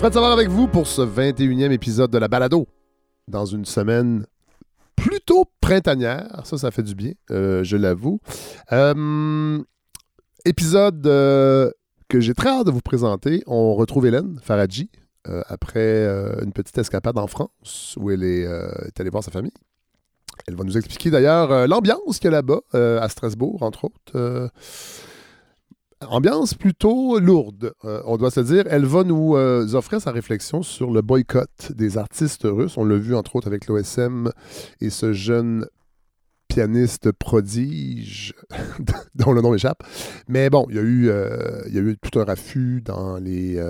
Fred Savard avec vous pour ce 21e épisode de la balado. Dans une semaine plutôt printanière. Ça, ça fait du bien, euh, je l'avoue. Euh, épisode euh, que j'ai très hâte de vous présenter. On retrouve Hélène Faradji après une petite escapade en France où elle est, est, allée voir sa famille. Elle va nous expliquer d'ailleurs l'ambiance qu'il y a là-bas, à Strasbourg, entre autres ambiance plutôt lourde, euh, on doit se dire. Elle va nous euh, offrir sa réflexion sur le boycott des artistes russes. On l'a vu entre autres avec l'OSM et ce jeune pianiste prodige dont le nom échappe. Mais bon, il y a eu, euh, il y a eu tout un raffut dans les,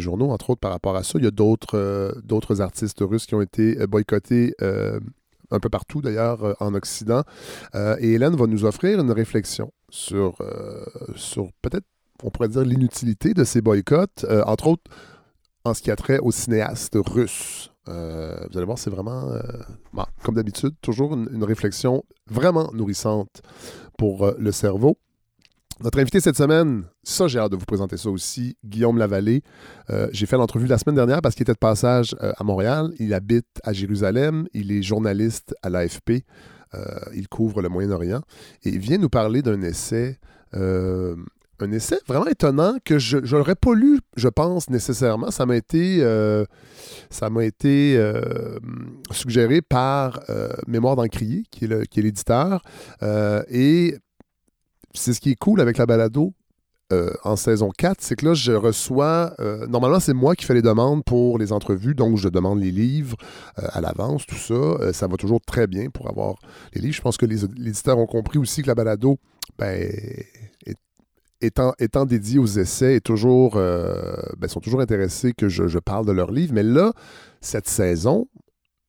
journaux, entre autres par rapport à ça. Il y a d'autres artistes russes qui ont été boycottés un peu partout d'ailleurs en Occident. et Hélène va nous offrir une réflexion sur, euh, sur peut-être, on pourrait dire, l'inutilité de ces boycotts, euh, entre autres en ce qui a trait aux cinéastes russes. Euh, vous allez voir, c'est vraiment, comme d'habitude, toujours une, réflexion vraiment nourrissante pour le cerveau. Notre invité cette semaine, ça j'ai hâte de vous présenter ça aussi, Guillaume Lavallée. j'ai fait l'entrevue la semaine dernière parce qu'il était de passage à Montréal. Il habite à Jérusalem. Il est journaliste à l'AFP. Euh, il couvre le Moyen-Orient. Et vient nous parler d'un essai euh, un essai vraiment étonnant que je n'aurais pas lu, je pense, nécessairement. Ça m'a été, euh, ça m'a été suggéré par Mémoire d'Encrier, qui est l'éditeur. et c'est ce qui est cool avec la balado, euh, en saison 4, c'est que là, je reçois. Euh, normalement, c'est moi qui fais les demandes pour les entrevues, donc je demande les livres euh, à l'avance, tout ça. ça va toujours très bien pour avoir les livres. Je pense que les, éditeurs ont compris aussi que la balado, ben, étant, étant dédiée aux essais, est toujours, ben, sont toujours intéressés que je parle de leurs livres. Mais là, cette saison,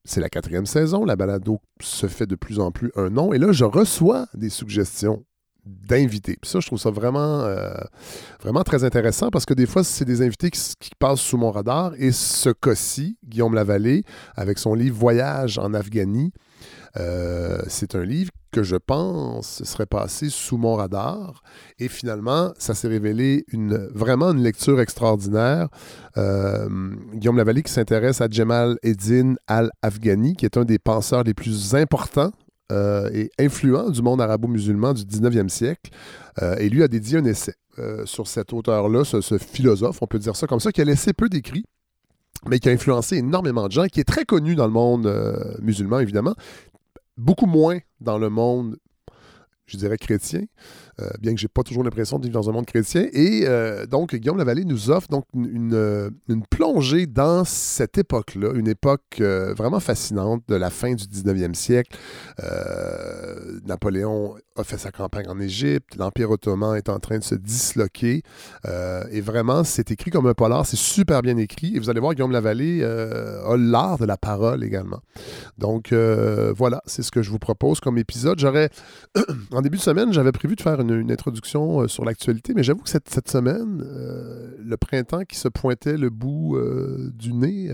c'est la quatrième saison. La balado se fait de plus en plus un nom. Et là, je reçois des suggestions d'invités. ça, je trouve ça vraiment, euh, vraiment très intéressant parce que des fois, c'est des invités qui, passent sous mon radar. Et ce cas-ci, Guillaume Lavallée, avec son livre Voyage en Afghanie, euh, c'est un livre que je pense serait passé sous mon radar. Et finalement, ça s'est révélé une, vraiment une lecture extraordinaire. Euh, Guillaume Lavallée qui s'intéresse à Jemal Eddin al-Afghani, qui est un des penseurs les plus importants euh, et influent du monde arabo-musulman du 19e siècle. Euh, et lui a dédié un essai euh, sur cet auteur-là, ce, philosophe, on peut dire ça comme ça, qui a laissé peu d'écrits, mais qui a influencé énormément de gens, qui est très connu dans le monde musulman, évidemment, beaucoup moins dans le monde, je dirais, chrétien. Euh, bien que j'ai pas toujours l'impression de vivre dans un monde chrétien. Et euh, donc, Guillaume Lavallée nous offre donc une, euh, plongée dans cette époque-là, une époque vraiment fascinante de la fin du 19e siècle. Napoléon a fait sa campagne en Égypte, l'Empire ottoman est en train de se disloquer. et vraiment, c'est écrit comme un polar, c'est super bien écrit. Et vous allez voir, Guillaume Lavallée a l'art de la parole également. Donc, voilà, c'est ce que je vous propose comme épisode. J'aurais, en début de semaine, j'avais prévu de faire une, introduction euh, sur l'actualité, mais j'avoue que cette, semaine, euh, le printemps qui se pointait le bout euh, du nez,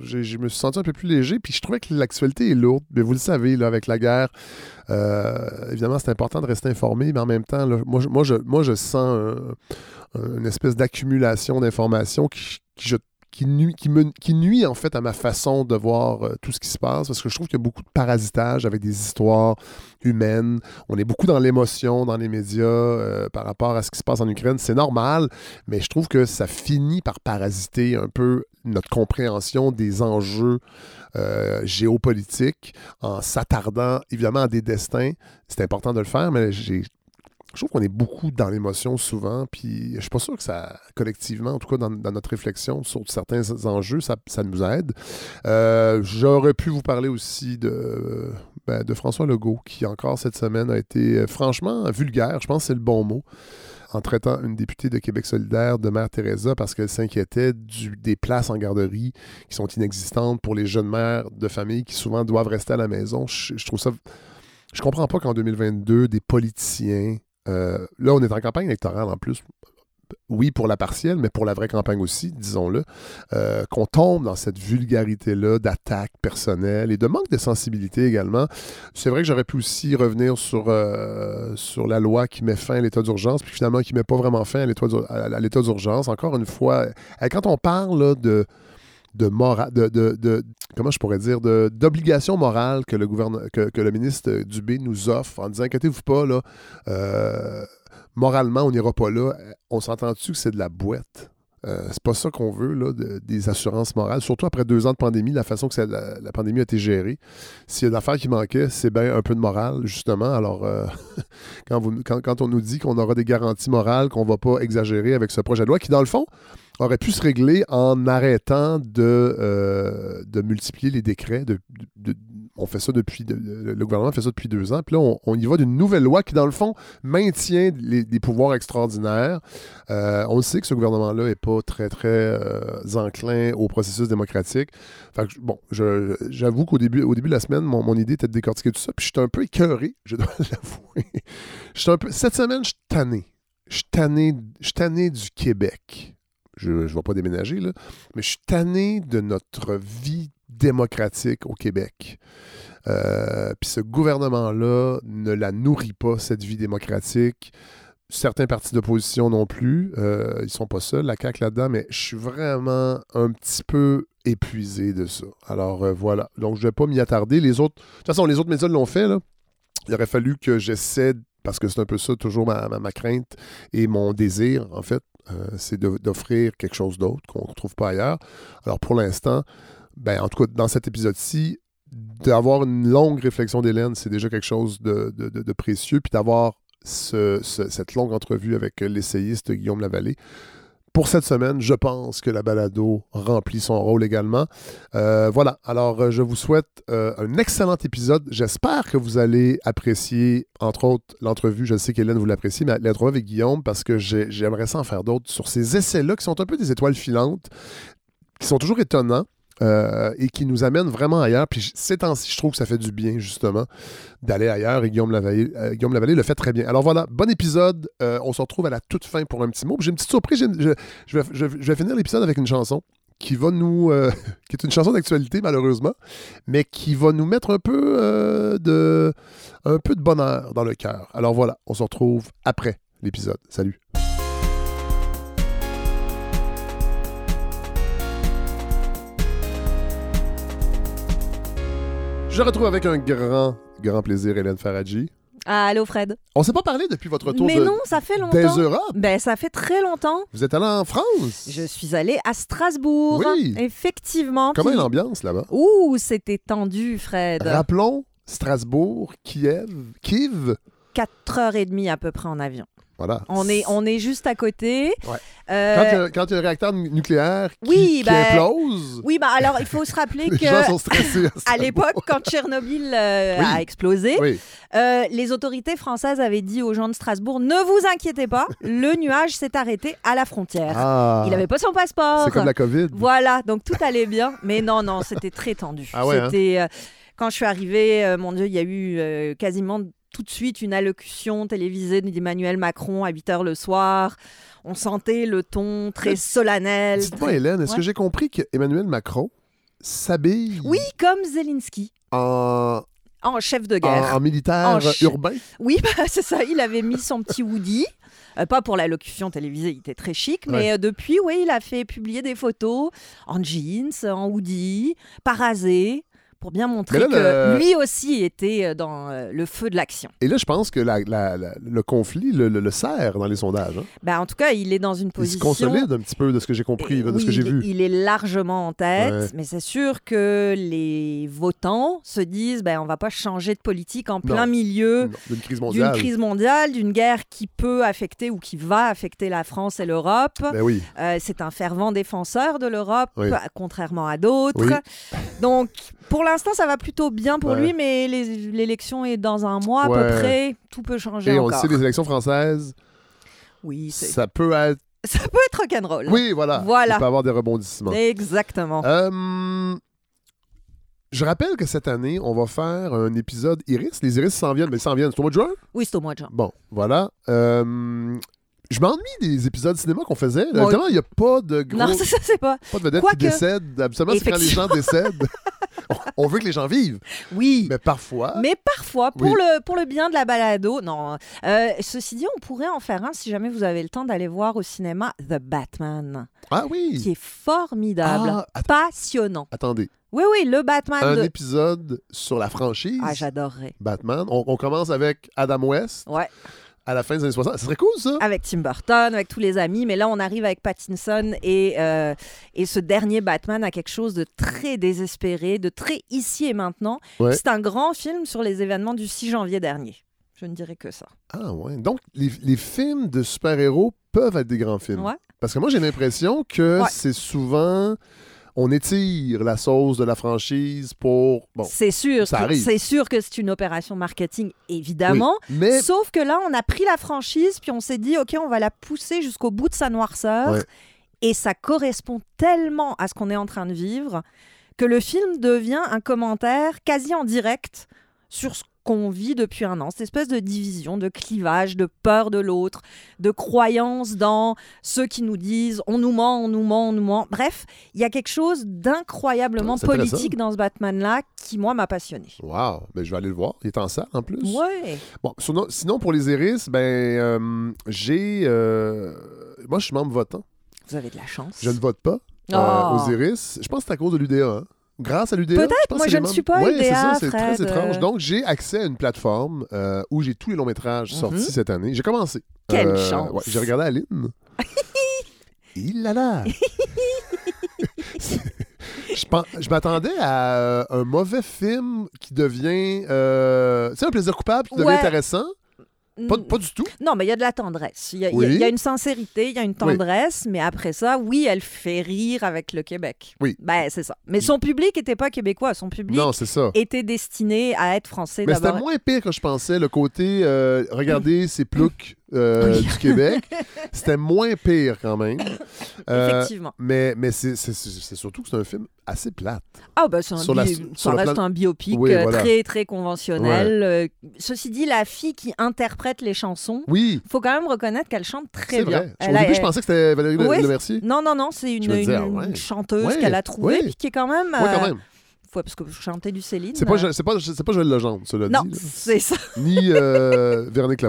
je me suis senti un peu plus léger, puis je trouvais que l'actualité est lourde. Mais vous le savez, là, avec la guerre, évidemment, c'est important de rester informé, mais en même temps, moi, je, sens une espèce d'accumulation d'informations qui nuit en fait à ma façon de voir euh, tout ce qui se passe parce que je trouve qu'il y a beaucoup de parasitage avec des histoires humaines. On est beaucoup dans l'émotion dans les médias euh, par rapport à ce qui se passe en Ukraine. C'est normal, mais je trouve que ça finit par parasiter un peu notre compréhension des enjeux euh, géopolitiques en s'attardant évidemment à des destins. C'est important de le faire, mais je trouve qu'on est beaucoup dans l'émotion souvent, puis je suis pas sûr que ça, collectivement, en tout cas dans, notre réflexion sur certains enjeux, ça, nous aide. Euh, j'aurais pu vous parler aussi de, ben, de François Legault, qui encore cette semaine a été euh, franchement vulgaire, je pense que c'est le bon mot, en traitant une députée de Québec solidaire de Mère Teresa parce qu'elle s'inquiétait des places en garderie qui sont inexistantes pour les jeunes mères de famille qui souvent doivent rester à la maison. Je, trouve ça... Je comprends pas qu'en 2022, des politiciens euh, là, on est en campagne électorale en plus. Oui, pour la partielle, mais pour la vraie campagne aussi, disons-le, euh, qu'on tombe dans cette vulgarité-là d'attaque personnelle et de manque de sensibilité également. C'est vrai que j'aurais pu aussi revenir sur, euh, sur la loi qui met fin à l'état d'urgence, puis finalement qui met pas vraiment fin à l'état d'urgence. Encore une fois, quand on parle de de, de, de, comment je pourrais dire, d'obligation morale que le, que, que, le ministre Dubé nous offre en disant inquiétez-vous pas, là, euh, moralement, on n'ira pas là. On s'entend-tu que c'est de la boîte? Euh, c'est pas ça qu'on veut, là, des assurances morales, surtout après deux ans de pandémie, la façon que la, pandémie a été gérée. S'il y a une affaire qui manquait, c'est bien un peu de morale, justement. Alors, euh, quand, on nous dit qu'on aura des garanties morales, qu'on va pas exagérer avec ce projet de loi, qui, dans le fond, aurait pu se régler en arrêtant de, euh, de multiplier les décrets. De, on fait ça depuis. le gouvernement fait ça depuis deux ans. Puis là, on, y va d'une nouvelle loi qui, dans le fond, maintient des pouvoirs extraordinaires. Euh, on sait que ce gouvernement-là n'est pas très, très euh, enclin au processus démocratique. Bon, j'avoue qu'au début, au début de la semaine, mon, idée était de décortiquer tout ça. Puis j'étais un peu écœuré, je dois l'avouer. peu. Cette semaine, je suis tanné. Je suis tanné du Québec je ne vais pas déménager, là, mais je suis tanné de notre vie démocratique au Québec. Euh, puis ce gouvernement-là ne la nourrit pas, cette vie démocratique. Certains partis d'opposition non plus. Euh, ils sont pas seuls, la CAQ là-dedans, mais je suis vraiment un petit peu épuisé de ça. Alors euh, voilà. Donc je ne vais pas m'y attarder. Les autres, de toute façon, les autres médias l'ont fait. Là. Il aurait fallu que j'essaie, parce que c'est un peu ça, toujours ma, ma crainte et mon désir, en fait, euh, c'est d'offrir quelque chose d'autre qu'on ne trouve pas ailleurs. Alors pour l'instant, ben, en tout cas, dans cet épisode-ci, d'avoir une longue réflexion d'Hélène, c'est déjà quelque chose de, précieux. Puis d'avoir cette longue entrevue avec l'essayiste Guillaume Lavallée, pour cette semaine, je pense que la balado remplit son rôle également. Euh, voilà, alors euh, je vous souhaite euh, un excellent épisode. J'espère que vous allez apprécier, entre autres, l'entrevue. Je sais qu'Hélène vous l'apprécie, mais l'entrevue avec Guillaume, parce que j'aimerais ça en faire d'autres sur ces essais-là qui sont un peu des étoiles filantes, qui sont toujours étonnants. Euh, et qui nous amène vraiment ailleurs. Puis ces temps-ci, je trouve que ça fait du bien, justement, d'aller ailleurs. Et Guillaume Lavallée, euh, Guillaume le fait très bien. Alors voilà, bon épisode. Euh, on se retrouve à la toute fin pour un petit mot. J'ai une petite surprise. Je, vais, je, vais, finir l'épisode avec une chanson qui va nous. qui est une chanson d'actualité, malheureusement, mais qui va nous mettre un peu, de, un peu de bonheur dans le cœur. Alors voilà, on se retrouve après l'épisode. Salut. Je retrouve avec un grand, grand plaisir Hélène Faradji. Ah, allô Fred. On s'est pas parlé depuis votre retour Mais non, ça fait longtemps. des Europes. Ben ça fait très longtemps. Vous êtes allé en France. Je suis allée à Strasbourg. Oui. Effectivement. Comment est l'ambiance là-bas? Ouh, c'était tendu, Fred. Rappelons Strasbourg, Kiev, Kiev. 4 heures et demie à peu près en avion. Voilà. On est, on est juste à côté. Euh, quand, il y a un réacteur nucléaire qui, ben, implose. Oui, bah alors il faut se rappeler que à, l'époque, quand Tchernobyl euh, a explosé, euh, les autorités françaises avaient dit aux gens de Strasbourg ne vous inquiétez pas, le nuage s'est arrêté à la frontière. Ah. Il n'avait pas son passeport. C'est comme la Covid. Voilà, donc tout allait bien. Mais non, non, c'était très tendu. Ah hein? c'était quand je suis arrivée, mon Dieu, il y a eu quasiment tout de suite une allocution télévisée d'Emmanuel Macron à 8 h le soir. On sentait le ton très solennel. Dites-moi, Hélène, est-ce que j'ai compris qu'Emmanuel Macron s'habille. Oui, comme Zelensky. En. En chef de guerre. En, militaire urbain? Oui, bah, c'est ça. Il avait mis son petit Woody. Euh, pas pour l'allocution télévisée, il était très chic, mais euh, depuis, oui, il a fait publier des photos en jeans, en hoodie, parasé pour bien montrer que lui aussi était euh, dans euh, le feu de l'action. Et là, je pense que le conflit le, sert dans les sondages. Hein. Ben, en tout cas, il est dans une position... Il se consolide un petit peu de ce que j'ai compris, de ce que j'ai vu. Il est largement en tête, mais c'est sûr que les votants se disent ben, on va pas changer de politique en plein milieu d'une crise mondiale, d'une crise mondiale, d'une guerre qui peut affecter ou qui va affecter la France et l'Europe. Ben oui. Euh, c'est un fervent défenseur de l'Europe, contrairement à d'autres. Donc, pour l'instant, ça va plutôt bien pour lui, mais l'élection est dans un mois à peu près. Tout peut changer. Et on sait, les élections françaises, oui, ça peut être. Ça peut être rock'n'roll. Oui, voilà. voilà. Il peut avoir des rebondissements. Exactement. Euh, je rappelle que cette année, on va faire un épisode Iris. Les Iris s'en viennent, mais s'en viennent. C'est au mois de juin? Oui, c'est au mois de juin. Bon, voilà. Euh, Je m'ennuie des épisodes de cinéma qu'on faisait. Évidemment, il n'y a pas de gros. Non, ça, ça, c'est pas. Pas de vedettes Quoique- qui décèdent. Absolument, c'est quand les gens décèdent. on, on veut que les gens vivent. Oui. Mais parfois. Mais parfois, pour, Oui. le, pour le bien de la balado, non. Euh, ceci dit, on pourrait en faire un si jamais vous avez le temps d'aller voir au cinéma The Batman, Ah oui. qui est formidable, Ah, att- passionnant. attendez. Oui, oui, le Batman Un de... épisode sur la franchise Ah, j'adorerais. Batman. On, on commence avec Adam West Ouais, à la fin des années 60. Ce serait cool, ça. avec Tim Burton, avec tous les amis, mais là, on arrive avec Pattinson et, euh, et ce dernier Batman a quelque chose de très désespéré, de très ici et maintenant. Ouais. C'est un grand film sur les événements du 6 janvier dernier. Je ne dirais que ça. Ah ouais. Donc, les, les films de super-héros peuvent être des grands films. Ouais. Parce que moi, j'ai l'impression que Ouais. c'est souvent... On étire la sauce de la franchise pour... Bon, c'est sûr, c'est sûr que c'est une opération marketing, évidemment. oui. Mais... Sauf que là, on a pris la franchise, puis on s'est dit, OK, on va la pousser jusqu'au bout de sa noirceur. Ouais. Et ça correspond tellement à ce qu'on est en train de vivre que le film devient un commentaire quasi en direct sur ce qu'on vit depuis un an. Cette espèce de division, de clivage, de peur de l'autre, de croyance dans ceux qui nous disent on nous ment, on nous ment, on nous ment. Bref, il y a quelque chose d'incroyablement politique dans ce Batman-là qui, moi, m'a passionné. Wow. Ben, je vais aller le voir. Il est en salle, en plus. Ouais. Bon, sinon, sinon, pour les Iris, ben, euh, j'ai... euh, Moi, je suis membre votant. Vous avez de la chance. Je ne vote pas euh, Oh. aux Iris. Je pense que c'est à cause de l'UDA. hein. Grâce à l'UDA. Peut-être, moi, je ne suis pas Ouais, c'est UDA, ça, c'est très étrange. euh. Donc, j'ai accès à une plateforme euh, où j'ai tous les longs métrages Mhm. sortis cette année. J'ai commencé. Quelle chance. ouais, j'ai regardé Aline. Il là là. je je m'attendais à euh, un mauvais film qui devient. euh, tu sais, un plaisir coupable qui devient Ouais. intéressant. Pas, pas du tout? Non, mais il y a de la tendresse. Il y, y a- y une sincérité, il y a une tendresse, mais après ça, oui, elle fait rire avec le Québec. Oui. Ben, c'est ça. Mais son public n'était pas québécois. Son public Non, c'est ça. était destiné à être français Mais c'était moins pire que je pensais. Le côté, euh, regardez ces ploucs euh, Oui. du Québec, c'était moins pire quand même. Euh, Effectivement. mais mais c'est surtout que c'est un film assez plate. Ah, ben, c'est un sur la- ça le reste plan- un biopic Oui, euh, voilà. très, très conventionnel. Euh, ceci dit, la fille qui interprète les chansons, Oui, faut quand même reconnaître qu'elle chante très bien. vrai. Elle Au a- début, je pensais que c'était Valérie Le- Oui, Lemercier. Non, non, non, c'est une, Je me disais, une- ah ouais. une chanteuse Ouais, qu'elle a trouvée, puis qui est quand même. Oui, quand euh, même. Faut- parce que vous chantez du Céline. C'est pas, euh, c'est pas, c'est pas Joël Legendre, cela Non, dit. là. c'est ça. Ni euh, Véronique.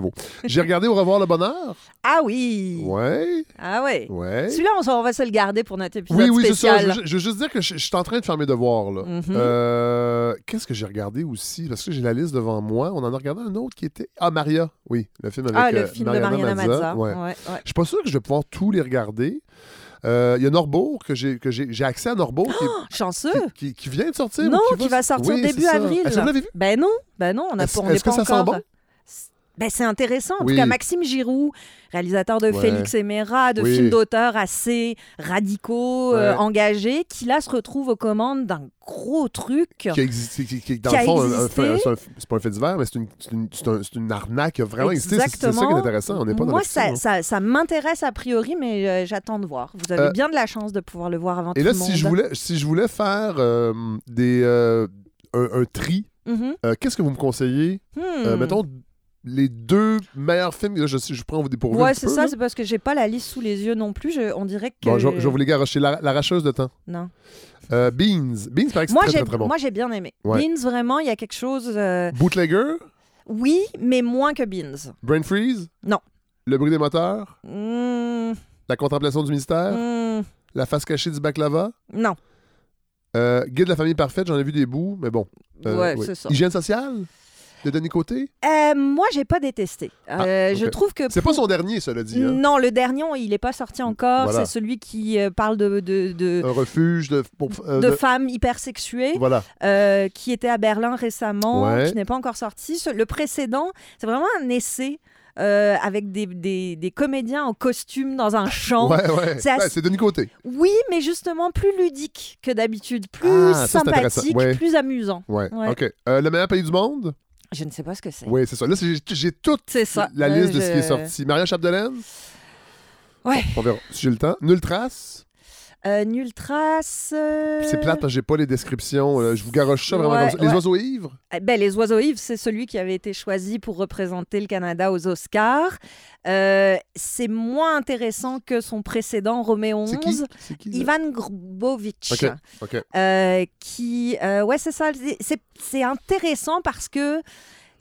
J'ai regardé Au revoir le bonheur. Ah oui. Ouais, Ah ouais. ouais. Celui-là, on, va se le garder pour notre épisode Oui, oui, c'est ça. spécial. Je, je veux juste dire que je, je suis en train de faire mes devoirs. là. Mhm. Euh, Qu'est-ce que j'ai regardé aussi? Parce que j'ai la liste devant moi. On en a regardé un autre qui était. Ah, Maria. Oui, le film avec ah, le euh, film de Mariana Mazza. Ouais. Ouais, ouais. Je suis pas sûr que je vais pouvoir tous les regarder. Euh, Il y a Norbourg, que j'ai que j'ai j'ai accès à Norbourg, qui, est- Chanceux. qui, qui- qui vient de sortir. Non, ou qui va sortir Oui, début avril. Est-ce que vous l'avez vu? Ben non, ben non, on n'a pas, on n'est est-ce que ça sent bon? Ben, c'est intéressant. En Oui. tout cas, Maxime Giroux, réalisateur de Ouais. Félix et Mera, de Oui. films d'auteurs assez radicaux, euh, engagés, qui là se retrouve aux commandes d'un gros truc. Qui a existé, qui, qui- dans Qui le a fond, c'est pas un fait divers, mais c'est une, une, une arnaque vraiment existé. C'est- ça qui est intéressant. On pas Moi, ça, hein. ça, ça m'intéresse a priori, mais euh, j'attends de voir. Vous avez Euh, bien de la chance de pouvoir le voir avant Et tout là, le monde. si je voulais, si je voulais faire des, un, un tri, Mhm. euh, qu'est-ce que vous me conseillez? Hmm. mettons les deux meilleurs films. Là, je, je prends vous dépourvu. un Ouais, c'est ça, c'est parce que j'ai pas la liste sous les yeux non plus. Je- on dirait que. Bon, je, je vous les garocher. La- L'arracheuse de temps. Non. Euh, Beans. Beans, c'est Moi, très, j'ai très, très bon. moi, j'ai bien aimé. Ouais. Beans, vraiment, il y a quelque chose. euh, Bootlegger? Oui, mais moins que Beans. Brain Freeze? Non. Le bruit des moteurs? Hmm, La contemplation du mystère? hmm, La face cachée du baklava? non. Euh, Guide de la famille parfaite. J'en ai vu des bouts, mais bon. Euh, ouais, oui. c'est ça. Hygiène sociale? De Denis Côté? Euh, moi, j'ai pas détesté. Euh, Ah, Je ok. trouve que. C'est pas son dernier, cela dit. hein. Non, le dernier, il n'est pas sorti encore. Voilà. C'est celui qui euh, parle de, de, de, Un refuge de. pour- euh, de de- femmes hypersexuées. Voilà. euh, qui était à Berlin récemment, Ouais. qui n'est pas encore sorti. Le précédent, c'est vraiment un essai euh, avec des, des- des comédiens en costume dans un champ. Ouais, ouais. C'est Ouais, assez- c'est Denis Côté. Oui, mais justement plus ludique que d'habitude, plus Ah, sympathique, Ouais. plus amusant. Ouais. Ouais. OK. Euh, le meilleur pays du monde? Je ne sais pas ce que c'est. Oui, c'est ça. Là, j'ai- toute ça. la Euh, liste de ce qui est je- sorti. Maria Chapdelaine? Ouais. On verra si j'ai le temps. Nulle trace. Euh, Nulle trace. euh, C'est plate, que j'ai pas les descriptions. euh, je vous garoche ça vraiment Ouais, comme ça. Les ouais. oiseaux ivres? Eh ben, Les Oiseaux Ivres, c'est celui qui avait été choisi pour représenter le Canada aux Oscars. Euh, c'est moins intéressant que son précédent, Roméo C'est qui? 11. C'est qui? ça? Ivan Grbovic. Ok, ok. Euh, qui, euh, ouais, c'est ça. c'est intéressant parce que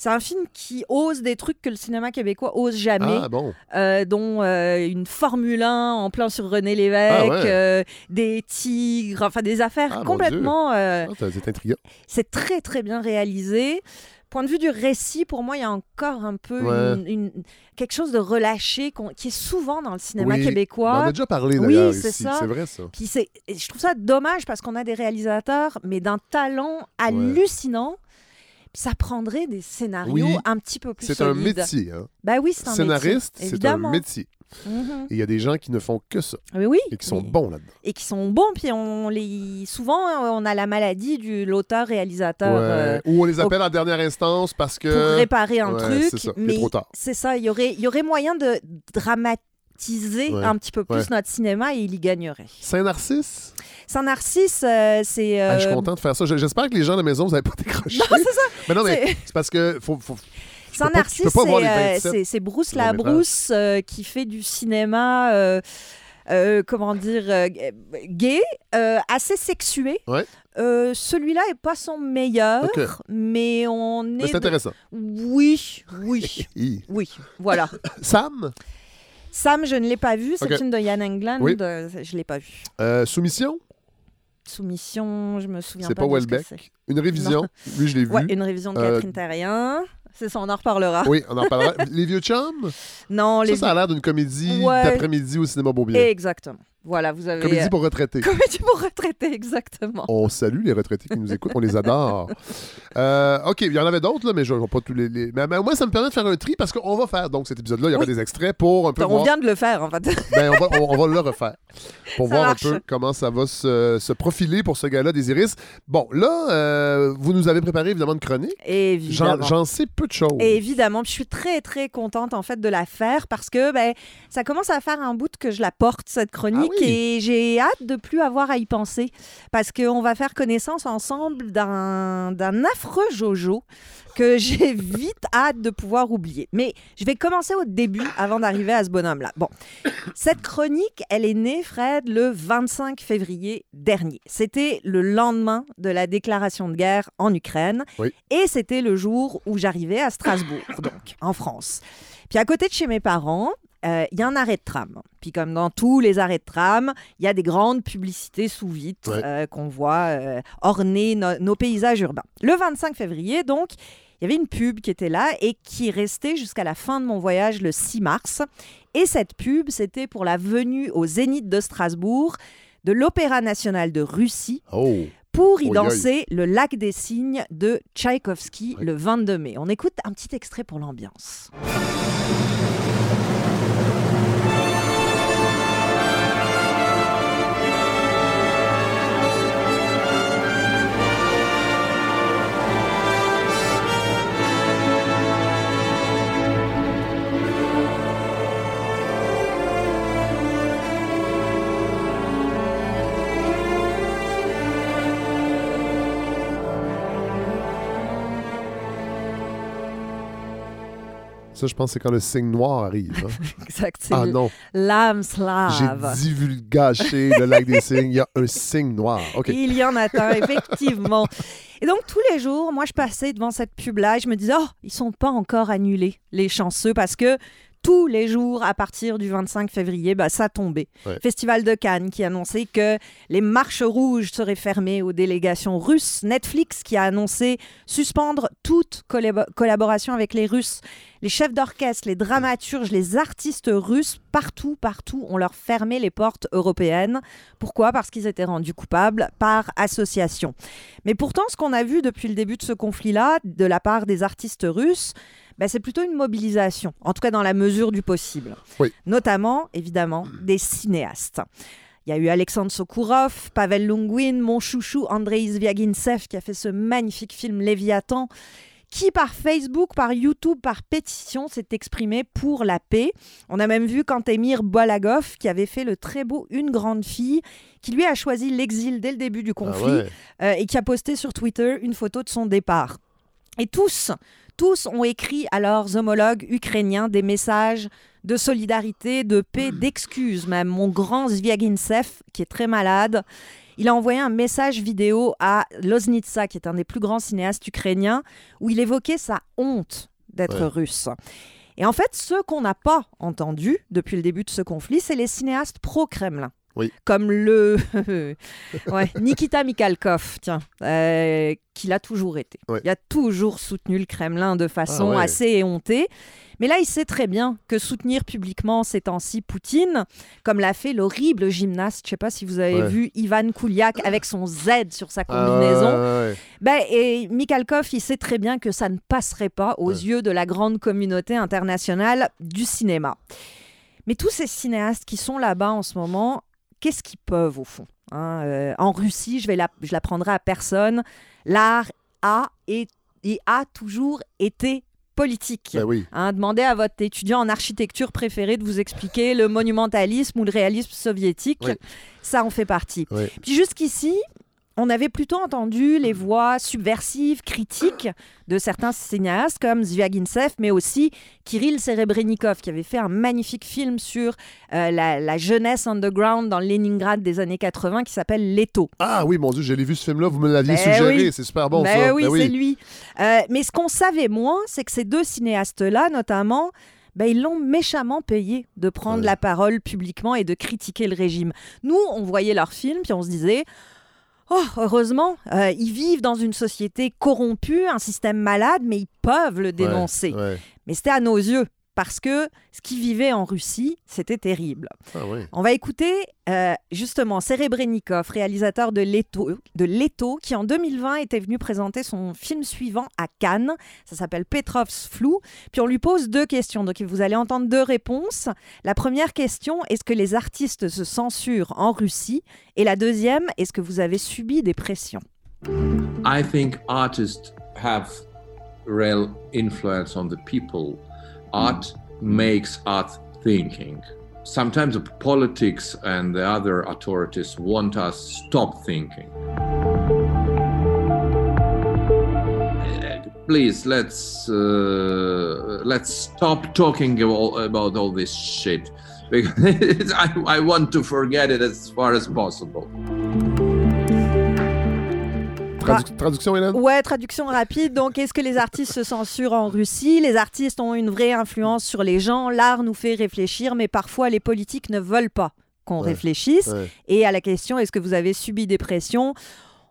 c'est un film qui ose des trucs que le cinéma québécois ose jamais, Ah bon. euh, dont euh, une Formule 1 en plan sur René Lévesque, Ah ouais. euh, des tigres, enfin des affaires Ah, complètement. Ah, c'est intriguant. c'est très très bien réalisé. Point de vue du récit, pour moi, il y a encore un peu Ouais. une- une- quelque chose de relâché qui est souvent dans le cinéma Oui. Ben, On en québécois. a déjà parlé Oui, d'ailleurs c'est ici. ça. C'est vrai ça. Puis je trouve ça dommage parce qu'on a des réalisateurs, mais d'un talent hallucinant. Ça prendrait des scénarios Oui. un petit peu plus C'est un métier. Hein. Bah oui, c'est un Scénariste, métier, c'est un métier. Mhm. Et il y a des gens qui ne font que ça Oui, oui. et qui sont bons là-dedans. Et qui sont bons. Puis on les, souvent, on a la maladie du l'auteur-réalisateur. Ouais. euh, Ou on les appelle en dernière instance parce que. pour réparer un Ouais, truc. c'est ça, mais trop tard. c'est ça, il y aurait, y aurait moyen de dramatiser Ouais, un petit peu plus ouais. notre cinéma et il y gagnerait. Saint-Narcisse? Saint-Narcisse, euh, c'est... Ah, je suis euh, content de faire ça. J'espère que les gens à la maison, vous n'avez pas décroché. Non, c'est ça. Mais non, mais C'est- parce que faut. faut... c'est les euh, 27 c'est- Bruce. Labrousse euh, qui fait du cinéma, euh, euh, comment dire, euh, gay, euh, assez sexué. Ouais. Euh, Celui-là est pas son meilleur, mais on est. c'est de- intéressant. Oui, oui, oui. Voilà. Sam? Sam, je ne l'ai pas vu. C'est Ok. une de Yann Englund. Oui. euh, je l'ai pas vu. Euh, soumission? Soumission, je me souviens C'est pas. pas de ce que Welbeck? c'est. Une révision? Lui, je l'ai vu. Ouais, une révision de Euh, Catherine Terrien. C'est ça, on en reparlera. Oui, on en parlera. les vieux chums? Non, les Ça, ça a l'air d'une comédie Ouais. d'après-midi au cinéma Beaubien. Exactement. Voilà, vous avez. Comédie euh, pour retraités. Comédie pour retraités, exactement. On salue les retraités qui nous écoutent, on les adore. Euh, OK, il y en avait d'autres, là, mais je ne vais pas tous les. les- Mais, mais moi, ça me permet de faire un tri parce qu'on va faire donc cet épisode-là. Il y aura Oui. des extraits pour un peu On voir. vient de le faire, en fait. Ben, on, va, on- on va le refaire pour Ça voir marche. un peu comment ça va se, se profiler pour ce gars-là des Iris. Bon, là, euh, vous nous avez préparé évidemment une chronique. Évidemment. j'en sais peu de choses. Et évidemment, je suis très très contente en fait de la faire parce que ben ça commence à faire un bout que je la porte cette chronique Ah oui. et j'ai hâte de plus avoir à y penser parce qu'on va faire connaissance ensemble d'un affreux Jojo que j'ai vite hâte de pouvoir oublier. Mais je vais commencer au début avant d'arriver à ce bonhomme-là. Bon, cette chronique, elle est née, Fred, le 25 février dernier. C'était le lendemain de la déclaration de guerre en Ukraine. Oui. Et c'était le jour où j'arrivais à Strasbourg, donc en France. Puis à côté de chez mes parents, euh, il y a un arrêt de tram. Puis comme dans tous les arrêts de tram, il y a des grandes publicités sous vitres Ouais. euh, qu'on voit euh, orner no- nos paysages urbains. Le 25 février, donc, il y avait une pub qui était là et qui restait jusqu'à la fin de mon voyage le 6 mars. Et cette pub, c'était pour la venue au Zénith de Strasbourg de l'Opéra national de Russie Oh, pour y danser le lac des cygnes de Tchaïkovski Ouais. le 22 mai. On écoute un petit extrait pour l'ambiance. Ça, je pense que c'est quand le signe noir arrive. hein. Exact, ah non, l'âme j'ai slave. divulgaché le lac des signes. Il y a un signe noir. OK. Il y en a un, effectivement. Et donc, tous les jours, moi, je passais devant cette pub-là et je me disais, oh, ils sont pas encore annulés, les chanceux, parce que tous les jours, à partir du 25 février, bah, ça tombait. Ouais. Festival de Cannes qui annonçait que les marches rouges seraient fermées aux délégations russes. Netflix qui a annoncé suspendre toute collab- collaboration avec les Russes. Les chefs d'orchestre, les dramaturges, les artistes russes, partout, partout, on leur fermé les portes européennes. Pourquoi? Parce qu'ils étaient rendus coupables par association. Mais pourtant, ce qu'on a vu depuis le début de ce conflit-là, de la part des artistes russes, ben, c'est plutôt une mobilisation, en tout cas dans la mesure du possible. Oui. Notamment, évidemment, des cinéastes. Il y a eu Alexandre Sokourov, Pavel Lungwin, mon chouchou Andrei Zviagintsev qui a fait ce magnifique film Léviathan, qui par Facebook, par YouTube, par pétition s'est exprimé pour la paix. On a même vu Kantemir Bolagov qui avait fait le très beau Une grande fille, qui lui a choisi l'exil dès le début du conflit Ah ouais. euh, et qui a posté sur Twitter une photo de son départ. Et tous, tous ont écrit à leurs homologues ukrainiens des messages de solidarité, de paix, d'excuses même. Mon grand Zviagintsev, qui est très malade, il a envoyé un message vidéo à Loznitsa, qui est un des plus grands cinéastes ukrainiens, où il évoquait sa honte d'être Ouais. russe. Et en fait, ceux qu'on n'a pas entendus depuis le début de ce conflit, c'est les cinéastes pro-Kremlin. Oui. Comme le ouais, Nikita Mikhalkov, tiens, euh, qui l'a toujours été. Ouais. Il a toujours soutenu le Kremlin de façon Ah ouais. assez éhontée. Mais là, il sait très bien que soutenir publiquement ces temps-ci Poutine, comme l'a fait l'horrible gymnaste, je ne sais pas si vous avez vu Ivan Kouliak avec son Z sur sa Ah combinaison, ben, et Mikhalkov, il sait très bien que ça ne passerait pas aux yeux de la grande communauté internationale du cinéma. Mais tous ces cinéastes qui sont là-bas en ce moment, qu'est-ce qu'ils peuvent au fond hein Euh, En Russie, je vais la, je l'apprendrai à personne, l'art a et, et a toujours été politique. Ben oui. Hein, demandez à votre étudiant en architecture préféré de vous expliquer le monumentalisme ou le réalisme soviétique. Oui. Ça en fait partie. Oui. Puis jusqu'ici, on avait plutôt entendu les voix subversives, critiques de certains cinéastes comme Zviagintsev, mais aussi Kirill Serebrennikov, qui avait fait un magnifique film sur euh, la, la jeunesse underground dans Leningrad des années 80 qui s'appelle Leto. Ah oui, mon Dieu, j'ai vu ce film-là, vous me l'aviez Ben suggéré, oui. c'est super bon Ben ça. oui, Ben c'est lui. Euh, mais ce qu'on savait moins, c'est que ces deux cinéastes-là, notamment, ben, ils l'ont méchamment payé de prendre Ouais. la parole publiquement et de critiquer le régime. Nous, on voyait leurs films, puis on se disait... Oh, heureusement, euh, ils vivent dans une société corrompue, un système malade, mais ils peuvent le Ouais, dénoncer. ouais. Mais c'était à nos yeux, parce que ce qu'ils vivaient en Russie, c'était terrible. Ah oui. On va écouter euh, justement Serebrennikov, réalisateur de Leto, de Leto, qui en 2020 était venu présenter son film suivant à Cannes. Ça s'appelle Petrov's Flou. Puis on lui pose deux questions. Donc vous allez entendre deux réponses. La première question, est-ce que les artistes se censurent en Russie? Et la deuxième, est-ce que vous avez subi des pressions? I think artists have real influence on the people. Art makes art thinking. Sometimes the politics and the other authorities want us stop thinking. Uh, Please let's uh, let's stop talking about all this shit because I, I want to forget it as far as possible. Tradu- traduction, Hélène? Ouais, traduction rapide. Donc, est-ce que les artistes se censurent en Russie? Les artistes ont une vraie influence sur les gens. L'art nous fait réfléchir, mais parfois les politiques ne veulent pas qu'on Ouais. réfléchisse. Ouais. Et à la question, est-ce que vous avez subi des pressions?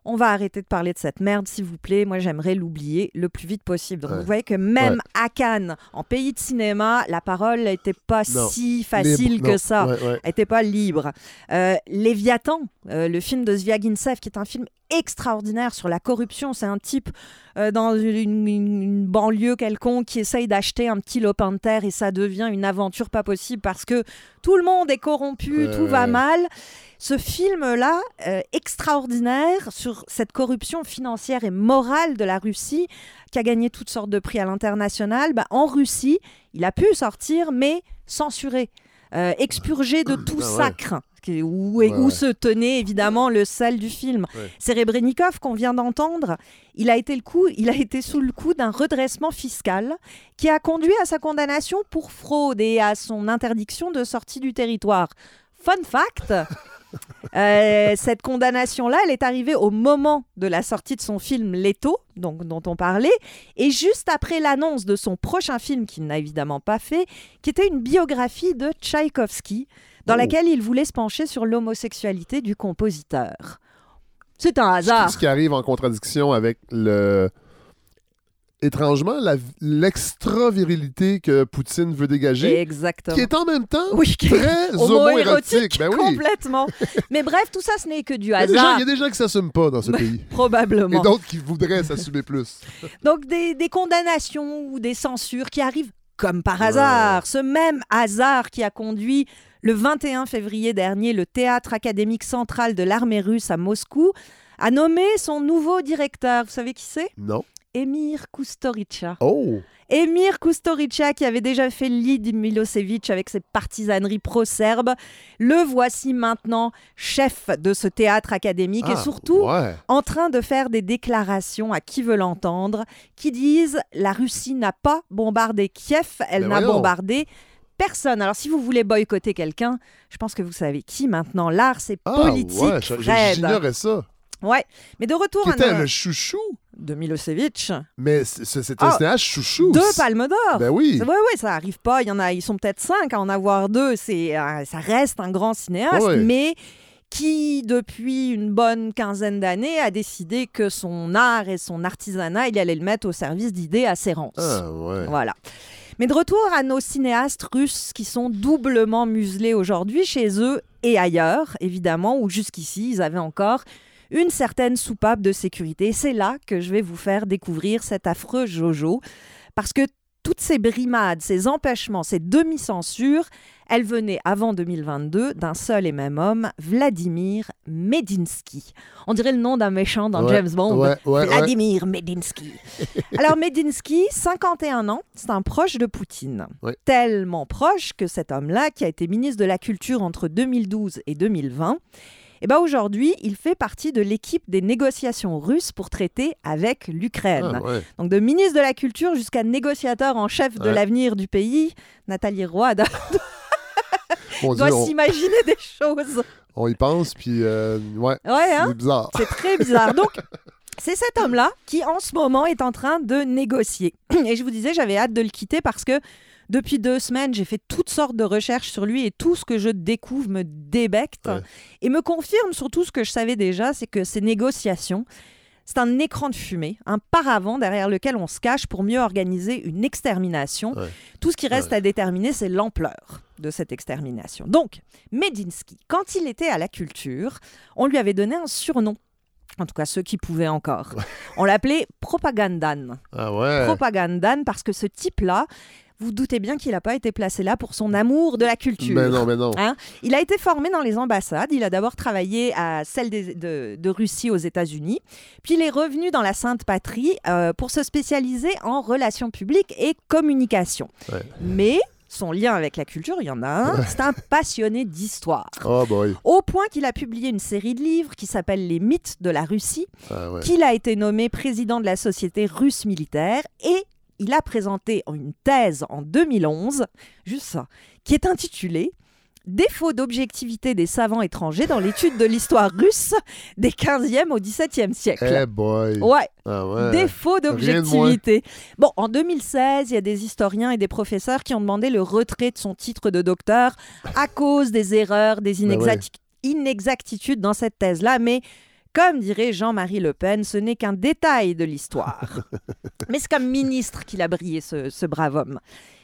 On va arrêter de parler de cette merde, s'il vous plaît. Moi, j'aimerais l'oublier le plus vite possible. Donc, Ouais. vous voyez que même à Cannes, en pays de cinéma, la parole n'était pas Non. si facile Libre, que non. ça Ouais, ouais. n'était pas libre. Euh, Léviathan, euh, le film de Zviagintsev, qui est un film extraordinaire sur la corruption. C'est un type euh, dans une, une- une banlieue quelconque qui essaye d'acheter un petit lopin de terre et ça devient une aventure pas possible parce que tout le monde est corrompu, tout va mal. Ce film-là, euh, extraordinaire sur cette corruption financière et morale de la Russie, qui a gagné toutes sortes de prix à l'international, bah, en Russie, il a pu sortir, mais censuré, euh, expurgé de tout Ah ouais. sacre, où, Ouais, où ouais. se tenait évidemment le sel du film. Ouais. Serebrennikov, qu'on vient d'entendre, il a, été le coup, il a été sous le coup d'un redressement fiscal qui a conduit à sa condamnation pour fraude et à son interdiction de sortie du territoire. Fun fact, euh, cette condamnation-là, elle est arrivée au moment de la sortie de son film Leto, donc, dont on parlait, et juste après l'annonce de son prochain film, qu'il n'a évidemment pas fait, qui était une biographie de Tchaïkovski, dans Oh. laquelle il voulait se pencher sur l'homosexualité du compositeur. C'est un Ce hasard. qui arrive en contradiction avec le. Étrangement, l'extra-virilité que Poutine veut dégager, Exactement. qui est en même temps Oui, très homo-érotique. Ben oui. complètement. Mais bref, tout ça, ce n'est que du Il y, a des gens, hasard, il y a des gens qui s'assument pas dans ce pays. Et probablement. d'autres qui voudraient s'assumer plus. Donc des, des condamnations ou des censures qui arrivent comme par Ouais. hasard. Ce même hasard qui a conduit le 21 février dernier le théâtre académique central de l'armée russe à Moscou à nommer son nouveau directeur. Vous savez qui c'est? Non. Emir Kusturica. Oh! Emir Kusturica, qui avait déjà fait de Milosevic avec ses partisaneries pro-serbes, le voici maintenant chef de ce théâtre académique et Ah, surtout ouais. en train de faire des déclarations à qui veut l'entendre, qui disent la Russie n'a pas bombardé Kiev, elle Mais n'a bombardé personne. Alors si vous voulez boycotter quelqu'un, je pense que vous savez qui maintenant. L'art, c'est Ah, politique, ouais. J'ignorais ça. Ouais, mais de retour à était nos- le chouchou, de Milosevic, mais c'était un Ah, cinéaste chouchou. deux palmes d'or. Ben oui. Ouais, ouais, ça arrive pas. Il y en a, ils sont peut-être cinq à en avoir deux. C'est, euh, ça reste un grand cinéaste, Ouais. mais qui, depuis une bonne quinzaine d'années, a décidé que son art et son artisanat, il allait le mettre au service d'idées assez rances. Ah, ouais. Voilà. Mais de retour à nos cinéastes russes qui sont doublement muselés aujourd'hui chez eux et ailleurs, évidemment, où jusqu'ici, ils avaient encore une certaine soupape de sécurité. C'est là que je vais vous faire découvrir cet affreux Jojo, parce que toutes ces brimades, ces empêchements, ces demi-censures, elles venaient avant 2022 d'un seul et même homme, Vladimir Medinsky. On dirait le nom d'un méchant dans Ouais, James Bond. ouais, ouais, ouais. Vladimir Medinsky. Alors Medinsky, 51 ans, c'est un proche de Poutine. Tellement proche que cet homme-là, qui a été ministre de la Culture entre 2012 et 2020, eh ben aujourd'hui, il fait partie de l'équipe des négociations russes pour traiter avec l'Ukraine. Ah, ouais. Donc de ministre de la Culture jusqu'à négociateur en chef de Ouais. l'avenir du pays, Nathalie Roy doit, doit on, s'imaginer des choses. on y pense, puis euh, ouais, Ouais, hein c'est bizarre. C'est très bizarre. Donc, c'est cet homme-là qui, en ce moment, est en train de négocier. Et je vous disais, j'avais hâte de le quitter parce que depuis deux semaines, j'ai fait toutes sortes de recherches sur lui et tout ce que je découvre me débecte Ouais. et me confirme surtout ce que je savais déjà, c'est que ces négociations, c'est un écran de fumée, un paravent derrière lequel on se cache pour mieux organiser une extermination. Ouais. Tout ce qui reste à déterminer, c'est l'ampleur de cette extermination. Donc, Medinsky, quand il était à la culture, on lui avait donné un surnom. En tout cas, ceux qui pouvaient encore. On l'appelait Propagandan. Ah ouais. Propagandan parce que ce type-là, vous doutez bien qu'il n'a pas été placé là pour son amour de la culture. Mais non, mais non. Hein il a été formé dans les ambassades. Il a d'abord travaillé à celle des- de, de Russie aux États-Unis. Puis il est revenu dans la Sainte Patrie euh, pour se spécialiser en relations publiques et communication. Ouais. Mais son lien avec la culture, il y en a un. C'est un passionné d'histoire. Oh boy. Au point qu'il a publié une série de livres qui s'appelle Les mythes de la Russie, Ah ouais. qu'il a été nommé président de la Société russe militaire et il a présenté une thèse en 2011, juste ça, qui est intitulée Défaut d'objectivité des savants étrangers dans l'étude de l'histoire russe des 15e au 17e siècle. Eh boy. Ouais, Ah ouais. défaut d'objectivité. Bon, en 2016, il y a des historiens et des professeurs qui ont demandé le retrait de son titre de docteur à cause des erreurs, des inexacti- inexactitudes dans cette thèse-là, mais comme dirait Jean-Marie Le Pen, ce n'est qu'un détail de l'histoire. mais c'est comme ministre qu'il a brillé, ce, ce brave homme.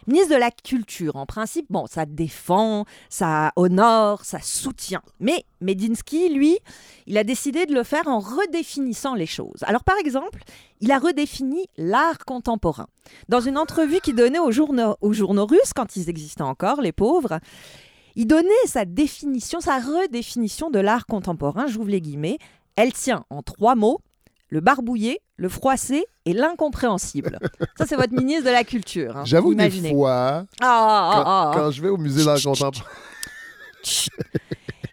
Ministre de la Culture, en principe, bon, ça défend, ça honore, ça soutient. Mais Medinsky, lui, il a décidé de le faire en redéfinissant les choses. Alors, par exemple, il a redéfini l'art contemporain. Dans une entrevue qu'il donnait aux journaux, aux journaux russes, quand ils existaient encore, les pauvres, il donnait sa définition, sa redéfinition de l'art contemporain, j'ouvre les guillemets. Elle tient en trois mots le barbouillé, le froissé et l'incompréhensible. Ça, c'est votre ministre de la Culture. hein. J'avoue des fois, Ah, ah, quand, ah, quand je vais au musée d'art contemporain,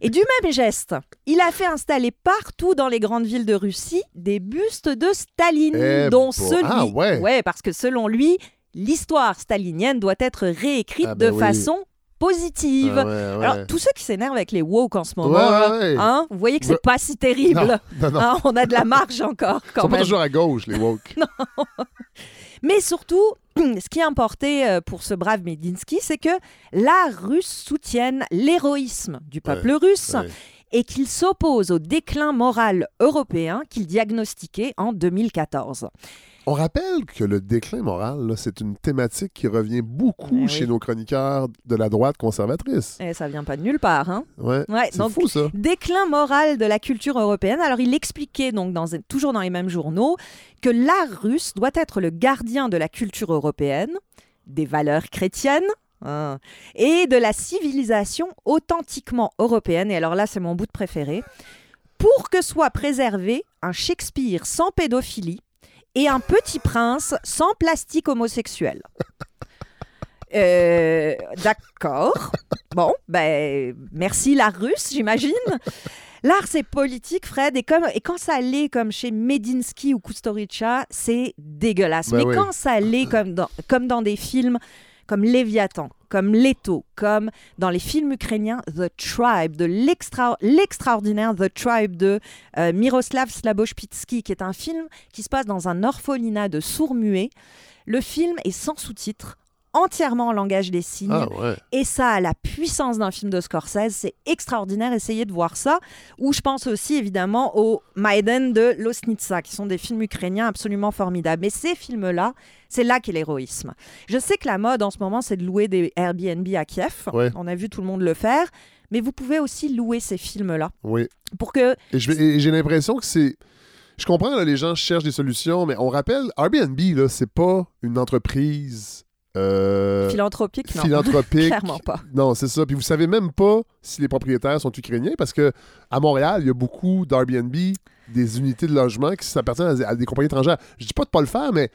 Et du même geste, il a fait installer partout dans les grandes villes de Russie des bustes de Staline, Eh dont bon. celui. Ah ouais. parce que selon lui, l'histoire stalinienne doit être réécrite ben de oui. façon positive. Ah ouais, ouais. Alors, tous ceux qui s'énervent avec les woke en ce moment, Ouais, hein, vous voyez que c'est pas si terrible. non, non, non. Hein, on a de la marge encore, Ils quand sont pas toujours à gauche, les woke. Mais surtout, ce qui est importé euh, pour ce brave Medinsky, c'est que l'art russe soutienne l'héroïsme du peuple russe. Et qu'il s'oppose au déclin moral européen qu'il diagnostiquait en 2014. On rappelle que le déclin moral, c'est une thématique qui revient beaucoup Eh oui. chez nos chroniqueurs de la droite conservatrice. Et ça vient pas de nulle part, hein Ouais. Ouais, C'est fou, ça. déclin moral de la culture européenne. Alors il expliquait donc dans, toujours dans les mêmes journaux que l'art russe doit être le gardien de la culture européenne, des valeurs chrétiennes. Hein, et de la civilisation authentiquement européenne, et alors là c'est mon bout de préféré, pour que soit préservé un Shakespeare sans pédophilie et un petit prince sans plastique homosexuel. Euh, D'accord. Bon, ben, merci la russe, j'imagine. L'art, c'est politique, Fred, et, comme, et quand ça l'est comme chez Medinsky ou Kusturica, c'est dégueulasse. Ben Mais oui. quand ça l'est comme dans, comme dans des films comme Léviathan, comme Leto, comme dans les films ukrainiens The Tribe, de l'extra- l'extraordinaire The Tribe de euh, Miroslav Slaboshpitsky, qui est un film qui se passe dans un orphelinat de sourds-muets. Le film est sans sous-titres, entièrement en langage des signes. Ah ouais. Et ça a la puissance d'un film de Scorsese. C'est extraordinaire. Essayez de voir ça. Ou je pense aussi évidemment au Maiden de Losnitsa, qui sont des films ukrainiens absolument formidables. Mais ces films-là, c'est là qu'est l'héroïsme. Je sais que la mode en ce moment, c'est de louer des Airbnb à Kiev. Ouais. On a vu tout le monde le faire. Mais vous pouvez aussi louer ces films-là Oui. pour que et j'ai l'impression que c'est. Je comprends, là, les gens cherchent des solutions, mais on rappelle, Airbnb, là, c'est pas une entreprise euh, philanthropique, non, philanthropique. clairement pas. Non, c'est ça. Puis vous savez même pas si les propriétaires sont ukrainiens parce que à Montréal, il y a beaucoup d'Airbnb, des unités de logement qui s'appartiennent à, des- à des compagnies étrangères. Je dis pas de pas le faire, mais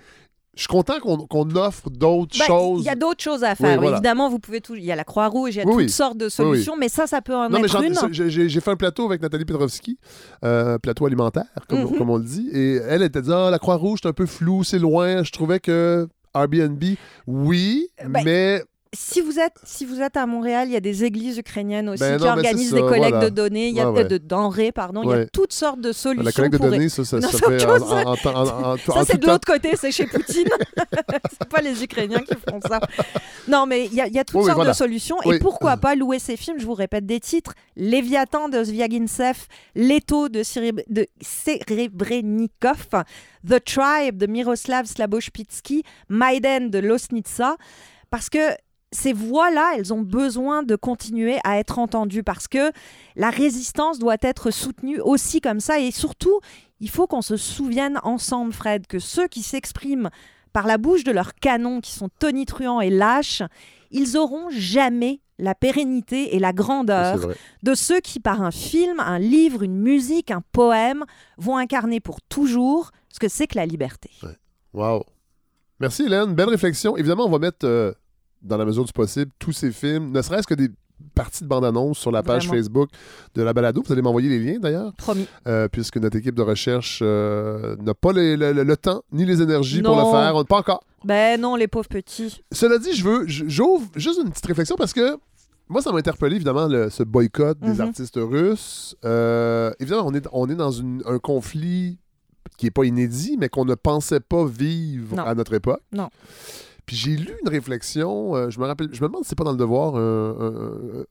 je suis content qu'on offre d'autres Ben, choses. Il y a d'autres choses à faire. Oui, voilà. Évidemment, vous pouvez tout. Il y a la Croix-Rouge, il y a Oui, toutes oui. sortes de solutions, mais ça, ça peut en Non, mais être une. j'ai fait un plateau avec Nathalie Petrovski, euh, plateau alimentaire, comme, Mhm. comme on le dit. Et elle était dit Ah, la Croix-Rouge, c'est un peu flou, c'est loin. Je trouvais que Airbnb, oui, Ben, mais Si vous êtes si vous êtes à Montréal, il y a des églises ukrainiennes aussi Ben qui non, organisent des collectes voilà. de données, il y a Ouais, ouais. de denrées, pardon, il y a toutes sortes de solutions. la collecte de données, ça, ça, Non, ça fait en, en- en Ça, c'est de l'autre côté, c'est chez Poutine. c'est pas les Ukrainiens qui font ça. Non, mais il y, a- il y a toutes oui, sortes voilà. de solutions. Oui. Et pourquoi pas louer ces films? Je vous répète des titres Léviathan de Zviagintsev, Leto de, Sirib- de Serebrennikov, The Tribe de Miroslav Slaboshpitsky, Maiden de Losnitsa. Parce que ces voix-là, elles ont besoin de continuer à être entendues parce que la résistance doit être soutenue aussi comme ça. Et surtout, il faut qu'on se souvienne ensemble, Fred, que ceux qui s'expriment par la bouche de leurs canons, qui sont tonitruants et lâches, ils auront jamais la pérennité et la grandeur de ceux qui, par un film, un livre, une musique, un poème, vont incarner pour toujours ce que c'est que la liberté. Wow. Merci, Hélène. Belle réflexion. Évidemment, on va mettre, euh, dans la mesure du possible, tous ces films, ne serait-ce que des parties de bande-annonce sur la page Vraiment. Facebook de la balado. Vous allez m'envoyer les liens, d'ailleurs, Promis. euh, puisque notre équipe de recherche euh, n'a pas les- le, le- le temps ni les énergies pour le faire. On- Pas encore. Ben non, les pauvres petits. Cela dit, je veux, j'ouvre juste une petite réflexion parce que moi, ça m'a interpellé, évidemment, le- ce boycott des Mhm. artistes russes. Euh, évidemment, on est, on est dans une- un conflit qui n'est pas inédit, mais qu'on ne pensait pas vivre Non. à notre époque. Non. Puis j'ai lu une réflexion, euh, je me rappelle, je me demande si c'est pas dans le devoir un,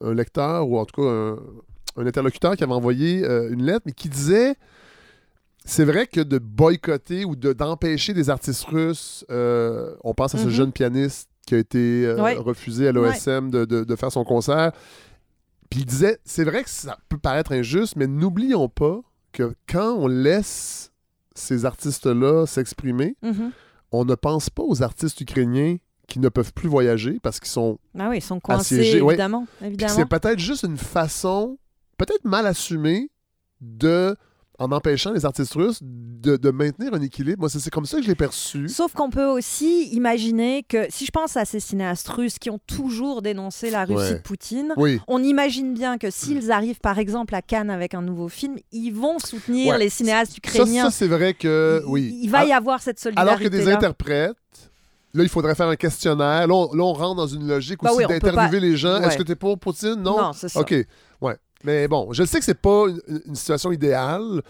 un- un lecteur ou en tout cas un, un interlocuteur qui avait envoyé euh, une lettre, mais qui disait c'est vrai que de boycotter ou de, d'empêcher des artistes russes, euh, on pense à ce Mhm. jeune pianiste qui a été euh, Ouais. refusé à l'OSM de, de- de faire son concert. Puis il disait, c'est vrai que ça peut paraître injuste, mais n'oublions pas que quand on laisse ces artistes-là s'exprimer, Mhm. On ne pense pas aux artistes ukrainiens qui ne peuvent plus voyager parce qu'ils sont. Ah oui, ils sont coincés, Assiégés, évidemment. C'est peut-être juste une façon, peut-être mal assumée, de, en empêchant les artistes russes de, de maintenir un équilibre. Moi, c'est comme ça que je l'ai perçu. Sauf qu'on peut aussi imaginer que, si je pense à ces cinéastes russes qui ont toujours dénoncé la Russie Ouais. de Poutine, Oui, on imagine bien que s'ils arrivent par exemple à Cannes avec un nouveau film, ils vont soutenir Ouais. les cinéastes ça, ukrainiens. ça c'est vrai que. Oui. Il, va y avoir cette solidarité. Alors que des interprètes. Là, il faudrait faire un questionnaire. Là, on, là, on rentre dans une logique Bah aussi oui, d'interviewer les gens. Ouais. Est-ce que tu es pour Poutine? Non? Non, c'est ça. OK. Ouais. Mais bon, je sais que c'est pas une, une situation idéale,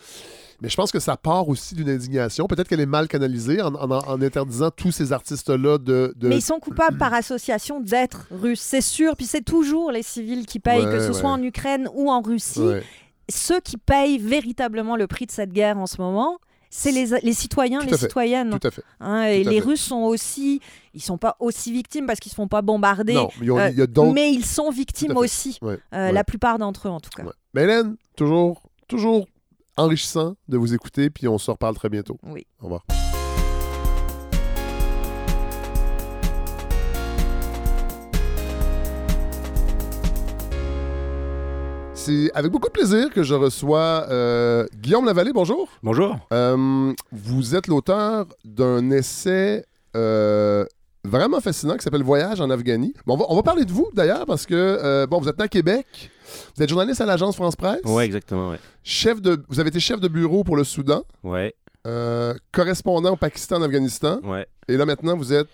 mais je pense que ça part aussi d'une indignation. Peut-être qu'elle est mal canalisée en, en- en interdisant tous ces artistes-là de. de- Mais ils sont coupables par association d'être russes, c'est sûr. Puis c'est toujours les civils qui payent, Ouais, que ce soit en Ukraine ou en Russie. Ouais. Ceux qui payent véritablement le prix de cette guerre en ce moment, c'est les, les citoyens, Tout les citoyennes. Tout à fait. Hein, et tout à les fait. Russes sont aussi, ils sont pas aussi victimes parce qu'ils se font pas bombarder. Non, mais il y a- euh, y a mais ils sont victimes aussi, Ouais, euh, ouais. la plupart d'entre eux en tout cas. Ouais. Mais Hélène, toujours, toujours enrichissant de vous écouter, puis on se reparle très bientôt. Oui. Au revoir. C'est avec beaucoup de plaisir que je reçois euh, Guillaume Lavallée. Bonjour. Bonjour. Euh, vous êtes l'auteur d'un essai euh, vraiment fascinant qui s'appelle Voyage en Afghanie. Bon, on, va, on va parler de vous d'ailleurs parce que bon, vous êtes à Québec. Vous êtes journaliste à l'agence France Presse. Ouais, exactement, ouais. Chef de, vous avez été chef de bureau pour le Soudan, euh, correspondant au Pakistan, en Afghanistan, ouais. et là maintenant vous êtes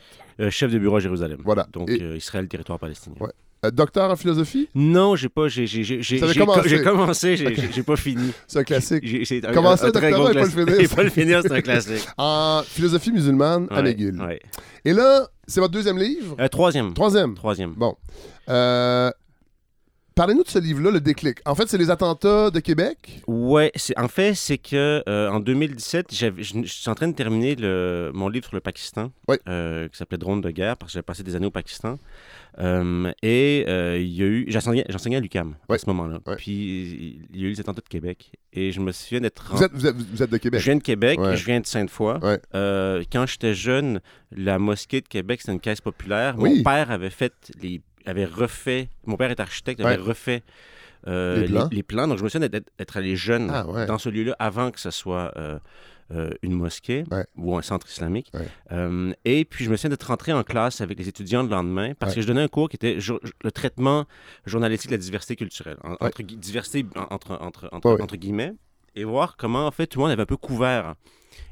chef de bureau à Jérusalem. Voilà. Donc, Et- Israël, territoire palestinien. Ouais. Euh, docteur en philosophie? Non, j'ai pas. J'ai j'ai- j'ai- j'ai- commencé. co- j'ai pas fini. C'est un classique. J'ai- un, Commencer le doctorat et pas le finir. Et pas le finir, c'est un classique. En philosophie musulmane à Ouais, McGill. ouais. Et là, c'est votre deuxième livre? Euh, troisième. Troisième. Troisième. Bon. Euh, Parlez-nous de ce livre-là, Le déclic. En fait, c'est les attentats de Québec? Ouais, en fait c'est que euh, en 2017, j'avais- je je suis en train de terminer le, mon livre sur le Pakistan, Oui. euh, qui s'appelait Drone de guerre parce que j'avais passé des années au Pakistan. Euh, et il y a eu, j'enseignais, j'enseignais à l'UCAM à ce moment-là. Puis il y a eu les attentats de Québec et je me souviens d'être Vous êtes, vous êtes, vous êtes de Québec. Je viens de Québec, Ouais. je viens de Sainte-Foy. Ouais. Quand j'étais jeune, la mosquée de Québec, c'était une caisse populaire. Mon père avait fait les avait refait, mon père est architecte, avait Ouais. refait euh, Les plans. les plans. Donc je me souviens d'être allé jeune Ah, ouais. dans ce lieu-là avant que ce soit euh, euh, une mosquée Ouais. ou un centre islamique. Ouais. Et puis je me souviens d'être rentré en classe avec les étudiants le lendemain parce que je donnais un cours qui était le traitement journalistique de la diversité culturelle. En-. Entre diversité en- entre, entre, entre, entre guillemets et voir comment en fait tout le monde avait un peu couvert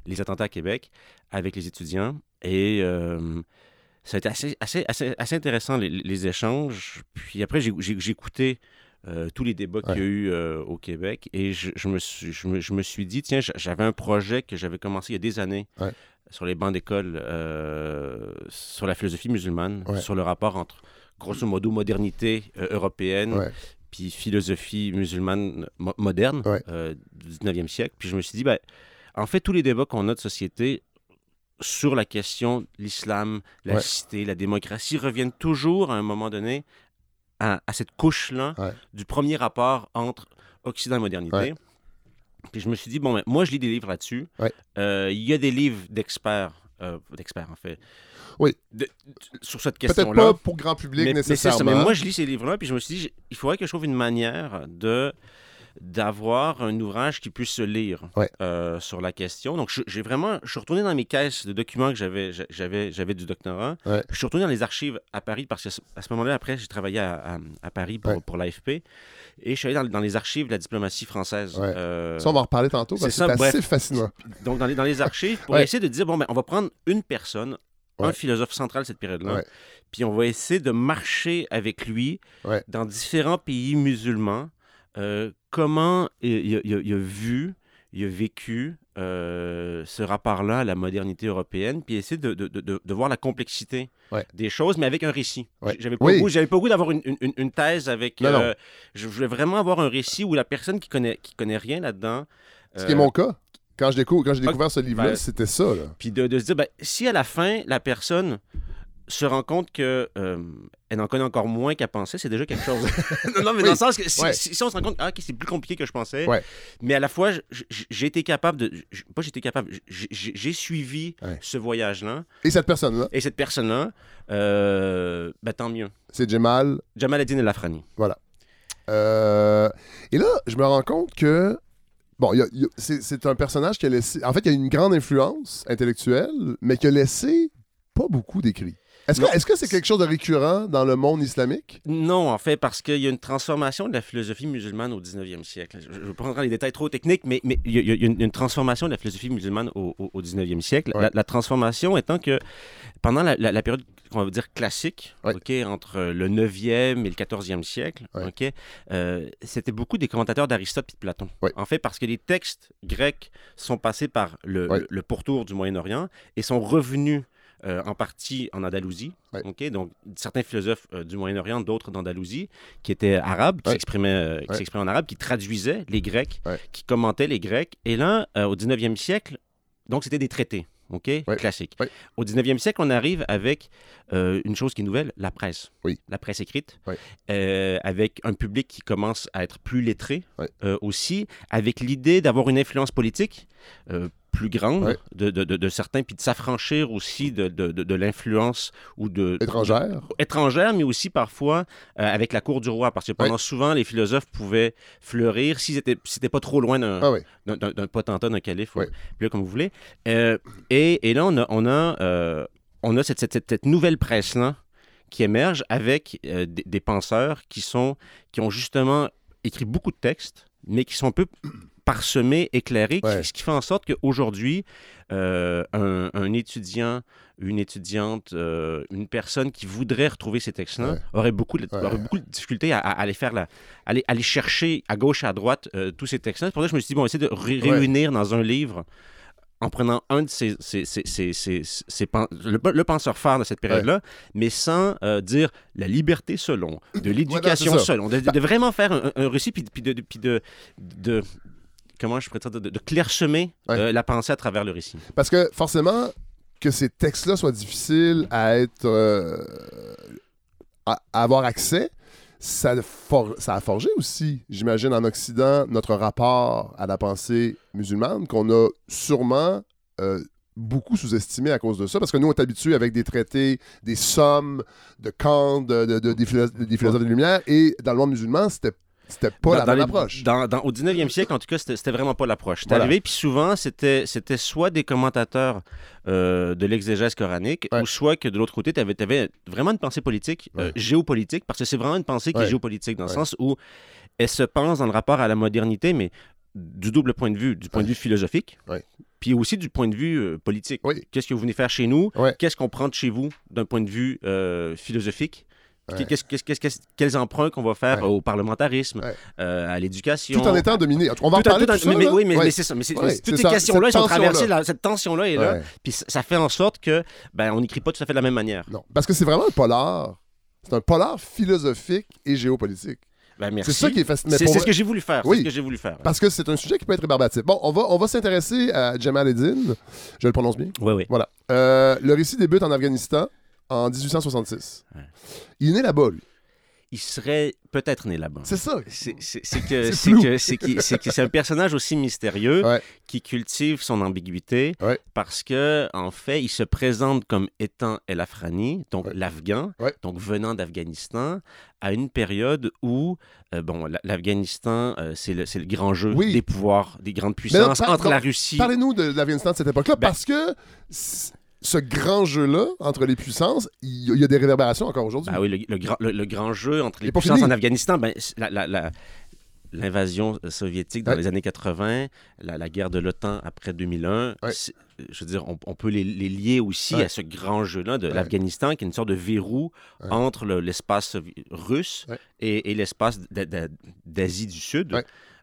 les attentats à Québec avec les étudiants. Et ça a été assez, assez, assez, assez intéressant, les, les échanges. Puis après, j'ai écouté euh, tous les débats qu'il y a eu euh, au Québec et je, je me suis, je, me, je me suis dit, tiens, j'avais un projet que j'avais commencé il y a des années Ouais. sur les bancs d'école euh, sur la philosophie musulmane, Ouais. sur le rapport entre, grosso modo, modernité européenne puis philosophie musulmane mo- moderne du 19e siècle. Puis je me suis dit, ben, en fait, tous les débats qu'on a de société sur la question de l'islam, la Ouais. cité, la démocratie reviennent toujours à un moment donné à, à cette couche-là Ouais. du premier rapport entre Occident et modernité. Ouais. Puis je me suis dit, bon, ben, moi, je lis des livres là-dessus. Euh, Il y a des livres d'experts, euh, d'experts en fait, Oui. de- de- sur cette Peut-être question-là pas pour grand public mais, mais nécessairement. ça. Mais moi, je lis ces livres-là, puis je me suis dit, il faudrait que je trouve une manière de d'avoir un ouvrage qui puisse se lire Ouais. euh, sur la question. Donc, je- j'ai vraiment, je suis retourné dans mes caisses de documents que j'avais, j'avais, j'avais du doctorat. Ouais. Je suis retourné dans les archives à Paris parce qu'à ce, à ce moment-là, après, j'ai travaillé à, à- à Paris pour, Ouais. pour l'AFP. Et je suis allé dans, dans les archives de la diplomatie française. Euh, Ça, on va en reparler tantôt parce que c'est ça, c'est bref. assez fascinant. donc, dans les, dans les archives, pour essayer de dire, bon, ben, on va prendre une personne, un philosophe central de cette période-là, puis on va essayer de marcher avec lui dans différents pays musulmans, euh, comment il, a- il a- il a vu, il a vécu euh, ce rapport-là à la modernité européenne, puis essayer de, de- de- voir la complexité Ouais. des choses, mais avec un récit. Ouais. J'avais pas, Oui. le goût- j'avais pas le goût d'avoir une, une- une thèse avec... Non, non. euh, je voulais vraiment avoir un récit où la personne qui connaît, qui connaît rien là-dedans... Ce qui est mon cas. Quand je découvre, quand j'ai découvert ce livre-là, Ben, c'était ça. Puis de, de se dire, ben, si à la fin, la personne se rend compte que euh, elle en connaît encore moins qu'elle pensait, c'est déjà quelque chose. non, non, mais Oui. dans le sens que si, Ouais. si- si on se rend compte, ah, ok, c'est plus compliqué que je pensais, Ouais. mais à la fois, j'ai été capable de. Pas j'ai été capable, j'ai suivi Ouais. ce voyage-là, Et cette personne-là, et cette personne-là, euh, ben, tant mieux. c'est Jamal. Jamal Adine El Afrani. Euh, Et là, je me rends compte que. Bon, c'est un personnage qui a laissé. En fait, il y a une grande influence intellectuelle, mais qui a laissé pas beaucoup d'écrits. Est-ce que c'est quelque chose de récurrent dans le monde islamique? Non, en fait, parce qu'il y a une transformation de la philosophie musulmane au 19e siècle. Je ne vais pas rentrer dans les détails trop techniques, mais, mais il y a, une, une transformation de la philosophie musulmane au, au- au 19e siècle. Ouais. La, la transformation étant que pendant la, la- la période qu'on va dire classique, Ouais. entre le 9e et le 14e siècle, Ouais. euh, c'était beaucoup des commentateurs d'Aristote et de Platon. En fait, parce que les textes grecs sont passés par le, Ouais. le- le pourtour du Moyen-Orient et sont revenus euh, en partie en Andalousie. Ouais. Donc, certains philosophes euh, du Moyen-Orient, d'autres d'Andalousie, qui étaient arabes, qui s'exprimaient euh, Ouais. en arabe, qui traduisaient les Grecs, qui commentaient les Grecs. Et là, au 19e siècle, donc c'était des traités. OK? Classique. Au 19e siècle, on arrive avec euh, une chose qui est nouvelle, la presse. Oui. La presse écrite, euh, avec un public qui commence à être plus lettré euh, aussi, avec l'idée d'avoir une influence politique. Plus grande Ouais. de, de, certains, puis de s'affranchir aussi de, de, l'influence ou de Étrangère. étrangère, mais aussi parfois euh, avec la cour du roi, parce que pendant Ouais. souvent les philosophes pouvaient fleurir s'ils étaient, si c'était pas trop loin d'un Ah d'un- potentat, d'un calife, ou là, comme vous voulez. Euh, et, et là, on a, on a, euh, on a cette, cette- nouvelle presse-là qui émerge avec des, des penseurs qui, sont, qui ont justement écrit beaucoup de textes, mais qui sont un peu qui- Ouais. ce qui fait en sorte qu'aujourd'hui, euh, un, un étudiant, une étudiante, euh, une personne qui voudrait retrouver ces textes-là Ouais. aurait, beaucoup de, Ouais. aurait beaucoup de difficultés à, à aller faire la, aller, aller chercher à gauche, à droite euh, tous ces textes-là. C'est pour ça que je me suis dit, bon, essayer de ré- réunir dans un livre en prenant un de ces, le, le penseur phare de cette période-là, mais sans euh, dire la liberté selon, de l'éducation selon, de, de- de vraiment faire un, un récit, puis, de- comment je dire, de, de clairsemer Ouais. euh, la pensée à travers le récit. Parce que forcément, que ces textes-là soient difficiles à être. euh, à, à avoir accès, ça, for- ça a forgé aussi, j'imagine, en Occident, notre rapport à la pensée musulmane, qu'on a sûrement. euh, beaucoup sous-estimé à cause de ça, parce que nous, on est habitués avec des traités, des sommes de Kant, de, de- de- des, philo- des philosophes des Lumières, et dans le monde musulman, c'était c'était pas Dans- la dans même les- approche. dans- dans- au 19e siècle, en tout cas, c'était c'était vraiment pas l'approche. C'est Voilà. arrivé, puis souvent, c'était c'était soit des commentateurs euh, de l'exégèse coranique, Ouais. ou soit que de l'autre côté, tu avais, vraiment une pensée politique, euh, Ouais. géopolitique, parce que c'est vraiment une pensée qui est géopolitique, dans le sens où elle se pense dans le rapport à la modernité, mais du double point de vue, du point de vue philosophique, puis aussi du point de vue euh, politique. Oui. Qu'est-ce que vous venez faire chez nous? Ouais. Qu'est-ce qu'on prend de chez vous d'un point de vue euh, philosophique? Ouais. quels emprunts qu'on va faire Ouais. au parlementarisme, euh, à l'éducation? Tout en étant dominé. On va en Tout en- parler tout en- tout ça, mais, oui, mais, mais c'est ça. Mais toutes ces questions-là, cette ils sont tension-là. traversées, là, cette tension-là est là. Puis ça fait en sorte que ben, on n'écrit pas tout à fait de la même manière. Non, parce que c'est vraiment un polar. C'est un polar philosophique et géopolitique. Ben. C'est ça qui est fascinant. C'est Mais ce que j'ai voulu faire. Oui. Ce que j'ai voulu faire. Parce que c'est un sujet qui peut être rébarbatif. Bon, on va, on va s'intéresser à Jamal Eddin. Je le prononce bien? Oui, oui. Voilà. Euh, le récit débute en Afghanistan en 1866. Ouais. Il est né là-bas, lui. Il serait peut-être né là-bas. C'est ça. C'est que C'est un personnage aussi mystérieux Ouais. qui cultive son ambiguïté Ouais. parce que en fait il se présente comme étant El Afrani, donc Ouais. l'Afghan, donc venant d'Afghanistan, à une période où euh, bon la- l'Afghanistan euh, c'est le, le grand jeu Oui. des pouvoirs, des grandes puissances par- entre non, la Russie. Parlez-nous de, l'Afghanistan de cette époque-là, Ben- parce que ce grand jeu-là entre les puissances, il y, a- des réverbérations encore aujourd'hui. Ah oui, le, le grand, le, le grand jeu entre les puissances fini. en Afghanistan, ben, l'invasion soviétique dans Ouais. les années 80, la, la guerre de l'OTAN après 2001, Ouais. c'est- je veux dire, on, on peut les, les lier aussi Ouais. à ce grand jeu-là de l'Afghanistan, qui est une sorte de verrou entre le- l'espace russe et, et l'espace d'Asie du Sud.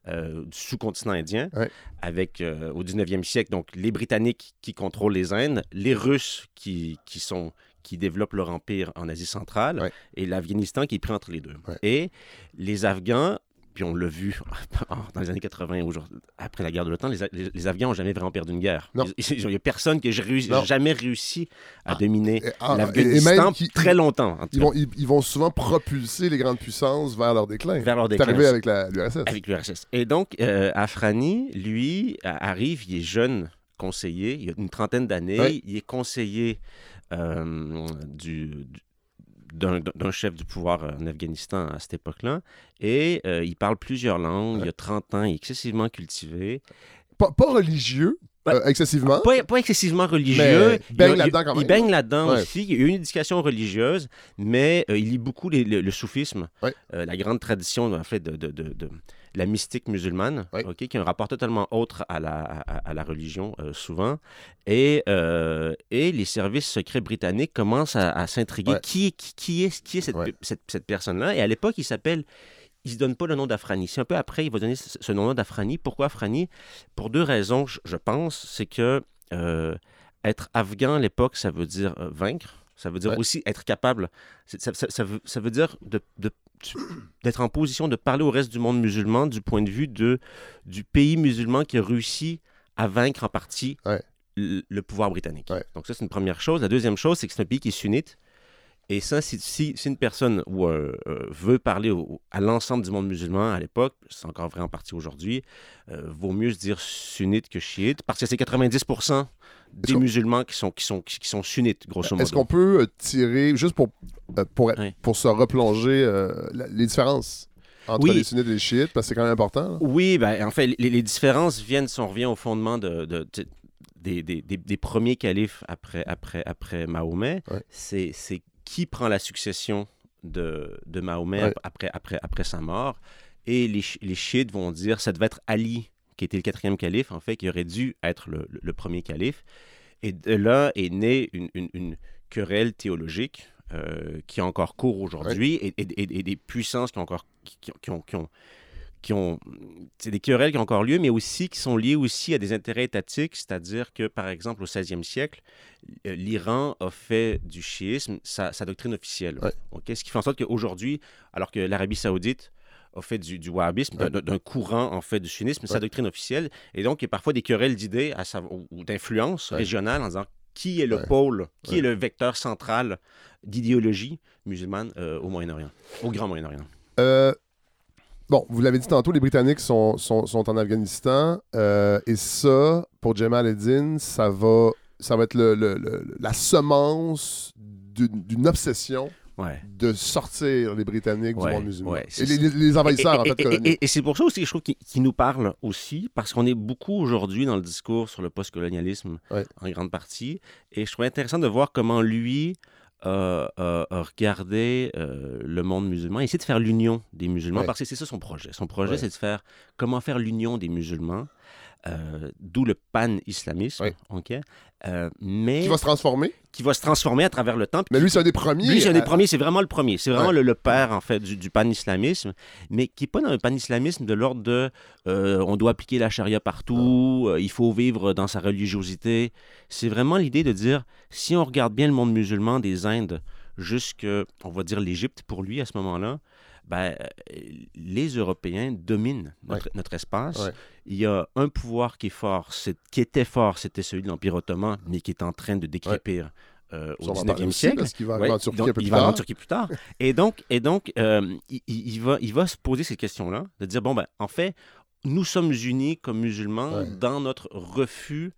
Euh, du sous-continent indien, Ouais. avec euh, au 19e siècle, donc les Britanniques qui contrôlent les Indes, les Russes qui, qui sont qui développent leur empire en Asie centrale, Ouais. et l'Afghanistan qui est pris entre les deux. Ouais. Et les Afghans, puis on l'a vu dans les années 80, aujourd'hui, après la guerre de l'OTAN, les, les, les Afghans n'ont jamais vraiment perdu une guerre. Il n'y a personne qui a jamais réussi à dominer ah, et- et l'Afghanistan très longtemps. Ils vont, ils, ils vont souvent propulser les grandes puissances vers leur déclin. vers leur C'est déclin. arrivé avec l'URSS. Avec l'URSS. Et donc, euh, Afrani, lui, arrive, il est jeune conseiller, il a une trentaine d'années, Ouais. il est conseiller euh, du, du- d'un, chef du pouvoir en Afghanistan à cette époque-là, et euh, il parle plusieurs langues, il a 30 ans, il est excessivement cultivé. Pas, pas religieux, euh, excessivement. Pas, pas excessivement religieux. Mais il baigne il- là-dedans quand Il même. baigne là-dedans Ouais. aussi. Il a eu une éducation religieuse, mais euh, il lit beaucoup les- le, le soufisme, Ouais. euh, la grande tradition en fait, de, de- de- de la mystique musulmane, ok, qui a un rapport totalement autre à la, à, à la religion, euh, souvent. Et, euh, et les services secrets britanniques commencent à, à s'intriguer. Ouais. Qui, est- qui, qui est, qui est cette, Ouais. cette, cette personne-là? Et à l'époque, il s'appelle il se donne pas le nom d'Afrani. C'est un peu après, il va donner ce nom-là d'Afrani. Pourquoi Afrani? Pour deux raisons, je, pense. C'est que euh, être afghan à l'époque, ça veut dire euh, vaincre. Ça veut dire Ouais. aussi être capable. Ça, ça- ça veut, ça veut dire de- d'être en position de parler au reste du monde musulman du point de vue de, du pays musulman qui a réussi à vaincre en partie Ouais. le, le pouvoir britannique. Ouais. Donc ça, c'est une première chose. La deuxième chose, c'est que c'est un pays qui est sunnite Et ça, si, si, si une personne ou, euh, euh, veut parler au- à l'ensemble du monde musulman à l'époque, c'est encore vrai en partie aujourd'hui, euh, vaut mieux se dire sunnite que chiite, parce que c'est 90% des musulmans qui sont, qui, sont, qui, sont sunnites, grosso modo. Est-ce qu'on peut euh, tirer, juste pour, euh, pour, pour se replonger, euh, les différences entre Oui. les sunnites et les chiites, parce que c'est quand même important. là? Oui, ben, en fait, les, les différences viennent, si on revient au fondement de, de- de- des, des- des- des premiers califes après, après, après Mahomet, Ouais. c'est qui prend la succession de, de Mahomet Ouais. après, après, après sa mort. Et les, les chiites vont dire ça devait être Ali, qui était le quatrième calife, en fait, qui aurait dû être le, premier calife. Et de là est née une, une- une querelle théologique euh, qui a encore cours aujourd'hui et, et- et- et des puissances qui ont encore qui, ont, qui ont- qui ont c'est des querelles qui ont encore lieu, mais aussi qui sont liées aussi à des intérêts étatiques, c'est-à-dire que, par exemple, au 16e siècle, euh, l'Iran a fait du chiisme sa, sa doctrine officielle. Ouais. OK? Ce qui fait en sorte qu'aujourd'hui, alors que l'Arabie saoudite a fait du, du wahhabisme, d'un- courant en fait du sunnisme, sa doctrine officielle, et donc il y a parfois des querelles d'idées à savoir- ou, d'influence Ouais. régionale en disant qui est le Ouais. pôle, qui est le vecteur central d'idéologie musulmane euh, au Moyen-Orient, au Grand Moyen-Orient? Euh, bon, vous l'avez dit tantôt, les Britanniques sont, sont, sont en Afghanistan. euh, et ça, pour Jamal Eddin, ça va, ça va être le- le- le- la semence d'une d'une obsession Ouais. de sortir les Britanniques Ouais, du monde musulman. ouais, et les, envahisseurs, en Et- fait, et- et- et- et c'est pour ça aussi, je trouve, qu'il qu'il nous parle aussi, parce qu'on est beaucoup aujourd'hui dans le discours sur le postcolonialisme, en grande partie. Et je trouve intéressant de voir comment lui euh, a a regardé euh, le monde musulman, essayer de faire l'union des musulmans, Ouais. parce que c'est ça son projet. Son projet, Ouais. c'est de faire comment faire l'union des musulmans, euh, d'où le pan-islamisme, ok? Euh, mais Qui va se transformer. qui va se transformer à travers le temps. Mais lui, c'est un des premiers. lui, c'est un des à- premiers, c'est vraiment le premier. C'est vraiment Ouais. le, le père, en fait, du, du pan-islamisme, mais qui n'est pas dans un pan-islamisme de l'ordre de euh, on doit appliquer la charia partout, euh, il faut vivre dans sa religiosité. C'est vraiment l'idée de dire si on regarde bien le monde musulman des Indes jusque, on va dire, l'Égypte pour lui à ce moment-là, ben, euh, les Européens dominent notre, notre espace. Ouais. Il y a un pouvoir qui est fort, qui était fort, c'était celui de l'Empire ottoman, mais qui est en train de décrépir euh, au va en parler 19e aussi, siècle. Parce qu'il va Ouais, en Turquie donc, un peu il plus va aller en tard. Turquie plus tard. Et donc, et donc euh, il, il- il va, il va se poser ces questions-là, de dire, bon, ben, en fait, nous sommes unis comme musulmans Ouais. dans notre refus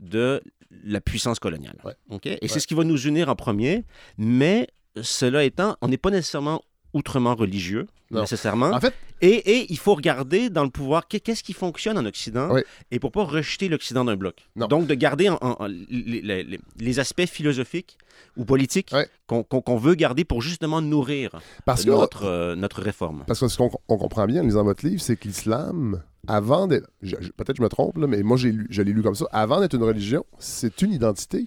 de la puissance coloniale. Ouais. Et Ouais. c'est ce qui va nous unir en premier, mais cela étant, on n'est pas nécessairement outrement religieux, Non. nécessairement. En fait, Et, et il faut regarder dans le pouvoir qu'est- qu'est-ce qui fonctionne en Occident Oui. et pour pas rejeter l'Occident d'un bloc. Non. Donc de garder en- en- en- les, les- les- les aspects philosophiques ou politiques Ouais. qu'on veut garder pour justement nourrir parce que, notre, euh, notre réforme. parce que ce qu'on on comprend bien en lisant votre livre, c'est que l'islam, avant d'être. Peut-être que je me trompe, là, mais moi, je l'ai lu comme ça. Avant d'être une religion, c'est une identité.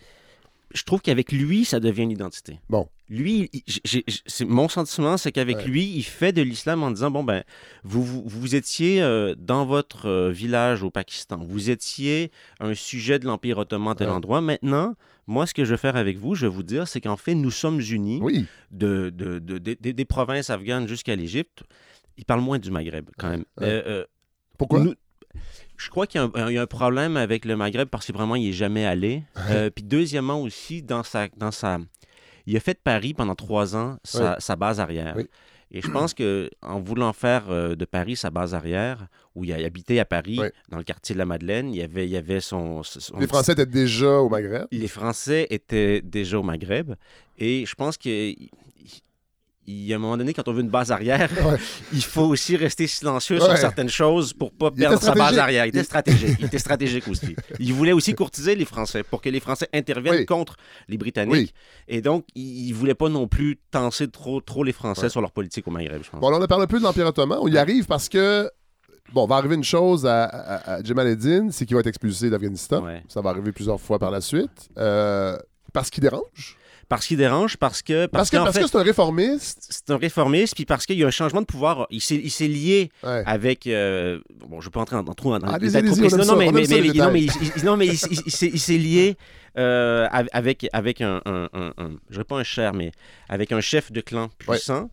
Je trouve qu'avec lui, ça devient une identité. Bon. Lui, il- mon sentiment, c'est qu'avec Ouais. lui, il fait de l'islam en disant bon ben, vous vous, vous étiez euh, dans votre euh, village au Pakistan, vous étiez un sujet de l'empire ottoman à tel Ouais. endroit. Maintenant, moi, ce que je veux faire avec vous, je vais vous dire, c'est qu'en fait, nous sommes unis Oui. de, de- de- de- des- provinces afghanes jusqu'à l'Égypte. Il parle moins du Maghreb quand même. Ouais. Euh, Pourquoi? nous- je crois qu'il y, a un- il y a un problème avec le Maghreb parce que vraiment, il n'est jamais allé. Euh, puis deuxièmement aussi, dans sa, dans sa... il a fait de Paris pendant trois ans sa, Oui. sa base arrière. Oui. Et je pense que en voulant faire euh, de Paris sa base arrière, où il a habité à Paris, Oui. dans le quartier de la Madeleine, il y avait, il y avait son... son- Les Français étaient déjà au Maghreb. les Français étaient déjà au Maghreb. Et je pense que... Il y a un moment donné, quand on veut une base arrière, Ouais. il faut aussi rester silencieux Ouais. sur certaines choses pour pas Il perdre sa base arrière. Il était stratégique. Il était stratégique aussi. Il voulait aussi courtiser les Français pour que les Français interviennent Oui. contre les Britanniques. Oui. Et donc, il voulait pas non plus tenser trop, trop les Français Ouais. sur leur politique au Maghreb, je pense. Bon, on parlé un peu de l'Empire ottoman. On y arrive parce que. Bon, va arriver une chose à, à, à Jamal Eddin, c'est qu'il va être expulsé d'Afghanistan. Ouais. Ça va arriver plusieurs fois par la suite. Euh, parce qu'il dérange. Parce qu'il dérange, parce que... Parce, que parce fait, que c'est un réformiste. c'est un réformiste, puis parce qu'il y a un changement de pouvoir. Il s'est il s'est lié Ouais. avec. euh, bon, je ne vais pas entrer dans, dans, trop dans les précis. aime Non, mais, mais, les mais- non, mais, il, non, mais il, s'est- il s'est lié euh, av- avec, avec un, un, un- un- Je dirais pas un cher, mais avec un chef de clan puissant.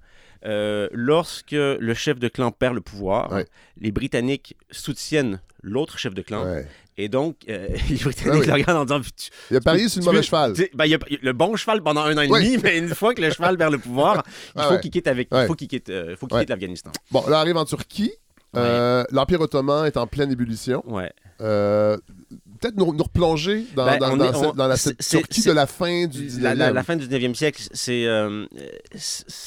Euh, lorsque le chef de clan perd le pouvoir, Ouais. les Britanniques soutiennent l'autre chef de clan. Ouais. Et donc, euh, les Britanniques le regardent en disant Tu- Il a parié sur le mauvais cheval. tu ben, il a, le bon cheval pendant un an et demi, mais une fois que le cheval perd le pouvoir, il faut ouais. qu'il quitte, avec, il faut qu'il quitte, euh, faut qu'il quitte l'Afghanistan. Bon, là, arrive en Turquie. Euh, L'Empire ottoman est en pleine ébullition. Ouais. Peut-être nous, nous replonger dans, Ben, dans- on dans est- cette- on- dans la cette c'est- de la fin du 19e. La, la- la fin du 19e siècle, c'est euh,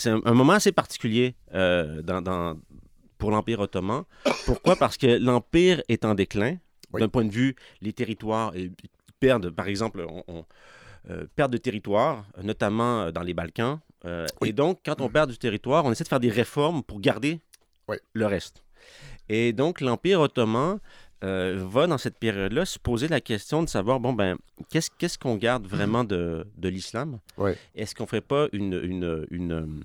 un, moment assez particulier euh, dans, pour l'Empire ottoman. Pourquoi? Parce que l'Empire est en déclin. Oui. D'un point de vue, les territoires ils perdent, par exemple, on, on, euh, perdent de territoire, notamment dans les Balkans. Oui. Et donc, quand on perd du territoire, on essaie de faire des réformes pour garder Oui. le reste. Et donc, l'Empire ottoman euh, va, dans cette période-là, se poser la question de savoir, bon, ben, qu'est-ce qu'est-ce qu'on garde vraiment de, de l'islam? Oui. Est-ce qu'on ne ferait pas une, une, une,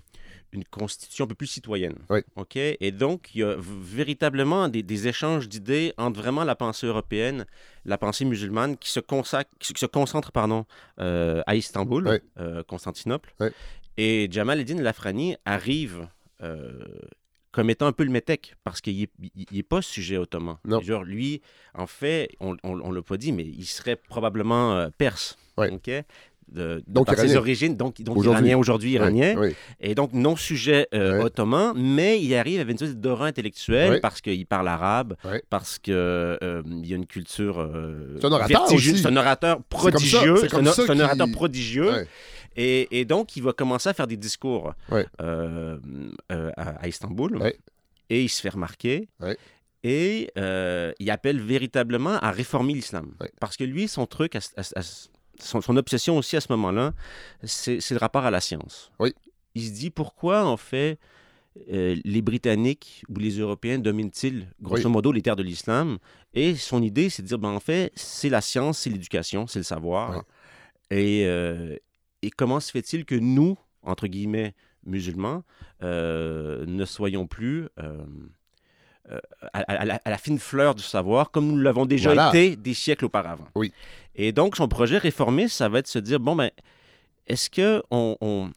une constitution un peu plus citoyenne? Oui. OK? Et donc, il y a véritablement des, des échanges d'idées entre vraiment la pensée européenne, la pensée musulmane, qui se, consacre, qui se- concentre pardon, euh, à Istanbul, Oui. euh, Constantinople. Et Jamal Eddin Lafrani arrive comme étant un peu le métèque, parce qu'il n'est pas sujet ottoman. Non. Genre, lui, en fait, on ne l'a pas dit, mais il serait probablement euh, perse. De, de Donc par ses origines, donc, iranien aujourd'hui, iranien, Oui, oui. et donc non sujet euh, Ouais. ottoman, mais il arrive avec une sorte d'aura intellectuelle Ouais. parce qu'il parle arabe, Ouais. parce qu'il y a une culture euh, C'est un orateur prodigieux. c'est un, orateur prodigieux. Et, et donc, il va commencer à faire des discours Ouais. euh, euh, à, à Istanbul. Ouais. Et il se fait remarquer. Ouais. Et euh, il appelle véritablement à réformer l'islam. Parce que lui, son truc, à- à- à- son, son obsession aussi à ce moment-là, c'est le rapport à la science. Il se dit pourquoi, en fait, euh, les Britanniques ou les Européens dominent-ils, grosso Oui. modo, les terres de l'islam? Et son idée, c'est de dire, ben, en fait, c'est la science, c'est l'éducation, c'est le savoir. Oui. Et, euh, et comment se fait-il que nous, entre guillemets, musulmans, euh, ne soyons plus euh, euh, à, à la, à la fine fleur du savoir comme nous l'avons déjà Voilà. été des siècles auparavant? Oui. Et donc, son projet réformiste, ça va être de se dire, bon, ben, est-ce que on, on,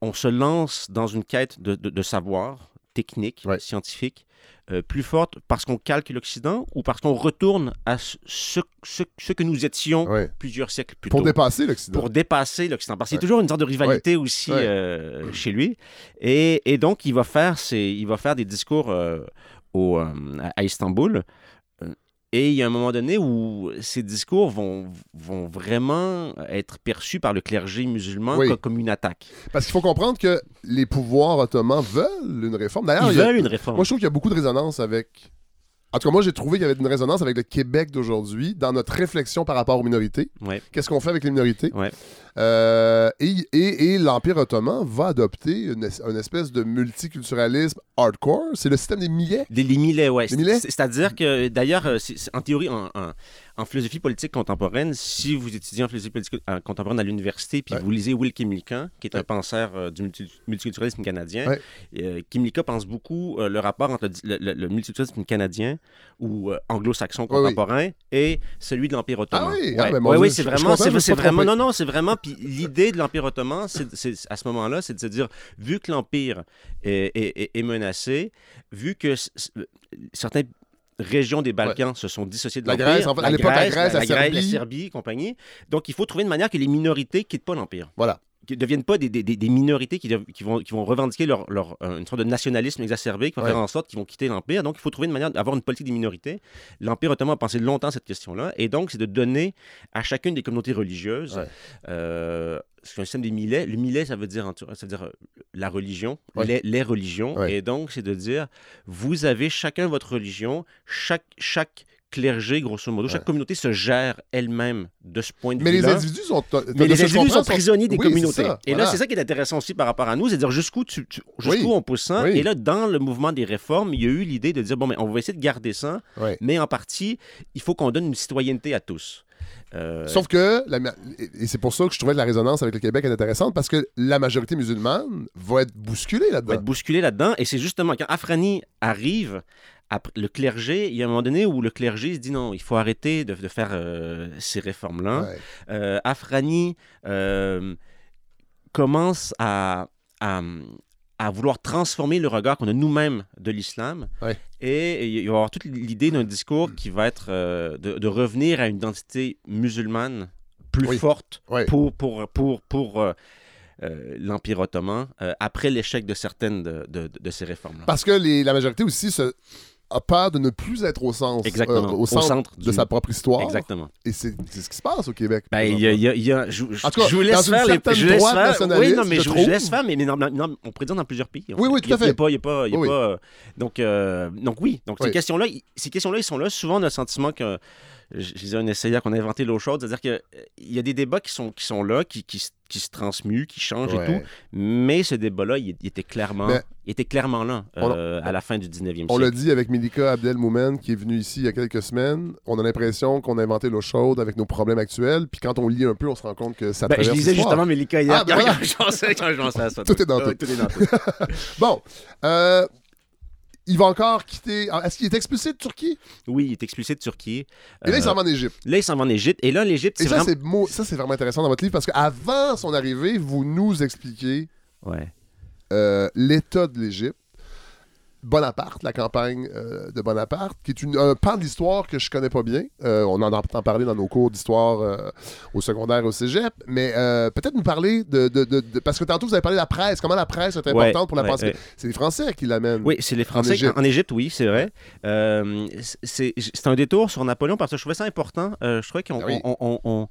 on se lance dans une quête de, de- de savoir technique, Ouais. scientifique, euh, plus forte parce qu'on calque l'Occident ou parce qu'on retourne à ce, ce, que nous étions Ouais. plusieurs siècles plus Pour tôt dépasser l'Occident. pour dépasser l'Occident. Parce qu'il y a toujours une sorte de rivalité aussi euh, chez lui. Et, et donc, il va faire, ses- il va faire des discours euh, au, à Istanbul. Et il y a un moment donné où ces discours vont, vont vraiment être perçus par le clergé musulman Oui. comme une attaque. Parce qu'il faut comprendre que les pouvoirs ottomans veulent une réforme. D'ailleurs, Ils il y a- veulent une réforme. moi, je trouve qu'il y a beaucoup de résonance avec. En tout cas, moi, j'ai trouvé qu'il y avait une résonance avec le Québec d'aujourd'hui dans notre réflexion par rapport aux minorités. Ouais. Qu'est-ce qu'on fait avec les minorités? Ouais. Euh, et et- et l'Empire ottoman va adopter une, es- une espèce de multiculturalisme hardcore. C'est le système des millets. Des, les millets, ouais. Les millets? C'est- C'est-à-dire que, d'ailleurs, euh, en théorie, en, en- en philosophie politique contemporaine, si vous étudiez en philosophie politique euh, contemporaine à l'université, puis Ouais. vous lisez Will Kimlicka, qui est un penseur euh, du multi- multiculturalisme canadien, Ouais. euh, Kimlicka pense beaucoup le rapport entre le, le- le multiculturalisme canadien ou anglo-saxon oui. contemporain et celui de l'Empire ottoman. Ah oui? Ah, ben, oui, je- c'est vraiment, c'est vraiment, non, non, c'est vraiment, puis l'idée de l'Empire ottoman, c'est, à ce moment-là, c'est de se dire, vu que l'Empire est, est- est- est menacé, vu que certaines régions des Balkans se sont dissociées de La l'Empire. Grèce, en fait, à l'époque, la Grèce, la la, Serbie. la Serbie, compagnie. Donc, il faut trouver une manière que les minorités quittent pas l'Empire. Voilà. Qui ne deviennent pas des, des- des- des minorités qui, dev- qui vont, qui vont revendiquer leur, leur, euh, une sorte de nationalisme exacerbé qui va Ouais. faire en sorte qu'ils vont quitter l'Empire. Donc, il faut trouver une manière d'avoir une politique des minorités. L'Empire ottoman a pensé longtemps à cette question-là. Et donc, c'est de donner à chacune des communautés religieuses Ouais. euh, c'est un système des millets. Le millet, ça veut dire, ça veut dire euh, la religion, Ouais. les, les religions. Ouais. Et donc, c'est de dire, vous avez chacun votre religion, chaque, chaque clergé, grosso modo, chaque Ouais. communauté se gère elle-même de ce point de Mais les vue-là. individus sont. Mais les individus sont prisonniers des Oui, communautés. ça, Et voilà. là, c'est ça qui est intéressant aussi par rapport à nous, c'est de dire jusqu'où tu, tu- Oui. on pousse ça. Oui. Et là, dans le mouvement des réformes, il y a eu l'idée de dire bon, mais on va essayer de garder ça, mais en partie, il faut qu'on donne une citoyenneté à tous. Euh, Sauf que, la et c'est pour ça que je trouvais que la résonance avec le Québec est intéressante, parce que la majorité musulmane va être bousculée on va là-dedans. être bousculé là-dedans. Et c'est justement quand Afrani arrive, après, le clergé, il y a un moment donné où le clergé se dit non, il faut arrêter de, de faire euh, ces réformes-là. Ouais. Euh, Afrani euh, commence à, à, à vouloir transformer le regard qu'on a nous-mêmes de l'islam. Ouais. Et il va y avoir toute l'idée d'un discours qui va être de, de revenir à une identité musulmane plus Oui. forte Ouais. pour, pour, pour, pour euh, l'Empire ottoman euh, après l'échec de certaines de, de- de ces réformes-là. Parce que les- la majorité aussi se- a peur de ne plus être au, sens, euh, au centre, de du- sa propre histoire. Exactement. Et c'est ce qui se passe au Québec. Ben, y a, y a- y a- je, je- En tout cas, je vous laisse faire les je laisse faire- Oui, non, mais je vous laisse faire, mais, mais non, non, on présente dans plusieurs pays. Oui, oui, tout à fait. Il y a pas, y a pas, y a Oui, pas, euh, donc, euh, donc oui, donc Oui. ces questions-là, ces questions-là, ils sont là. Souvent, on a le sentiment que je disais un essayeur qu'on a inventé l'eau chaude, c'est-à-dire qu'il y a des débats qui sont, qui sont là, qui, qui, se- qui se transmuent, qui changent et tout, mais ce débat-là, il, il était clairement, il était clairement là On- euh, à la fin du 19e On l'a siècle. dit avec Milika Abdelmoumen qui est venue ici il y a quelques semaines. On a l'impression qu'on a inventé l'eau chaude avec nos problèmes actuels. Puis quand on lit un peu, on se rend compte que ça Ben, je lisais justement Mélika hier. Ah, ben quand, voilà. quand je pensais- à ça. Tout est dans tout. tout est dans. Bon, euh, il va encore quitter. Est-ce qu'il est expulsé de Turquie? Oui, il est expulsé de Turquie. Et là, il Euh, s'en va en Égypte. Là, il s'en va en Égypte. Et là, l'Égypte, Et c'est ça, vraiment... c'est mo- ça, c'est vraiment intéressant dans votre livre parce qu'avant son arrivée, vous nous expliquez Ouais. euh, l'état de l'Égypte. Bonaparte, la campagne euh, de Bonaparte, qui est une, un pan de l'histoire que je connais pas bien. Euh, on en entend parler dans nos cours d'histoire euh, au secondaire, au cégep. Mais peut-être nous parler de, de- de- de- Parce que tantôt, vous avez parlé de la presse. Comment la presse est Ouais, importante pour la ouais, pensée. ouais. C'est les Français qui l'amènent. Oui, c'est les Français. Égypte. En Égypte, oui, c'est vrai. C'est un détour sur Napoléon parce que je trouvais ça important. Je trouvais qu'on. Ah oui. on- on- on-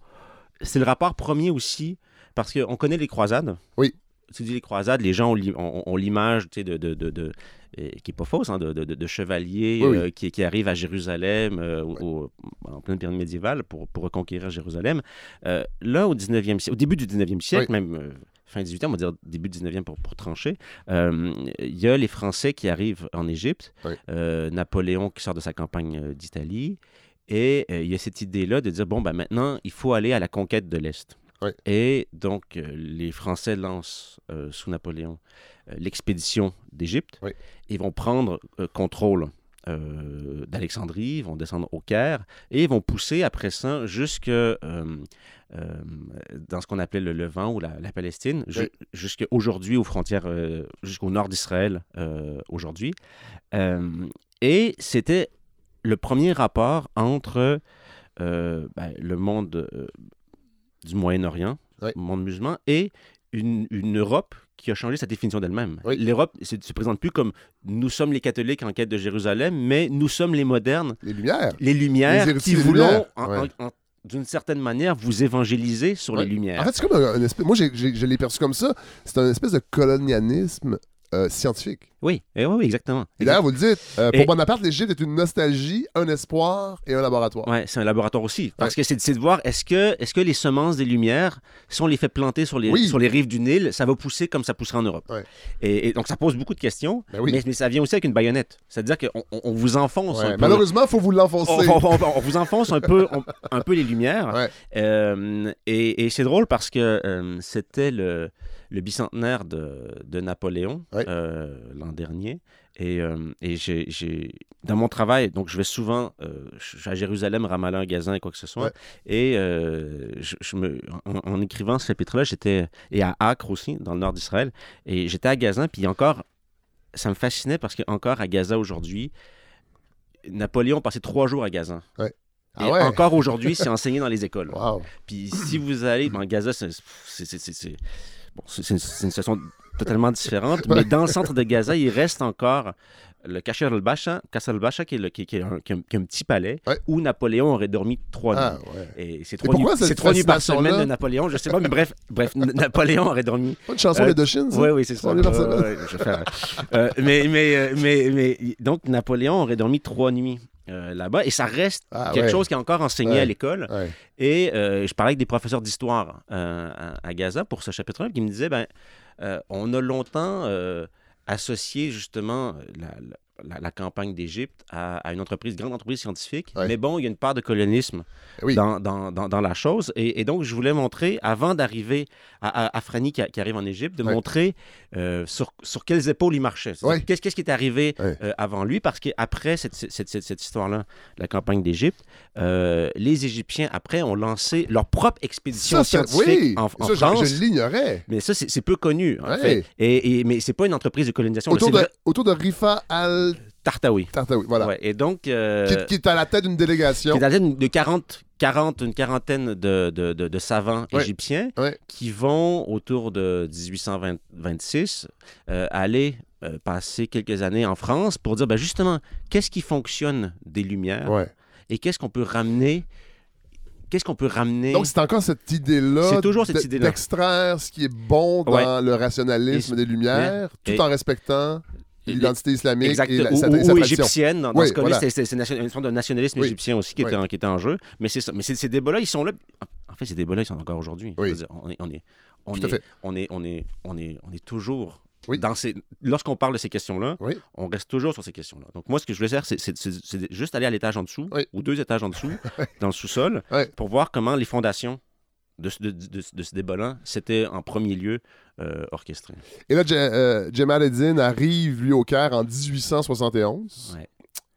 c'est le rapport premier aussi parce qu'on connaît les croisades. Oui. Tu dis les croisades, les gens ont, l'i- ont- ont l'image de, de, de, de- euh, qui n'est pas fausse, hein, de, chevaliers Oui, oui. euh, qui, qui arrivent à Jérusalem euh, au- en pleine période médiévale pour, pour reconquérir Jérusalem. Là, au 19e siècle, au début du 19e siècle, même fin 18e, on va dire début 19e pour, pour trancher, il y a les Français qui arrivent en Égypte, Napoléon qui sort de sa campagne d'Italie, et il y a cette idée-là de dire, bon, ben, maintenant, il faut aller à la conquête de l'Est. Oui. Et donc, euh, les Français lancent, euh, sous Napoléon, euh, l'expédition d'Égypte. Oui. Ils vont prendre euh, contrôle d'Alexandrie, ils vont descendre au Caire, et ils vont pousser après ça jusque dans ce qu'on appelait le Levant ou la, la Palestine, ju- Oui. jusqu'aujourd'hui aux frontières, jusqu'au nord d'Israël aujourd'hui. Et c'était le premier rapport entre euh, ben, le monde euh, du Moyen-Orient, Oui. monde musulman, et une, une Europe qui a changé sa définition d'elle-même. Oui. L'Europe ne se présente plus comme nous sommes les catholiques en quête de Jérusalem, mais nous sommes les modernes, Les Lumières. les Lumières, Les qui voulons, Ouais. d'une certaine manière, vous évangéliser sur Ouais. les Lumières. En fait, c'est comme un, un espèce. Moi, je l'ai perçu comme ça. C'est un espèce de colonialisme euh, scientifique. oui, et oui, oui, exactement. Et d'ailleurs, vous le dites, euh, pour Et- Bonaparte, l'Égypte est une nostalgie, un espoir et un laboratoire. Ouais, c'est un laboratoire aussi. Parce que c'est de voir est-ce que, est que les semences des Lumières, si on les fait planter sur les, Oui. sur les rives du Nil, ça va pousser comme ça poussera en Europe. Ouais. Et, et donc ça pose beaucoup de questions, Ben oui. mais, mais ça vient aussi avec une baïonnette. C'est-à-dire qu'on on- on vous enfonce Ouais, un peu. Malheureusement, il faut vous l'enfoncer. on, vous enfonce un peu, un peu les Lumières. Ouais. Euh, et et c'est drôle parce que euh, c'était le, le bicentenaire de, de Napoléon euh, l'an dernier. Et, euh, et j'ai, dans mon travail, donc je vais souvent euh, je suis à Jérusalem, Ramallah, Gazan et quoi que ce soit. Et je, je me, en, en écrivant ce chapitre-là, j'étais, et à Acre aussi, dans le nord d'Israël, et j'étais à Gazan, puis encore, ça me fascinait parce qu'encore à Gaza aujourd'hui, Napoléon passait trois jours à Gazan. Ah ouais? encore aujourd'hui, c'est enseigné dans les écoles. Wow. Puis si vous allez dans Gaza, c'est c'est- bon, une, situation totalement différente, mais dans le centre de Gaza, il reste encore le Kasher al-Basha, qui est, le- qui- qui est un, qui est un- qui est un petit palais Ouais. où Napoléon aurait dormi trois Ah, nuits. ouais. Et c'est trois, nuits, trois nuits par semaine de Napoléon, je sais pas, mais bref, bref Napoléon aurait dormi Pas une chanson Euh, de Doshin, ça? oui, oui, c'est ça. Nuits par Ouais, je vais faire, euh, mais, mais, euh, mais, mais, donc, Napoléon aurait dormi trois nuits euh, là-bas et ça reste Ah, quelque ouais. chose qui est encore enseigné Ouais. à l'école. Ouais. Et euh, je parlais avec des professeurs d'histoire euh, à, à Gaza pour ce chapitre-là qui me disaient ben, on a longtemps associé justement la- la- la, la campagne d'Égypte à, à une entreprise, grande entreprise scientifique. Ouais. Mais bon, il y a une part de colonialisme Eh Oui. dans, dans, dans, dans la chose. Et, et donc, je voulais montrer, avant d'arriver à, à, à Frani qui, arrive en Égypte, de Ouais. montrer euh, sur, sur quelles épaules il marchait. Ouais. Qu'est-ce qui est arrivé euh, avant lui? Parce qu'après cette, cette, cette, cette histoire-là, la campagne d'Égypte, euh, les Égyptiens, après, ont lancé leur propre expédition Ça, scientifique oui, en, en ça, je- France. je l'ignorais. Mais ça, c'est peu connu, en fait. Et, et- mais c'est pas une entreprise de colonisation. Autour de, autour de Rifa al-Tartawi, Tartawi. voilà. Ouais, et donc, euh, qui, qui est à la tête d'une délégation. qui est à la tête de 40, 40, une quarantaine de, de, de- de savants Ouais. égyptiens Ouais. qui vont, autour de 1826, euh, aller euh, passer quelques années en France pour dire, ben justement, qu'est-ce qui fonctionne des Lumières et qu'est-ce qu'on peut ramener Qu'est-ce qu'on peut ramener Donc, c'est encore cette idée-là. C'est toujours cette de- idée-là. D'extraire ce qui est bon dans Ouais. le rationalisme Et- des Lumières, et- tout en respectant l'identité islamique Exact, et, la, ou, sa, ou- sa ou tradition. égyptienne. Dans, dans Oui, ce cas-là, voilà. c'est- une forme de nationalisme Oui. égyptien aussi qui, était, Oui. qui était en jeu. Mais. Mais ces débats-là, ils sont là. En fait, ces débats-là, ils sont encore aujourd'hui. On est, on est, on est, on est, on est, on est, on est toujours Oui. dans ces. Lorsqu'on parle de ces questions-là, Oui. on reste toujours sur ces questions-là. Donc moi, ce que je voulais faire, c'est- juste aller à l'étage en dessous Oui. ou deux étages en dessous, dans le sous-sol, pour voir comment les fondations de, ce- de, de- de ce débat-là, c'était en premier lieu euh, orchestré. Et là, euh, Jamal Eddin arrive, lui, au Caire en 1871. Ouais.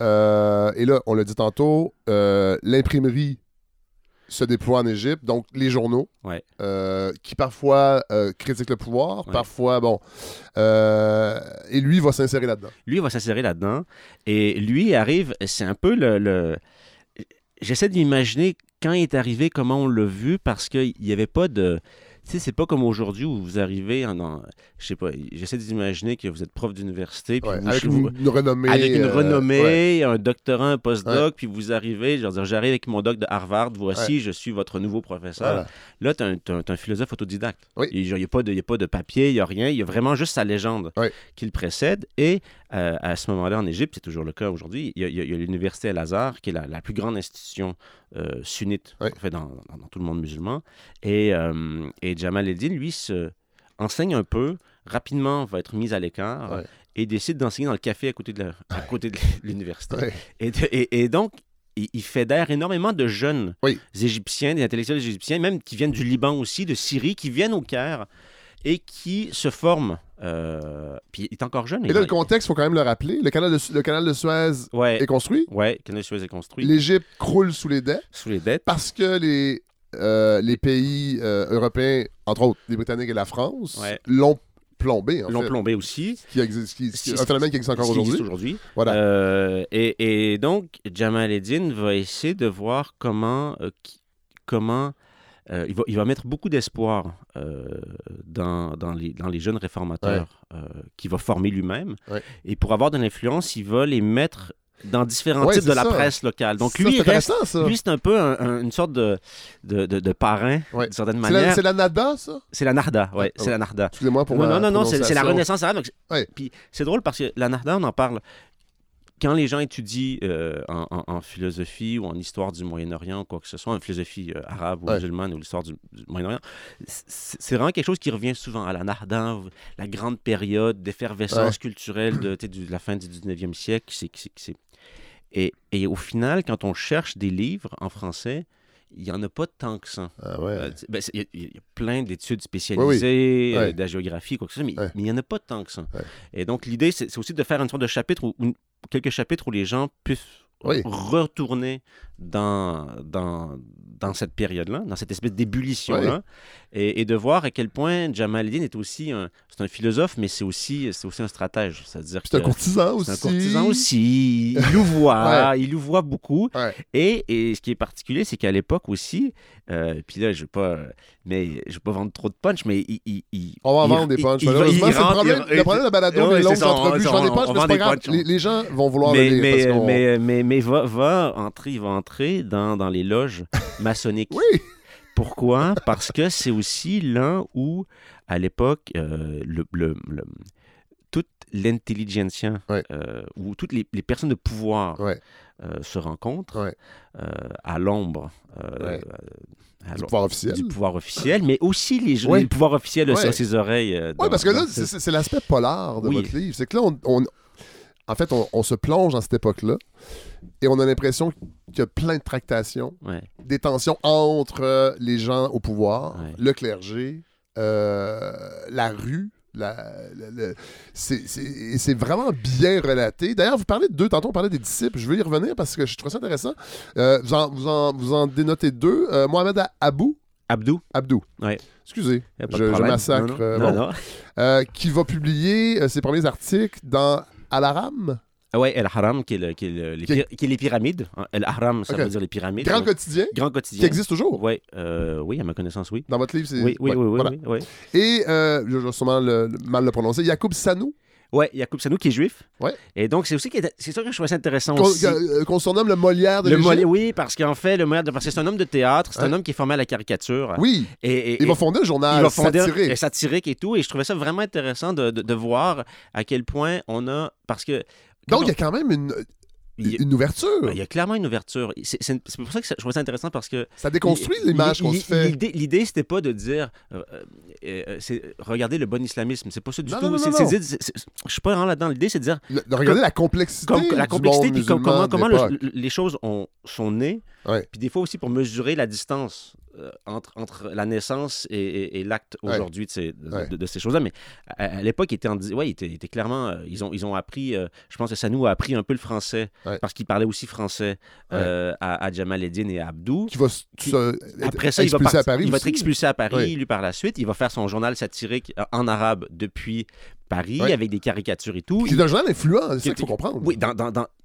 Euh, et là, on l'a dit tantôt, euh, l'imprimerie se déploie en Égypte, donc les journaux, Ouais. qui parfois critiquent le pouvoir, Ouais. parfois, bon. et lui va s'insérer là-dedans. Lui, il va s'insérer là-dedans. Et lui arrive, c'est un peu le. le- J'essaie d'imaginer quand il est arrivé, comment on l'a vu, parce qu'il n'y avait pas de. Tu sais, c'est pas comme aujourd'hui où vous arrivez en. en- je sais pas, j'essaie d'imaginer que vous êtes prof d'université. puis Ouais, avec vous- une, une renommée. avec une euh, renommée, ouais. un doctorat, un postdoc, Ouais. puis vous arrivez, je veux dire, j'arrive avec mon doc de Harvard, voici, je suis votre nouveau professeur. Voilà. Là, tu es, un, philosophe autodidacte. Oui. Il n'y a, a pas de papier, il n'y a rien. Il y a vraiment juste sa légende qui le précède. Et euh, à ce moment-là, en Égypte, c'est toujours le cas aujourd'hui, il y a, l'université Al-Azhar, qui est la, la plus grande institution euh, sunnite Oui. en fait, dans, dans- dans tout le monde musulman. Et, euh, et Jamal Eddin, lui, se enseigne un peu, rapidement va être mis à l'écart et décide d'enseigner dans le café à côté de la- à côté de l'université. Et, de- et- et donc, il, il fédère énormément de jeunes Oui. égyptiens, des intellectuels égyptiens, même qui viennent du Liban aussi, de Syrie, qui viennent au Caire et qui se forment. euh, puis il est encore jeune. Et là, le contexte, il faut quand même le rappeler. Le canal de, le canal de Suez Ouais, est construit. ouais, Canal Suez est construit L'Égypte croule sous les dettes sous les dettes. parce que les, euh, les pays euh, européens, entre autres les Britanniques et la France, Ouais. l'ont plombé. L'ont plombé aussi. Qui existe, qui- qui- un phénomène qui existe encore aujourd'hui. aujourd'hui. Voilà. Euh, et, et donc, Jamal Eddin va essayer de voir comment, euh, comment il, va, il va mettre beaucoup d'espoir euh, dans, dans, les, dans les jeunes réformateurs euh, qu'il va former lui-même. Ouais. Et pour avoir de l'influence, il va les mettre dans différents Ouais, types de la presse locale. Donc Ça, lui, c'est il reste, intéressant, ça. lui, c'est un peu un- un- une sorte de, de, de- de parrain, Ouais. d'une certaine la, manière. c'est la NADA, ça? C'est la Narda, ouais, Ah, c'est la Narda. Excusez-moi pour Non, ma non, non, non, c'est la. Renaissance arabe. donc c'est- Ouais. Puis c'est drôle parce que la Narda, on en parle. Quand les gens étudient euh, en, en- en philosophie ou en histoire du Moyen-Orient quoi que ce soit, en philosophie euh, arabe ou Ouais. musulmane ou l'histoire du, du Moyen-Orient, c'est vraiment quelque chose qui revient souvent à la Narda, la grande période d'effervescence culturelle de, de la fin du 19e siècle. et au final, quand on cherche des livres en français, il n'y en a pas tant que ça. Ah ouais. Euh, ben, Il y, a- il y a plein d'études spécialisées, Ouais. euh, de la géographie, quoi que ce soit, mais Ouais. mais il n'y en a pas tant que ça. Et donc, l'idée, c'est aussi de faire une sorte de chapitre, ou quelques chapitres où les gens puissent Oui. retourner dans, dans, dans cette période-là, dans cette espèce d'ébullition-là, et, et de voir à quel point Jamal Eddin est aussi un, c'est un philosophe, mais c'est aussi, c'est aussi un stratège. C'est-à-dire C'est un courtisan aussi. c'est un courtisan aussi. Il louvoie, Ouais. il louvoie beaucoup. Ouais. Et, et ce qui est particulier, c'est qu'à l'époque aussi, euh, puis là, je ne vais pas, mais je vais pas vendre trop de punch, mais il, il- il- On va il- vendre des punchs. Malheureusement, c'est le rentre- problème. il- Le problème de la balado, Ouais, les longues ça, entrevues, mais c'est pas des grave. punchs, Les, les gens vont vouloir mais, le lire. parce mais, mais, mais, mais va, va entrer, il va entrer dans, dans les loges maçonniques. Oui, Pourquoi? Parce que c'est aussi là où, à l'époque, euh, le, le- le- toute l'intelligentsia, Ouais. euh, ou toutes les, les personnes de pouvoir Ouais. Euh, se rencontrent Ouais. euh, à l'ombre euh, Ouais. du pouvoir officiel. du pouvoir officiel, mais aussi les, gens- Ouais. les pouvoirs officiels sur ses oreilles. Oui, parce que là, c'est ce- c'est- c'est l'aspect polar de Oui. votre livre. C'est que là, on, on- en fait, on, on se plonge dans cette époque-là et on a l'impression qu'il y a plein de tractations, des tensions entre les gens au pouvoir, le clergé, la rue. La- c'est- vraiment bien relaté. D'ailleurs, vous parlez de deux, tantôt on parlait des disciples, je veux y revenir parce que je trouve ça intéressant. Euh, vous, en, vous, en, vous en dénotez deux. Euh, Mohamed Abou, Abdou, Abdou. Ouais. Excusez, je, massacre. Non, non. euh, Non, bon. qui va publier ses premiers articles dans Al-Aram, Ah ouais, El Haram, qui est, le- qui est le- les, Qui- qui est les pyramides. hein. El Haram, ça veut dire les pyramides. grand quotidien, Grand qui quotidien. existe toujours? Ouais, euh, oui, à ma connaissance, oui. Dans votre livre, c'est. Oui, oui, ouais, oui, oui, voilà. oui, oui. Et, euh, je vais sûrement le- mal le prononcer, Yacoub Sanou, Ouais, Yacoub Sanou qui est juif. Ouais. Et donc, c'est aussi qui est- c'est ça que je trouvais ça intéressant qu'on aussi. euh, qu'on surnomme le Molière de Le. Molière, oui, parce qu'en fait, le Molière, de- parce que c'est un homme de théâtre, c'est un homme qui est formé à la caricature. Oui, Et, et- il va fonder un journal il va fonder satirique. et satirique et tout. Et je trouvais ça vraiment intéressant de, de- de voir à quel point on a. Parce que. Donc, il y a quand même une, il une ouverture. ben, il y a clairement une ouverture. C'est pour ça que ça- je trouvais ça intéressant parce que Ça déconstruit l'image qu'on se fait. L'idée, c'était pas de dire, euh, euh, euh, regardez le bon islamisme. C'est pas ça du Non, tout. non, non, je suis pas vraiment là-dedans. L'idée, c'est de dire Le- de regarder la complexité. la complexité, puis comment, comment le- les choses ont, sont nées. Puis des fois aussi pour mesurer la distance entre, entre la naissance et, et- et l'acte Ouais. aujourd'hui de ces, de, Ouais. de- de ces choses-là. Mais à, à l'époque, il était, en, ouais, il était, il était clairement. euh, ils, ont, ils ont appris. euh, je pense que Sanou a appris un peu le français Ouais. parce qu'il parlait aussi français euh, à, à Jamal Eddin et à Abdou. Qui va s- Qui- se- Après ça, il va, expulsé partir- à Paris il va être expulsé à Paris, lui, par la suite. Il va faire son journal satirique euh, en arabe depuis Paris, Ouais. avec des caricatures et tout. Qui est un journal influent, c'est ça Qui- qu'il faut comprendre. Oui, dans, dans, dans, c'est-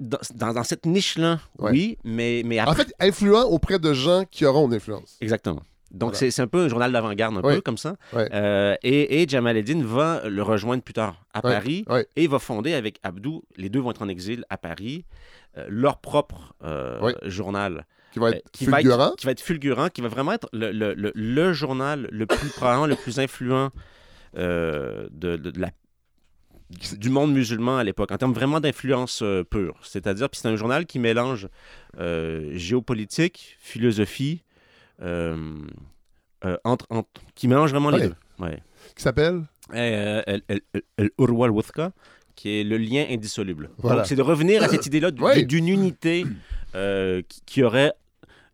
dans, dans- dans cette niche-là, Ouais. oui, mais, mais après... En fait, influent auprès de gens qui auront une influence. Exactement. Donc, Voilà. c'est c'est un peu un journal d'avant-garde, un peu comme ça. Euh, et, et Jamal Eddin va le rejoindre plus tard à. Paris et va fonder avec Abdou, les deux vont être en exil à Paris, euh, leur propre euh, journal Qui va euh, être qui, va fulgurant. être, qui va être fulgurant, qui va vraiment être le, le- le- le journal le plus probablement le plus influent euh, de, de- de la du monde musulman à l'époque, en termes vraiment d'influence euh, pure. C'est-à-dire, puis c'est un journal qui mélange euh, géopolitique, philosophie, euh, entre, entre- qui mélange vraiment les deux. Ouais. Qui s'appelle? El- El- El- El Urwa al-Wuthqa, qui est le lien indissoluble. Voilà. Donc, c'est de revenir à cette idée-là Ouais. d'une unité qui, qui aurait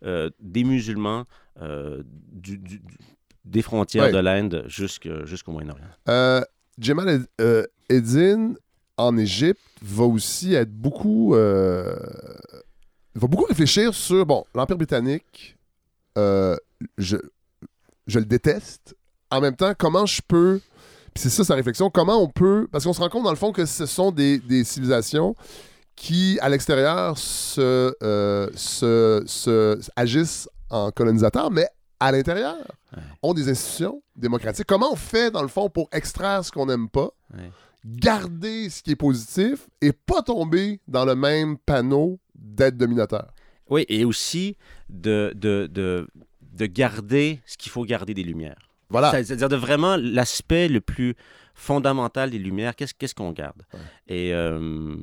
des musulmans du- du- du- des frontières de l'Inde jusqu'au Moyen-Orient. Jamal Ed- euh, Eddin en Égypte va aussi être beaucoup. euh, va beaucoup réfléchir sur. Bon, l'Empire britannique, euh, je, je le déteste. En même temps, comment je peux. Puis c'est ça sa réflexion. Comment on peut. Parce qu'on se rend compte, dans le fond, que ce sont des, des civilisations qui, à l'extérieur, se, euh, se, se- agissent en colonisateurs, mais à l'intérieur, Ouais. ont des institutions démocratiques. Comment on fait, dans le fond, pour extraire ce qu'on n'aime pas, Ouais. garder ce qui est positif et pas tomber dans le même panneau d'être dominateur? Oui, et aussi de, de, de, de garder ce qu'il faut garder des Lumières. Voilà. C'est-à-dire de vraiment l'aspect le plus fondamental des Lumières, qu'est-ce qu'on garde? Ouais. Et euh,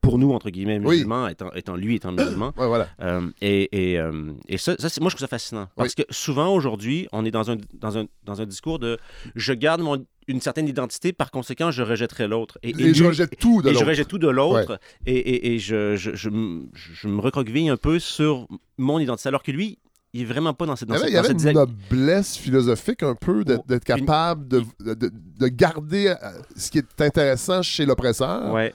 pour, nous, entre guillemets, Oui. musulmans, étant, étant lui étant musulman, Ouais, voilà. euh, et, et, euh, et ça, ça, c'est- moi, je trouve ça fascinant. Parce que souvent, aujourd'hui, on est dans un, dans, un, dans un discours de je garde mon, une certaine identité, par conséquent, je rejetterai l'autre. Et, Et, je rejette tout de et je l'autre. rejette tout de l'autre. Et, et, et je, je, je, me recroqueville un peu sur mon identité. Alors que lui, il est vraiment pas dans cette, dans Il y avait, cette, il y avait cette une noblesse philosophique un peu d'être capable de, de, de- de garder euh, ce qui est intéressant chez l'oppresseur Ouais,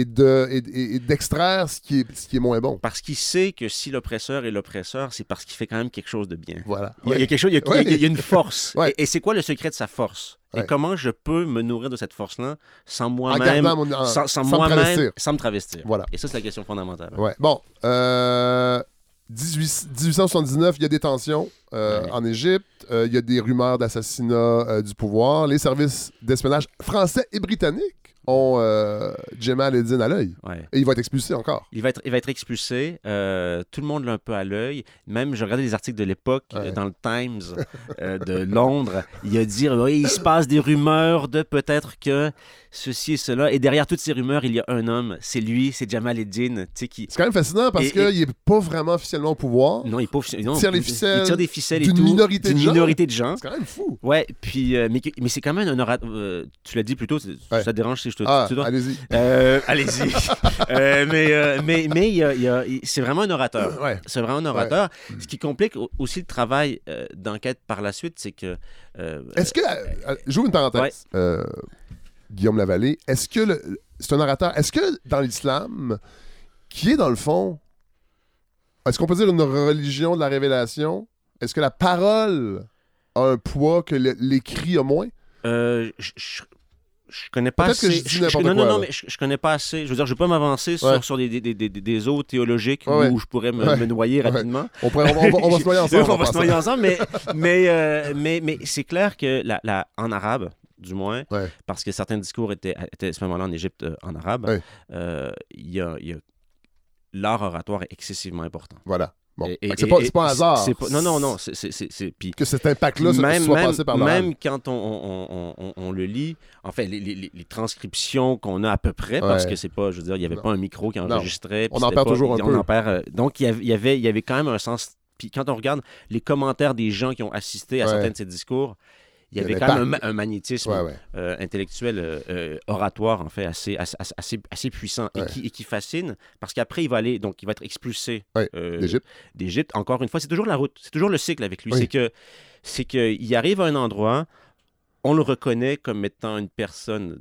et de- et- d'extraire ce, qui est, ce qui est moins bon. parce qu'il sait que si l'oppresseur est l'oppresseur, c'est parce qu'il fait quand même quelque chose de bien. Voilà. Il y a, il y a quelque chose, il y a, Ouais. il y a- il y a une force. Ouais. Et, et c'est quoi le secret de sa force? Et comment je peux me nourrir de cette force-là sans moi-même, sans, sans sans me moi-même, travestir. sans me travestir. Voilà. Et ça, c'est la question fondamentale. Ouais. Bon. Euh, 18 1879, il y a des tensions euh, en Égypte. Euh, il y a des rumeurs d'assassinat euh, du pouvoir. Les services d'espionnage français et britanniques ont euh, Jamal Eddin à l'œil. Ouais. Et il va être expulsé encore. Il va être, il va être expulsé. euh, tout le monde l'a un peu à l'œil. Même, je regardais les articles de l'époque Ouais. euh, dans le Times euh, de Londres. Il a dit oui, il se passe des rumeurs de peut-être que ceci et cela. Et derrière toutes ces rumeurs, il y a un homme. C'est lui, c'est Jamal sais, qui. C'est quand même fascinant parce qu'il n'est pas vraiment officiellement au pouvoir. Non, il est pas offici- non, tire les il- ficelles Il tire des ficelles et tout, minorité de d'une gens. minorité de gens. C'est quand même fou. Ouais, puis, euh, mais, mais c'est quand même un orateur. tu l'as dit plus tôt, Ouais. ça dérange si je je te Ah, allez-y. Euh, Allez-y. Euh, mais euh, mais, mais il y a- y a- c'est vraiment un orateur. Ouais. C'est vraiment un orateur. Ce qui complique au- aussi le travail d'enquête par la suite, c'est que. Est-ce que. J'ouvre une parenthèse. Ouais. Guillaume Lavallée, est-ce que. le- C'est un orateur. Est-ce que dans l'islam, qui est dans le fond. Est-ce qu'on peut dire une religion de la révélation? Est-ce que la parole a un poids que l'écrit a moins? Euh, je, je, je connais pas que assez. je n'importe non, quoi, non, mais je, je connais pas assez. Je veux dire, je vais pas m'avancer Ouais. sur, sur des, des, des, des, des eaux théologiques Ouais, ouais. où je pourrais me, me noyer rapidement. on, pourrait- on va, on on va se noyer ensemble. on va se noyer ensemble, mais, mais, euh, mais, mais c'est clair que la, la- en arabe, du moins, parce que certains discours étaient, étaient à ce moment-là en Égypte euh, en arabe, euh, il y a, y a- l'art oratoire est excessivement important. Voilà. Bon. C'est pas, pas un hasard. pas- non, non, non. c'est- puis Que cet impact-là même, soit même, passé par l'oral. même quand on, on- on- on- on le lit, en fait, les, les- les transcriptions qu'on a à peu près, parce que c'est pas, je veux dire, il n'y avait Non. pas un micro qui enregistrait. On en perd pas- toujours un peu. en perd, donc, il y avait- il y avait, il y avait quand même un sens. Puis quand on regarde les commentaires des gens qui ont assisté à Ouais. certains de ces discours, il y avait quand même un, ma- un magnétisme Ouais, ouais. euh, intellectuel, euh, euh, oratoire, en fait, assez, assez, assez, assez puissant Ouais. et, qui, et qui fascine, parce qu'après, il va aller, donc, il va être expulsé euh, D'Égypte. Encore une fois, c'est toujours la route, c'est toujours le cycle avec lui. Oui. C'est que c'est qu'il arrive à un endroit, on le reconnaît comme étant une personne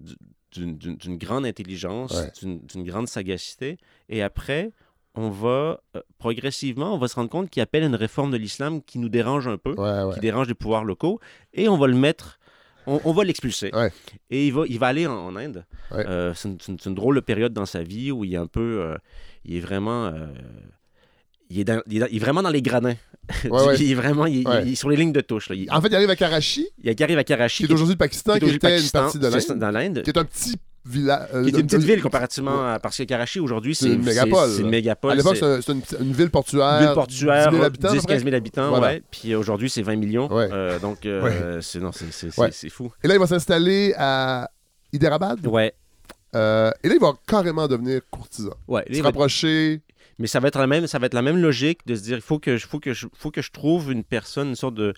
du- d'une- grande intelligence, d'une grande sagacité, et après, on va euh, progressivement, on va se rendre compte qu'il appelle une réforme de l'islam qui nous dérange un peu, Ouais, ouais. qui dérange les pouvoirs locaux, et on va le mettre, on, on va l'expulser. Ouais. Et il va, il va aller en, en Inde. Euh, c'est une, drôle de période dans sa vie où il est un peu, euh, il est vraiment, il, est dans- il est dans- il est vraiment dans les gradins. Ouais, il est vraiment, il, il- Ouais. il est sur les lignes de touche. Là. En fait, il arrive à Karachi, il arrive à Karachi, qui est aujourd'hui le Pakistan, qui était le une Pakistan, partie de l'Inde, qui est un petit village. qui est une petite ville comparativement à parce que Karachi aujourd'hui C'est une mégapole, C'est une mégapole. À l'époque, c'est- une, ville portuaire. ville portuaire, 10 000 habitants, à peu 10 près? 15 000 habitants, Voilà. ouais. Puis euh, aujourd'hui, c'est 20 millions. Ouais. Euh, donc, euh, c'est c'est fou. Et là, il va s'installer à Hyderabad? Ouais, Euh, et là, il va carrément devenir courtisan. ouais. Se rapprocher. Mais ça va être la même, ça va être la même logique de se dire, il faut que, je- faut que, je, faut que je trouve une personne, une sorte de,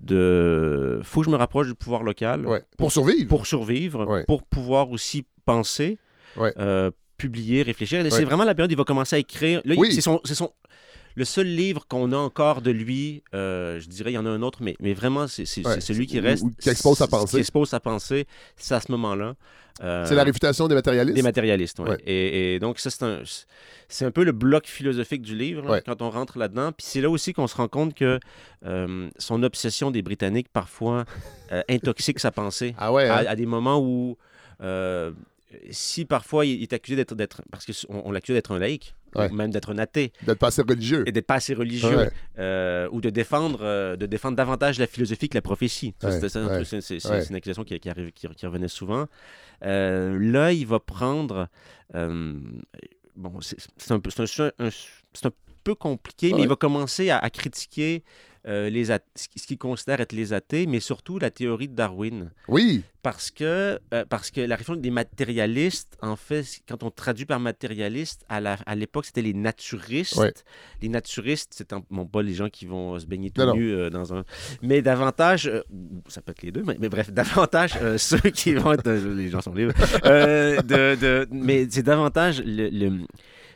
de, faut que je me rapproche du pouvoir local Ouais. Pour survivre. pour survivre, Ouais. pour pouvoir aussi penser, Ouais. euh, publier, réfléchir. C'est vraiment la période où il va commencer à écrire. Là, Oui. c'est son, c'est son, le seul livre qu'on a encore de lui. euh, je dirais, il y en a un autre, mais, mais vraiment, c'est Ouais. celui qui reste, ou qui expose sa pensée. Qui expose sa pensée, c'est à ce moment-là. Euh, C'est la réfutation des matérialistes? des matérialistes. Ouais. Et, et donc, ça, c'est un, un peu le bloc philosophique du livre, là, Ouais. quand on rentre là-dedans. Puis c'est là aussi qu'on se rend compte que euh, son obsession des Britanniques, parfois, intoxique sa pensée. Ah ouais. À, hein? à des moments où, euh, si parfois il est accusé d'être, d'être parce qu'on on l'accuse d'être un laïc, Ouais. ou même d'être un athée, D'être pas assez religieux. et d'être pas assez religieux, Ouais. euh, ou de défendre, euh, de défendre davantage la philosophie que la prophétie. Ouais, c'est, c'est- c'est- ouais. c'est une accusation qui, qui, arrive- qui- qui revenait souvent. Euh, là, il va prendre. euh, bon, c'est, un, peu- c'est un- un- c'est un peu compliqué, mais il va commencer à, à critiquer euh, les ce qu'il considère être les athées, mais surtout la théorie de Darwin. Oui. Parce que, euh, parce que la réflexion des matérialistes, en fait, quand on traduit par matérialiste, à, la- à l'époque, c'était les naturistes. Ouais. Les naturistes, c'est bon, pas les gens qui vont se baigner tout nus euh, dans un... Mais davantage, ça peut être les deux, mais, mais bref, davantage ceux qui vont être... les gens sont libres. De, de- mais c'est davantage le... le-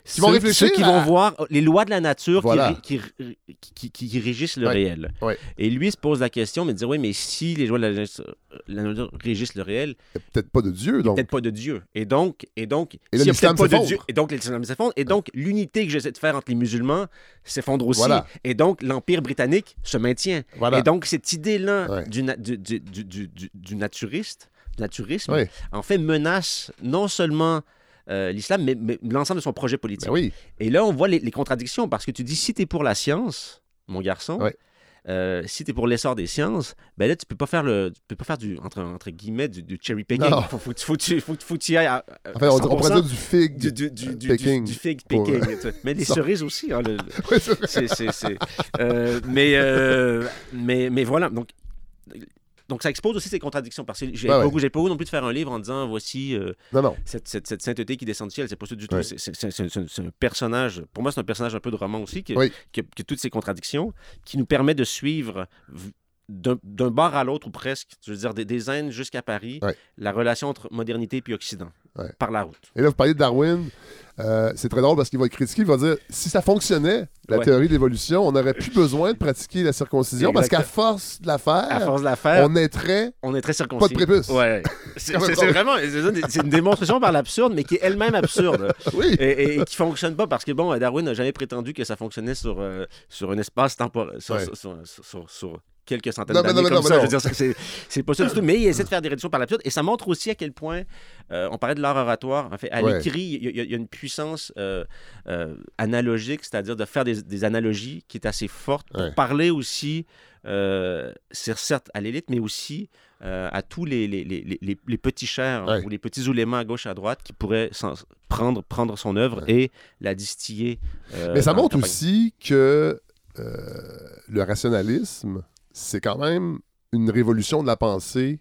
Qui vont réfléchir Ceux qui à- vont voir les lois de la nature qui Voilà. qui, qui, qui- qui régissent le Ouais. réel. Ouais. Et lui se pose la question, mais dire oui, mais si les lois de la, la nature régissent le réel, Il peut-être pas de Dieu, donc. peut-être pas de Dieu. Et donc, et donc, Et là, a l'islam peut-être pas de s'effondre. Dieu, et donc l'islam s'effondre, et donc l'unité que j'essaie de faire entre les musulmans s'effondre aussi. Voilà. Et donc l'empire britannique se maintient. Voilà. Et donc cette idée-là Ouais. du, na- du, du, du, naturiste, naturisme, en fait menace non seulement euh, l'islam, mais, mais l'ensemble de son projet politique. Ben oui. Et là, on voit les, les contradictions parce que tu dis si tu es pour la science, mon garçon, Ouais. euh, si tu es pour l'essor des sciences, ben là, tu peux pas faire le tu peux pas faire du entre, entre guillemets du, du cherry picking. Non. Faut, faut, faut, tu- faut, faut y ailles à, à Enfin, on, pourrait 100%. dire du fig. du, du, du, du, picking fig pour- picking. Mais les cerises aussi. hein, le- le- Ouais, c'est vrai. c'est, c'est, c'est- euh, mais, euh, mais, mais voilà. Donc, donc, ça expose aussi ces contradictions. Parce que j'ai pas, ouais. pas non plus de faire un livre en disant voici euh, Non, non. cette, cette, cette sainteté qui descend du ciel. C'est pas ça du tout. Ouais. C'est, un personnage. Pour moi, c'est un personnage un peu de roman aussi qui, Oui. qui, a, qui a toutes ces contradictions qui nous permet de suivre d'un, bord à l'autre ou presque, je veux dire des, des Indes jusqu'à Paris, Ouais. la relation entre modernité et Occident. Ouais. par la route. Et là, vous parlez de Darwin. Euh, c'est très drôle parce qu'il va critiquer, il va dire si ça fonctionnait, la Ouais. théorie de l'évolution, on n'aurait plus besoin de pratiquer la circoncision parce qu'à force de la faire, À force de la faire, on naîtrait. on est très circoncis. Pas de prépuce. Ouais. C'est vraiment c'est- une démonstration par l'absurde, mais qui est elle-même absurde. Oui. et, et- et qui fonctionne pas parce que bon, Darwin n'a jamais prétendu que ça fonctionnait sur, euh, sur un espace temporel, sur, Ouais. sur, sur- sur- sur quelques centaines Non, d'années non, comme non, ça. mais Je veux non. dire, c'est- pas ça du tout. Mais il essaie de faire des réductions par l'absurde et ça montre aussi à quel point euh, on parlait de l'art oratoire. En fait, à Ouais. l'écrit, il y, a- il y a une puissance euh, euh, analogique, c'est-à-dire de faire des, des analogies qui est assez forte pour Ouais. parler aussi, certes à l'élite, mais aussi à tous les, les, les, les- petits chers Ouais. ou les petits ouléments à gauche à droite qui pourraient prendre, prendre son œuvre et la distiller. Mais ça la montre aussi que le rationalisme, c'est quand même une révolution de la pensée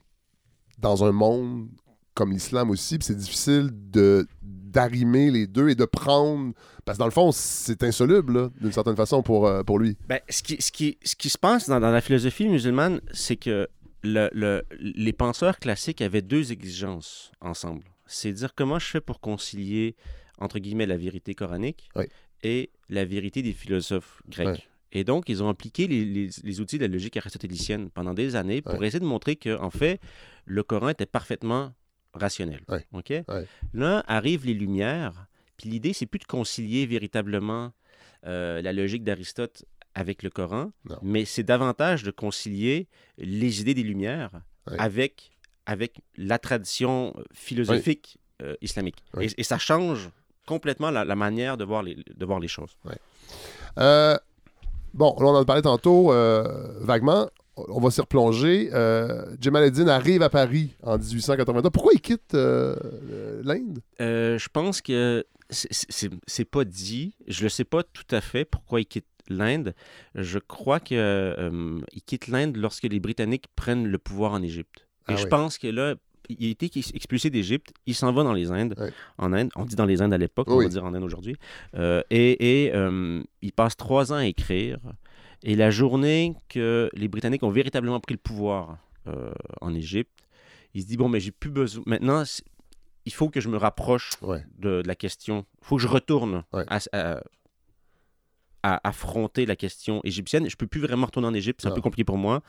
dans un monde comme l'islam aussi. puis c'est difficile de d'arrimer les deux et de prendre. Parce que dans le fond, c'est insoluble, d'une certaine façon, pour, euh, pour lui. Ben, ce, qui, ce, qui, ce qui se passe dans, dans la philosophie musulmane, c'est que le, le- les penseurs classiques avaient deux exigences ensemble. C'est dire comment je fais pour concilier, entre guillemets, la vérité coranique Oui. et la vérité des philosophes grecs. Ouais. Et donc, ils ont appliqué les, les- les outils de la logique aristotélicienne pendant des années pour Ouais. essayer de montrer que, en fait, le Coran était parfaitement rationnel. Ouais. OK? Ouais. Là, arrivent les Lumières, puis l'idée, c'est plus de concilier véritablement euh, la logique d'Aristote avec le Coran, Non. mais c'est davantage de concilier les idées des Lumières avec, avec la tradition philosophique euh, islamique. Et, et ça change complètement la, la manière de voir les, de voir les choses. Euh, bon, là, on en a parlé tantôt euh, vaguement. On va s'y replonger. Euh, Jamal Eddin arrive à Paris en 1882. Pourquoi il quitte euh, l'Inde? Euh, je pense que c'est- pas dit. Je le sais pas tout à fait pourquoi il quitte l'Inde. Je crois qu'il quitte l'Inde lorsque les Britanniques prennent le pouvoir en Égypte. Et Ah je oui. pense que là, il a été expulsé d'Égypte. Il s'en va dans les Indes. Ouais. En Inde. On dit dans les Indes à l'époque, on va dire en Inde aujourd'hui. Euh, et et, euh, il passe trois ans à écrire. Et la journée que les Britanniques ont véritablement pris le pouvoir euh, en Égypte, il se dit bon, mais j'ai plus besoin. Maintenant, il faut que je me rapproche Ouais. de, de la question. Il faut que je retourne Ouais. à, à- à affronter la question égyptienne. Je peux plus vraiment retourner en Égypte, c'est un peu compliqué pour moi.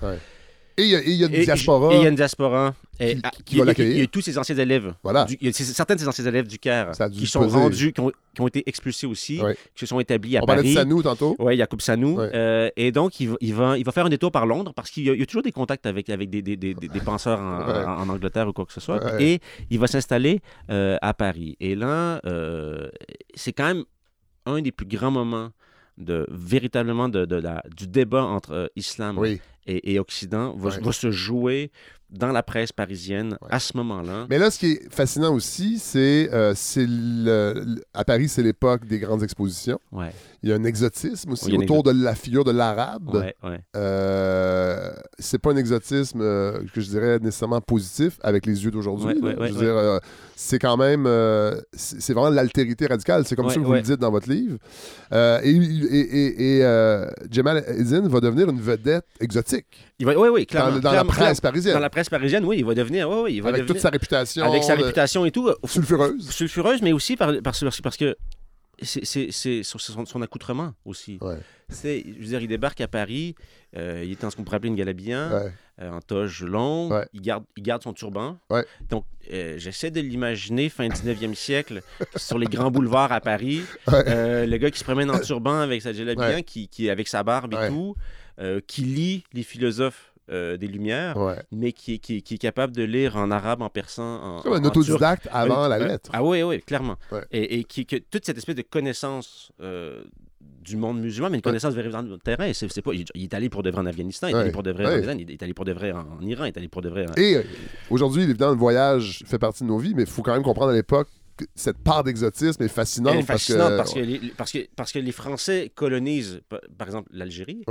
Et il y a, y une Et- diaspora. Et il y a une diaspora. Et, Qui- ah, qui va a- Il y a l'accueillir. tous ces anciens élèves. Voilà. du- il y a ces- certains de ces anciens élèves du Caire qui sont peser. rendus, qui ont, qui ont été expulsés aussi, qui se sont établis à On parlait de Paris. Sanou tantôt. Oui, Yacoub Sanou. Euh, et donc, il va, il, va, il va faire un détour par Londres parce qu'il y, a- il y a toujours des contacts avec, avec des, des, des, des- des penseurs en, Ouais. en- en Angleterre ou quoi que ce soit. Ouais. Et il va s'installer euh, à Paris. Et là, euh, c'est quand même un des plus grands moments de véritablement de, de la, du débat entre euh, islam Oui. Et, et Occident va, Ouais. va se jouer dans la presse parisienne Ouais. à ce moment-là. Mais là, ce qui est fascinant aussi, c'est euh, à Paris, c'est l'époque des grandes expositions. Ouais, Il y a un exotisme aussi Oui, autour de la figure de l'arabe. ouais. Euh, c'est pas un exotisme euh, que je dirais nécessairement positif avec les yeux d'aujourd'hui. Je veux dire, euh, c'est quand même, c'est vraiment l'altérité radicale. C'est comme ça que vous le dites dans votre livre. Et et, et- et, Jamal Eddin va devenir une vedette exotique Il va, oui, oui, clairement. dans la clairement, presse parisienne, Dans la presse parisienne, oui, il va devenir. oui, oui, il va avec devenir- toute sa réputation, avec sa de- réputation et tout. euh, sulfureuse. sulfureuse, mais aussi par, par- parce, parce que c'est- son, accoutrement aussi. Ouais. Je veux dire, il débarque à Paris, euh, il est dans ce qu'on pourrait appeler une galabian, Ouais. euh, en toge longue, Ouais. il, garde, il garde son turban. Ouais. Donc, euh, j'essaie de l'imaginer fin 19e siècle, sur les grands boulevards à Paris, Ouais. euh, le gars qui se promène en turban avec sa galabian, qui, qui, avec sa barbe et tout, euh, qui lit les philosophes euh, des Lumières, Ouais. mais qui, qui, qui est capable de lire en arabe, en persan, en, Comme un autodidacte avant Euh, la lettre. Ah oui, oui, clairement. Ouais. Et, et qui, que toute cette espèce de connaissance du monde musulman, mais une Ouais. connaissance véritablement de terrain. C'est, c'est pas, il, il est allé pour de vrai en Afghanistan, il est Ouais. allé pour de vrai Ouais. en Iran, il est allé pour de vrai en, en Iran, il est allé pour de vrai en... Et euh, aujourd'hui, évidemment, le voyage fait partie de nos vies, mais il faut quand même comprendre à l'époque que cette part d'exotisme est fascinante. Elle est fascinante parce parce que, que, les, parce, que, parce que les Français colonisent, par, par exemple, l'Algérie.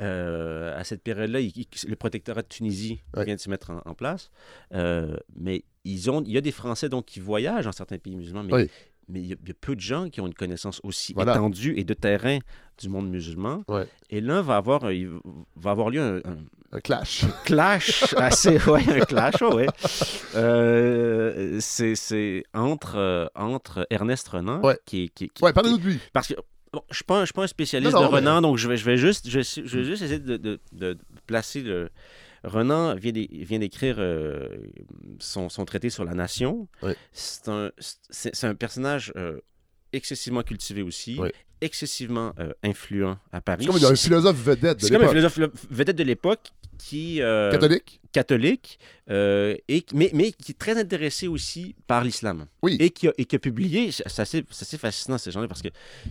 Euh, à cette période-là, le protectorat de Tunisie vient de se mettre en, en place. Euh, mais ils ont, il y a des Français donc, qui voyagent dans certains pays musulmans, mais, Oui. mais il, y a, il y a peu de gens qui ont une connaissance aussi Voilà. étendue et de terrain du monde musulman. Ouais. Et là, va avoir, il va avoir lieu un, un un clash. clash assez. Ouais, un clash, ouais. Euh, euh, c'est entre, euh, entre Ernest Renan, Ouais. qui, est- qui, qui- Ouais, parlez-nous de lui. Parce que bon, je ne suis, pas un- spécialiste Non, non, de mais- Renan, donc je vais, je vais juste, je, je vais juste essayer de, de- de placer le. Renan vient d'é- vient d'écrire euh, son, son traité sur la nation. Oui. C'est un, personnage euh, excessivement cultivé aussi, Oui. excessivement euh, influent à Paris. C'est comme un philosophe vedette de C'est comme un l'époque. philosophe vedette de l'époque qui. euh, Catholique? catholique, euh, et, mais, mais qui est très intéressé aussi par l'islam. Oui. Et qui a, et qui a publié, c'est assez, fascinant ces gens-là, parce que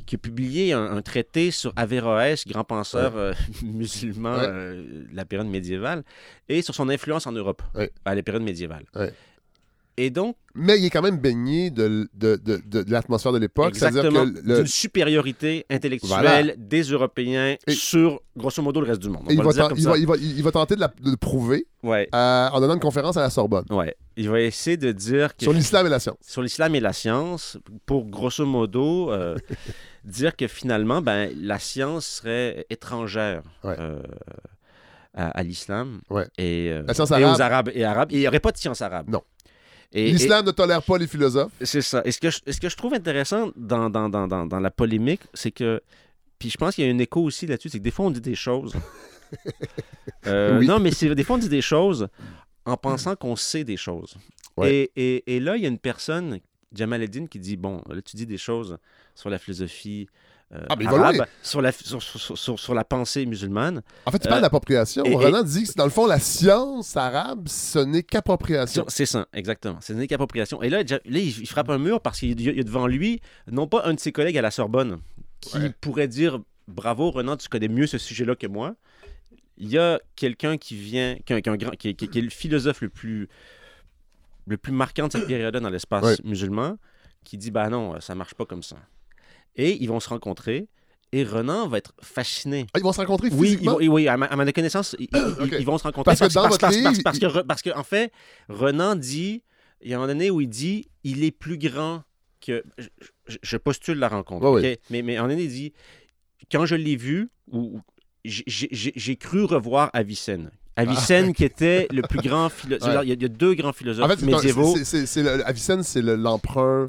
qui a publié un, un traité sur Averroès, grand penseur euh, musulman Ouais. de la période médiévale, et sur son influence en Europe Ouais. à la période médiévale. Et donc, Mais il est quand même baigné de, de, de, de- l'atmosphère de l'époque. C'est-à-dire exactement, que le- d'une supériorité intellectuelle Voilà. des Européens Et- sur, grosso modo, le reste du monde. On il, va il, va, il, va, il va tenter de, la- le prouver Ouais, euh, en donnant une conférence à la Sorbonne ouais. Il va essayer de dire que sur l'islam et la science. sur l'islam et la science pour grosso modo euh, dire que finalement ben, la science serait étrangère Ouais. euh, à, à l'islam Ouais. et, euh, et aux arabes et arabes Et il n'y aurait pas de science arabe Non. L'islam ne tolère pas les philosophes. c'est ça et ce que je, ce que je trouve intéressant dans, dans, dans, dans, dans la polémique c'est que puis je pense qu'il y a un écho aussi là-dessus c'est que des fois on dit des choses Euh, Oui. non mais des fois on dit des choses en pensant qu'on sait des choses Ouais. et, et, et là, il y a une personne, Jamal Eddin, qui dit Bon, là, tu dis des choses sur la philosophie euh, Ah, va arabe, sur la, sur, sur- sur- sur la pensée musulmane. En fait, tu Euh, parles d'appropriation. et- Renan dit que dans le fond, la science arabe, ce n'est qu'appropriation. C'est ça, exactement. C'est une qu'appropriation. Et là, là, il frappe un mur parce qu'il y a devant lui, non pas un de ses collègues à la Sorbonne, qui Ouais. pourrait dire Bravo, Renan, tu connais mieux ce sujet-là que moi. Il y a quelqu'un qui vient, qui, est un grand- qui est- qui le philosophe le plus, le plus marquant de cette période-là dans l'espace Ouais. musulman, qui dit Bah non, ça marche pas comme ça. Et ils vont se rencontrer. Et Renan va être fasciné. Ah, ils vont se rencontrer Oui, ils vont- oui, à ma, à ma connaissance, ils, vont se rencontrer Parce que dans parce, votre parce- parce- livre, parce que, il- Re- parce que, en fait, Renan dit, il y a un moment donné où il dit, il est plus grand que. Je, je- je postule la rencontre, mais, mais à un moment donné, il dit, quand je l'ai vu, ou, j'ai- cru revoir Avicenne. Avicenne, qui était le plus grand philosophe. Ah. Ouais. Il, y a- il y a deux grands philosophes En fait, le- Avicenne, c'est le- l'emprunt.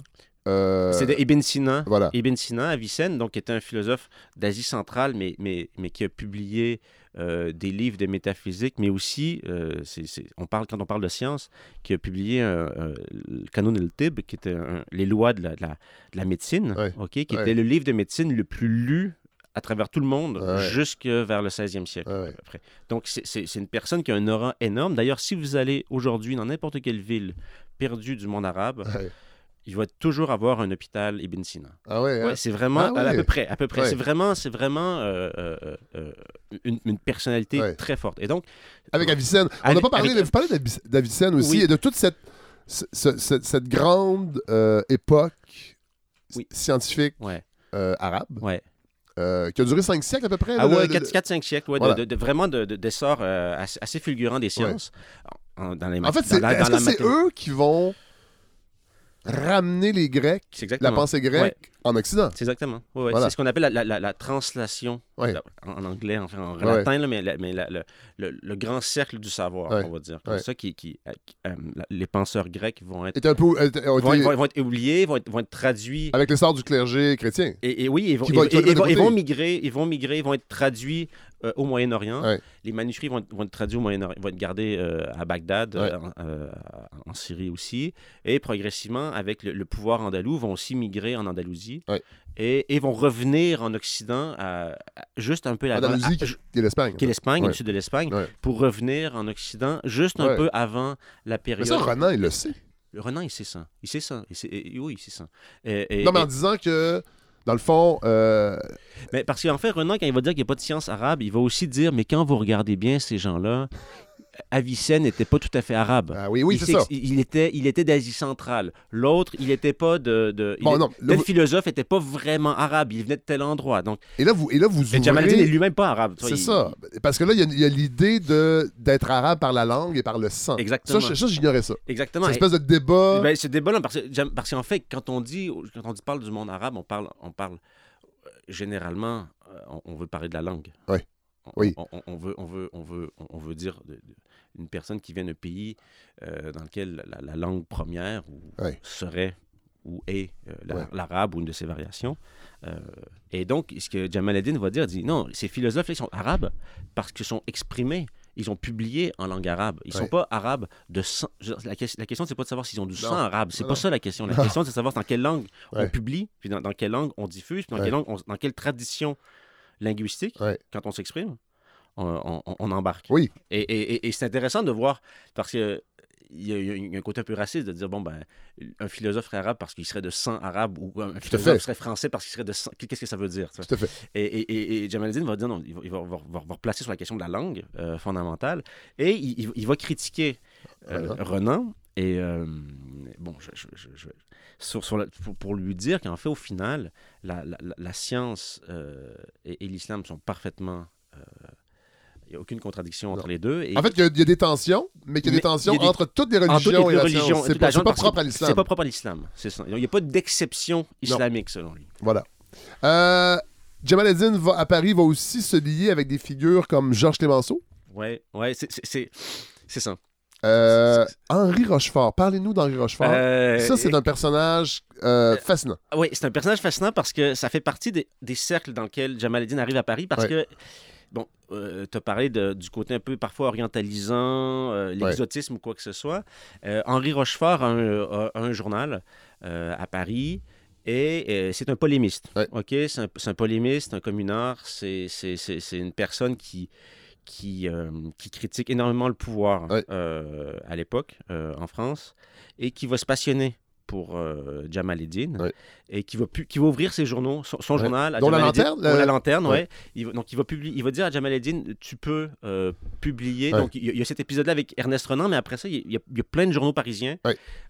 Euh, C'est Ibn Sina. Voilà. Ibn Sina, Avicenne, donc, qui était un philosophe d'Asie centrale, mais, mais, mais qui a publié euh, des livres de métaphysique, mais aussi, euh, on parle, quand on parle de science, qui a publié le Canon el-Tib, qui était un- les lois de la, de la- de la médecine, Ouais. ok, qui Ouais. était le livre de médecine le plus lu à travers tout le monde Ouais. jusque vers le 16e siècle. Ouais, ouais. à peu près. Donc, c'est- une personne qui a un aura énorme. D'ailleurs, si vous allez aujourd'hui dans n'importe quelle ville perdue du monde arabe, Ouais. Il va toujours avoir un hôpital Ibn Sina. Ah ouais, hein? Ouais, c'est vraiment Ah à, peu près, à peu près. Ouais. C'est vraiment, c'est vraiment euh, euh, euh, une, une personnalité Ouais. très forte. Et donc, Avec Avicenne. On n'a pas parlé, avec- mais vous parlez d'Avic- d'Avicenne aussi Oui. et de toute cette, ce- ce- ce- cette grande euh, époque Oui. scientifique ouais, euh, arabe ouais. euh, qui a duré cinq siècles à peu près. Ah de- 4-5 siècles, ouais, de- Voilà. de, de- vraiment de, de- d'essor euh, assez, assez fulgurant des sciences. En, dans les En fait, est-ce que c'est eux qui vont ramener les Grecs, la pensée grecque, Ouais. En Occident? C'est exactement. Ouais, ouais, Voilà. C'est ce qu'on appelle la, la- la- la translation Ouais. la- en, anglais, enfin en latin, là, mais, le, grand cercle du savoir, on va dire. Comme ça, qui, qui, euh, euh, les penseurs grecs vont être, un peu, euh, vont, été- vont- vont être oubliés, vont être, vont être traduits. avec l'essor du clergé chrétien. Et, et oui, ils vont, migrer, ils vont migrer, ils vont être traduits euh, au Moyen-Orient. Les manuscrits vont, être- traduits au Moyen-Orient, vont être gardés à Bagdad, en Syrie aussi. Et progressivement, avec le, le pouvoir andalou, vont aussi migrer en Andalousie. Et, et vont revenir en Occident, à- à- juste un peu avant, Andalousie, qui qui est l'Espagne. qui est l'Espagne, Ouais. le sud de l'Espagne, Ouais. pour revenir en Occident, juste un Ouais. peu avant la Mais période. ça, Renan, il le sait. Renan, il sait ça. Il sait ça. Il sait- et- oui, il sait ça. Et- Non, mais en disant que, dans le fond, euh, Mais parce qu'en fait, Renan, quand il va dire qu'il n'y a pas de science arabe, il va aussi dire, mais quand vous regardez bien ces gens-là, Avicenne n'était pas tout à fait arabe. ah oui, oui, c'est ça. il était, il était d'Asie centrale. L'autre, il n'était pas de... de Bon, non, vous- philosophe n'était pas vraiment arabe. Il venait de tel endroit. Donc, et là, vous, et là, vous et Jamal Din ouvrez... n'est lui-même pas arabe. C'est il- ça. Parce que là, il y a- a, l'idée de- d'être arabe par la langue et par le sang. Exactement. Ça, j'ignorais ça. Exactement. C'est une espèce de débat. Ben, ce débat-là, parce, parce qu'en fait, quand on dit, quand on dit- parle du monde arabe, on parle, on parle euh, généralement, euh, on, on veut parler de la langue. Ouais. On, Oui. on- on- on veut, on, veut, on, veut, on veut dire de- de- une personne qui vient d'un pays euh, dans lequel la, la langue première ou serait ou est euh, la- Ouais. l'arabe ou une de ses variations. Euh, et donc, ce que Jamal Eddin va dire, dit non, ces philosophes-là, ils sont arabes parce qu'ils sont exprimés, ils ont publié en langue arabe. Ils ne Ouais. sont pas arabes de sang. La, la question, c'est pas de savoir s'ils ont du Non. sang arabe. C'est pas ça la question. La Non. question, c'est de savoir dans quelle langue Ouais. on publie, puis dans, dans quelle langue on diffuse, puis dans quelle langue, on- dans quelle tradition linguistique, Ouais. quand on s'exprime, on, on- on embarque. Oui. Et, et- et- et c'est intéressant de voir, parce que il y, a, il y a un côté un peu raciste de dire, bon, ben, un philosophe serait arabe parce qu'il serait de sang arabe, ou un philosophe fait. serait français parce qu'il serait de sang. Qu'est-ce que ça veut dire? Tout à fait. Et, et, et, et Jamal Eddin va dire non, il va, il va, va- va- replacer sur la question de la langue euh, fondamentale et il, il- va critiquer Renan. Renan. Et euh, bon, je, je- je- je- sur, sur la- pour, pour lui dire qu'en fait, au final, la, la- la- la science euh, et, et l'islam sont parfaitement. euh, il n'y a aucune contradiction entre Non. les deux. Et En fait, il y, a- il y a des tensions, mais qu'il y a des tensions il y a des- entre toutes les en toutes religions les et la religions, science. C'est pas, pas propre à l'islam. C'est pas propre à l'islam. Il n'y a pas d'exception islamique, selon lui. Voilà. Euh, Jamal Eddin va, à Paris va aussi se lier avec des figures comme Georges Clémenceau, Ouais, ouais, c'est ça. Euh, Henri Rochefort. Parlez-nous d'Henri Rochefort. Euh, Ça, c'est un personnage euh, fascinant. Oui, c'est un personnage fascinant parce que ça fait partie des, des cercles dans lesquels Jamal Eddin arrive à Paris parce Ouais. que, bon, tu as parlé de- du côté un peu parfois orientalisant, l'exotisme ou quoi que ce soit. Henri Rochefort a un, a- a un journal à Paris. Et c'est un polémiste. Ouais. OK? C'est un, un polémiste, un communard. C'est une personne qui, qui, euh, qui critique énormément le pouvoir euh, à l'époque euh, en France et qui va se passionner pour euh, Jamal Eddin Ouais. et qui va, pu- qui va ouvrir ses journaux, son, son Ouais. journal. À Dont la Jamal Eddin- lanterne, dont la- la lanterne, Ouais. Il donc, il va, publier, il va dire à Jamal Eddin, tu peux euh, publier. Donc, il y, a, cet épisode-là avec Ernest Renan, mais après ça, il y a, il y plein de journaux parisiens,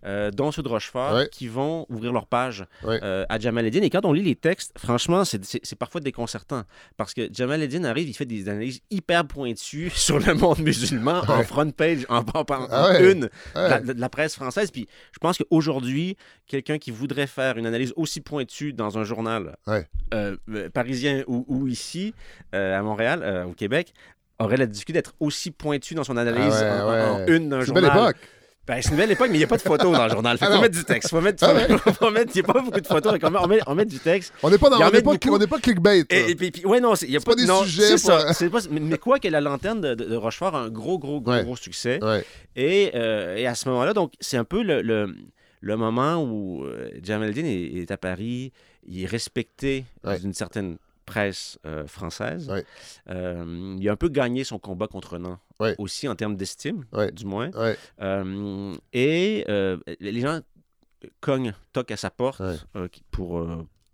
euh, dont ceux de Rochefort, qui vont ouvrir leur page euh, à Jamal Eddin. Et quand on lit les textes, franchement, c'est- parfois déconcertant. Parce que Jamal Eddin arrive, il fait des analyses hyper pointues sur le monde musulman en front page, en, en- en- Ah en une de la, de la presse française. Puis je pense qu'aujourd'hui, quelqu'un qui voudrait faire une analyse aussi pointue dans un journal Ouais. euh, euh, parisien ou, ou ici, euh, à Montréal, euh, au Québec, aurait la difficulté d'être aussi pointu dans son analyse Ah ouais, en, une d'un belle journal. époque. Ben, c'est une belle époque, mais il n'y a pas de photos dans le journal. Fait Ah non. mettre du texte. Faut mettre, Ah faut- faut mettre- il n'y a pas beaucoup de photos. met- on, met, on met du texte. On n'est pas dans on n'est met pas, on pas clickbait. Et, et puis, ouais, non, c'est- il y a pas, pas des non, sujets c'est pour- ça. Pas- mais, quoi que la lanterne de, de- de Rochefort a un gros, gros, gros, Ouais. gros succès. Ouais. Et, euh, et à ce moment-là, donc, c'est un peu le, le, le moment où euh, Jamal Eddin est, est à Paris. Il est respecté Ouais. d'une certaine presse euh, française. Ouais. Euh, il a un peu gagné son combat contre Ouais. aussi en termes d'estime, du moins. Euh, et les gens cognent, toquent à sa porte pour,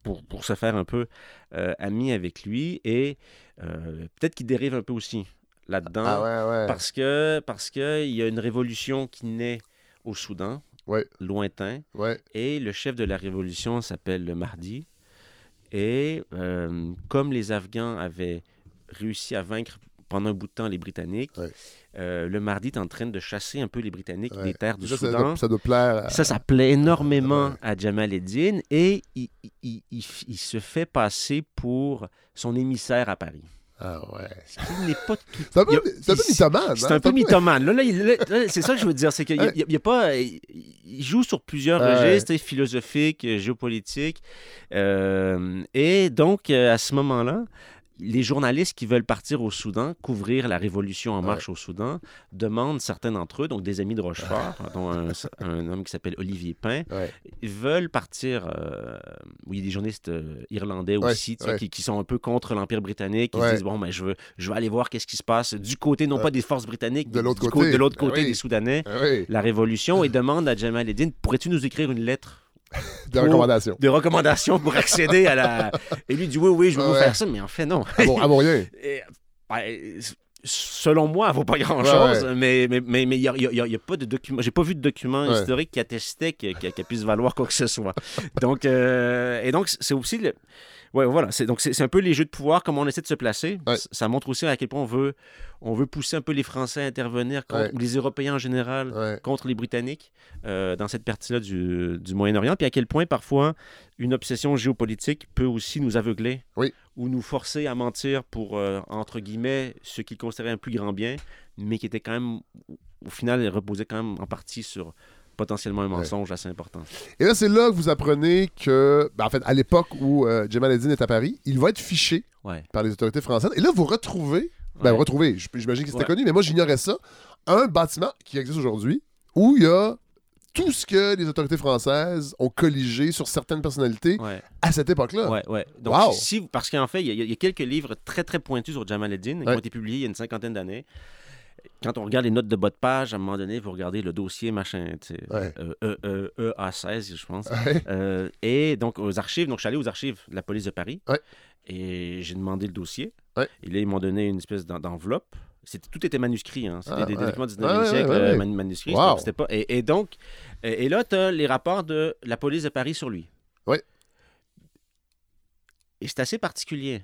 pour, pour se faire un peu euh, ami avec lui. Et peut-être qu'il dérive un peu aussi là-dedans. Ah. Parce que parce que il y a une révolution qui naît au Soudan, Ouais. lointain, Ouais. et le chef de la révolution s'appelle le Mahdi. Et euh, comme les Afghans avaient réussi à vaincre pendant un bout de temps les Britanniques, Ouais. euh, le Mardi est en train de chasser un peu les Britanniques Ouais. des terres du Ça, ça Soudan. doit, ça doit plaire. à- Ça, ça plaît énormément Ouais. à Jamal Eddin et il, il- il- il se fait passer pour son émissaire à Paris. Ah ouais. Il n'est pas tout C'est un peu, a- c'est un peu il- mythomane. c'est hein, un peu mythomane. Là, là, il- là, là, c'est ça que je veux dire. C'est qu'il n'y a, pas. Il, joue sur plusieurs Ouais. registres, sais, philosophiques, euh, géopolitiques. Euh, et donc, euh, à ce moment-là, les journalistes qui veulent partir au Soudan, couvrir la révolution en marche au Soudan, demandent, certains d'entre eux, donc des amis de Rochefort, dont un, un homme qui s'appelle Olivier Pain, Ouais. veulent partir. euh, où il y a des journalistes euh, irlandais aussi, ouais. qui, qui sont un peu contre l'Empire britannique. Se disent bon, ben, je, veux, je veux aller voir qu'est-ce qui se passe du côté, non pas des forces britanniques, De mais l'autre côté. de l'autre Ben côté oui. des Soudanais, Ah oui. la révolution, et demandent à Jamal Eddin pourrais-tu nous écrire une lettre Des recommandations. de recommandation pour accéder à la. Et lui dit oui, oui, je vais Ouais. vous faire ça, mais en fait, non. À mon, à mon rien. Et, ben, selon moi, elle vaut pas grand-chose, Ouais, mais mais mais mais il y a, il y a- il y a pas de document. J'ai pas vu de document Ouais. historique qui attestait que- que- qu'elle puisse valoir quoi que ce soit. Donc euh, et donc c'est aussi le. Ouais, voilà. C'est, donc, c'est, un peu les jeux de pouvoir, comment on essaie de se placer. Ouais. Ça montre aussi à quel point on veut, on veut pousser un peu les Français à intervenir, contre, Ouais. ou les Européens en général, Ouais. contre les Britanniques euh, dans cette partie-là du, du Moyen-Orient. Puis à quel point, parfois, une obsession géopolitique peut aussi nous aveugler Oui. ou nous forcer à mentir pour, euh, entre guillemets, ce qu'ils considéraient un plus grand bien, mais qui était quand même, au final, reposait quand même en partie sur potentiellement un mensonge assez important. Et là, c'est là que vous apprenez que, ben, en fait, à l'époque où euh, Jamal Eddin est à Paris, il va être fiché Ouais. par les autorités françaises. Et là, vous retrouvez, ben, retrouvez, j'imagine que c'était connu, mais moi, j'ignorais ça, un bâtiment qui existe aujourd'hui où il y a tout ce que les autorités françaises ont colligé sur certaines personnalités Ouais. à cette époque-là. Ouais, ouais. Donc, Wow. si, parce qu'en fait, il y, a- il y a quelques livres très, très pointus sur Jamal Eddin qui ont été publiés il y a une cinquantaine d'années. Quand on regarde les notes de bas de page, à un moment donné, vous regardez le dossier, machin, tu sais, Ouais. euh, E- E- EA16, je pense. Ouais. Euh, et donc, aux archives, donc je suis allé aux archives de la police de Paris Ouais. et j'ai demandé le dossier. Et là, ils m'ont donné une espèce d'en- d'enveloppe. Tout était manuscrit, hein. C'était Ah, des, documents du 19e Ouais, ouais, siècle ouais, euh, ouais. manuscrits. Wow. C'était pas... et, et donc, et, et là, tu as les rapports de la police de Paris sur lui. Ouais. Et c'est assez particulier.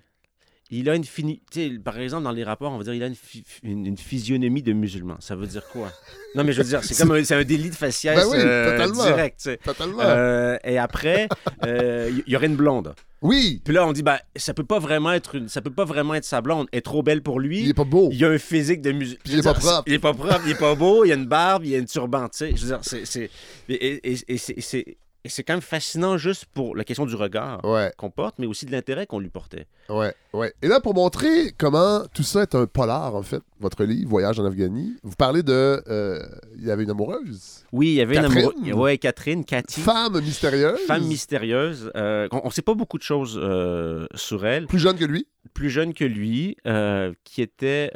Il a une fini... par exemple, dans les rapports, on va dire il a une, phy- une, une physionomie de musulman. Ça veut dire quoi? Non, mais je veux dire, c'est comme un, c'est un délit de faciès Ben oui, euh, totalement. direct. Totalement. Euh, et après, euh, il y, aurait une blonde. Oui, Puis là, on dit, ben, ça peut pas vraiment être une, ça peut pas vraiment être sa blonde. Elle est trop belle pour lui. il est pas beau. Il a un physique de. Puis il est pas propre. Il est pas propre, il est pas beau, il a une barbe, il a une turban, tu sais. Je veux dire, c'est. c'est- Et, et- et- et c'est- quand même fascinant juste pour la question du regard Ouais, qu'on porte, mais aussi de l'intérêt qu'on lui portait. ouais, ouais. Et là, pour montrer comment tout ça est un polar, en fait, votre livre, Voyage en Afghanie, vous parlez de... euh, Il y avait une amoureuse, Oui, il y avait Catherine? une amoureuse. Ouais, Catherine, Cathy. femme mystérieuse, Femme mystérieuse. Euh, on ne sait pas beaucoup de choses euh, sur elle. plus jeune que lui. Plus jeune que lui, qui était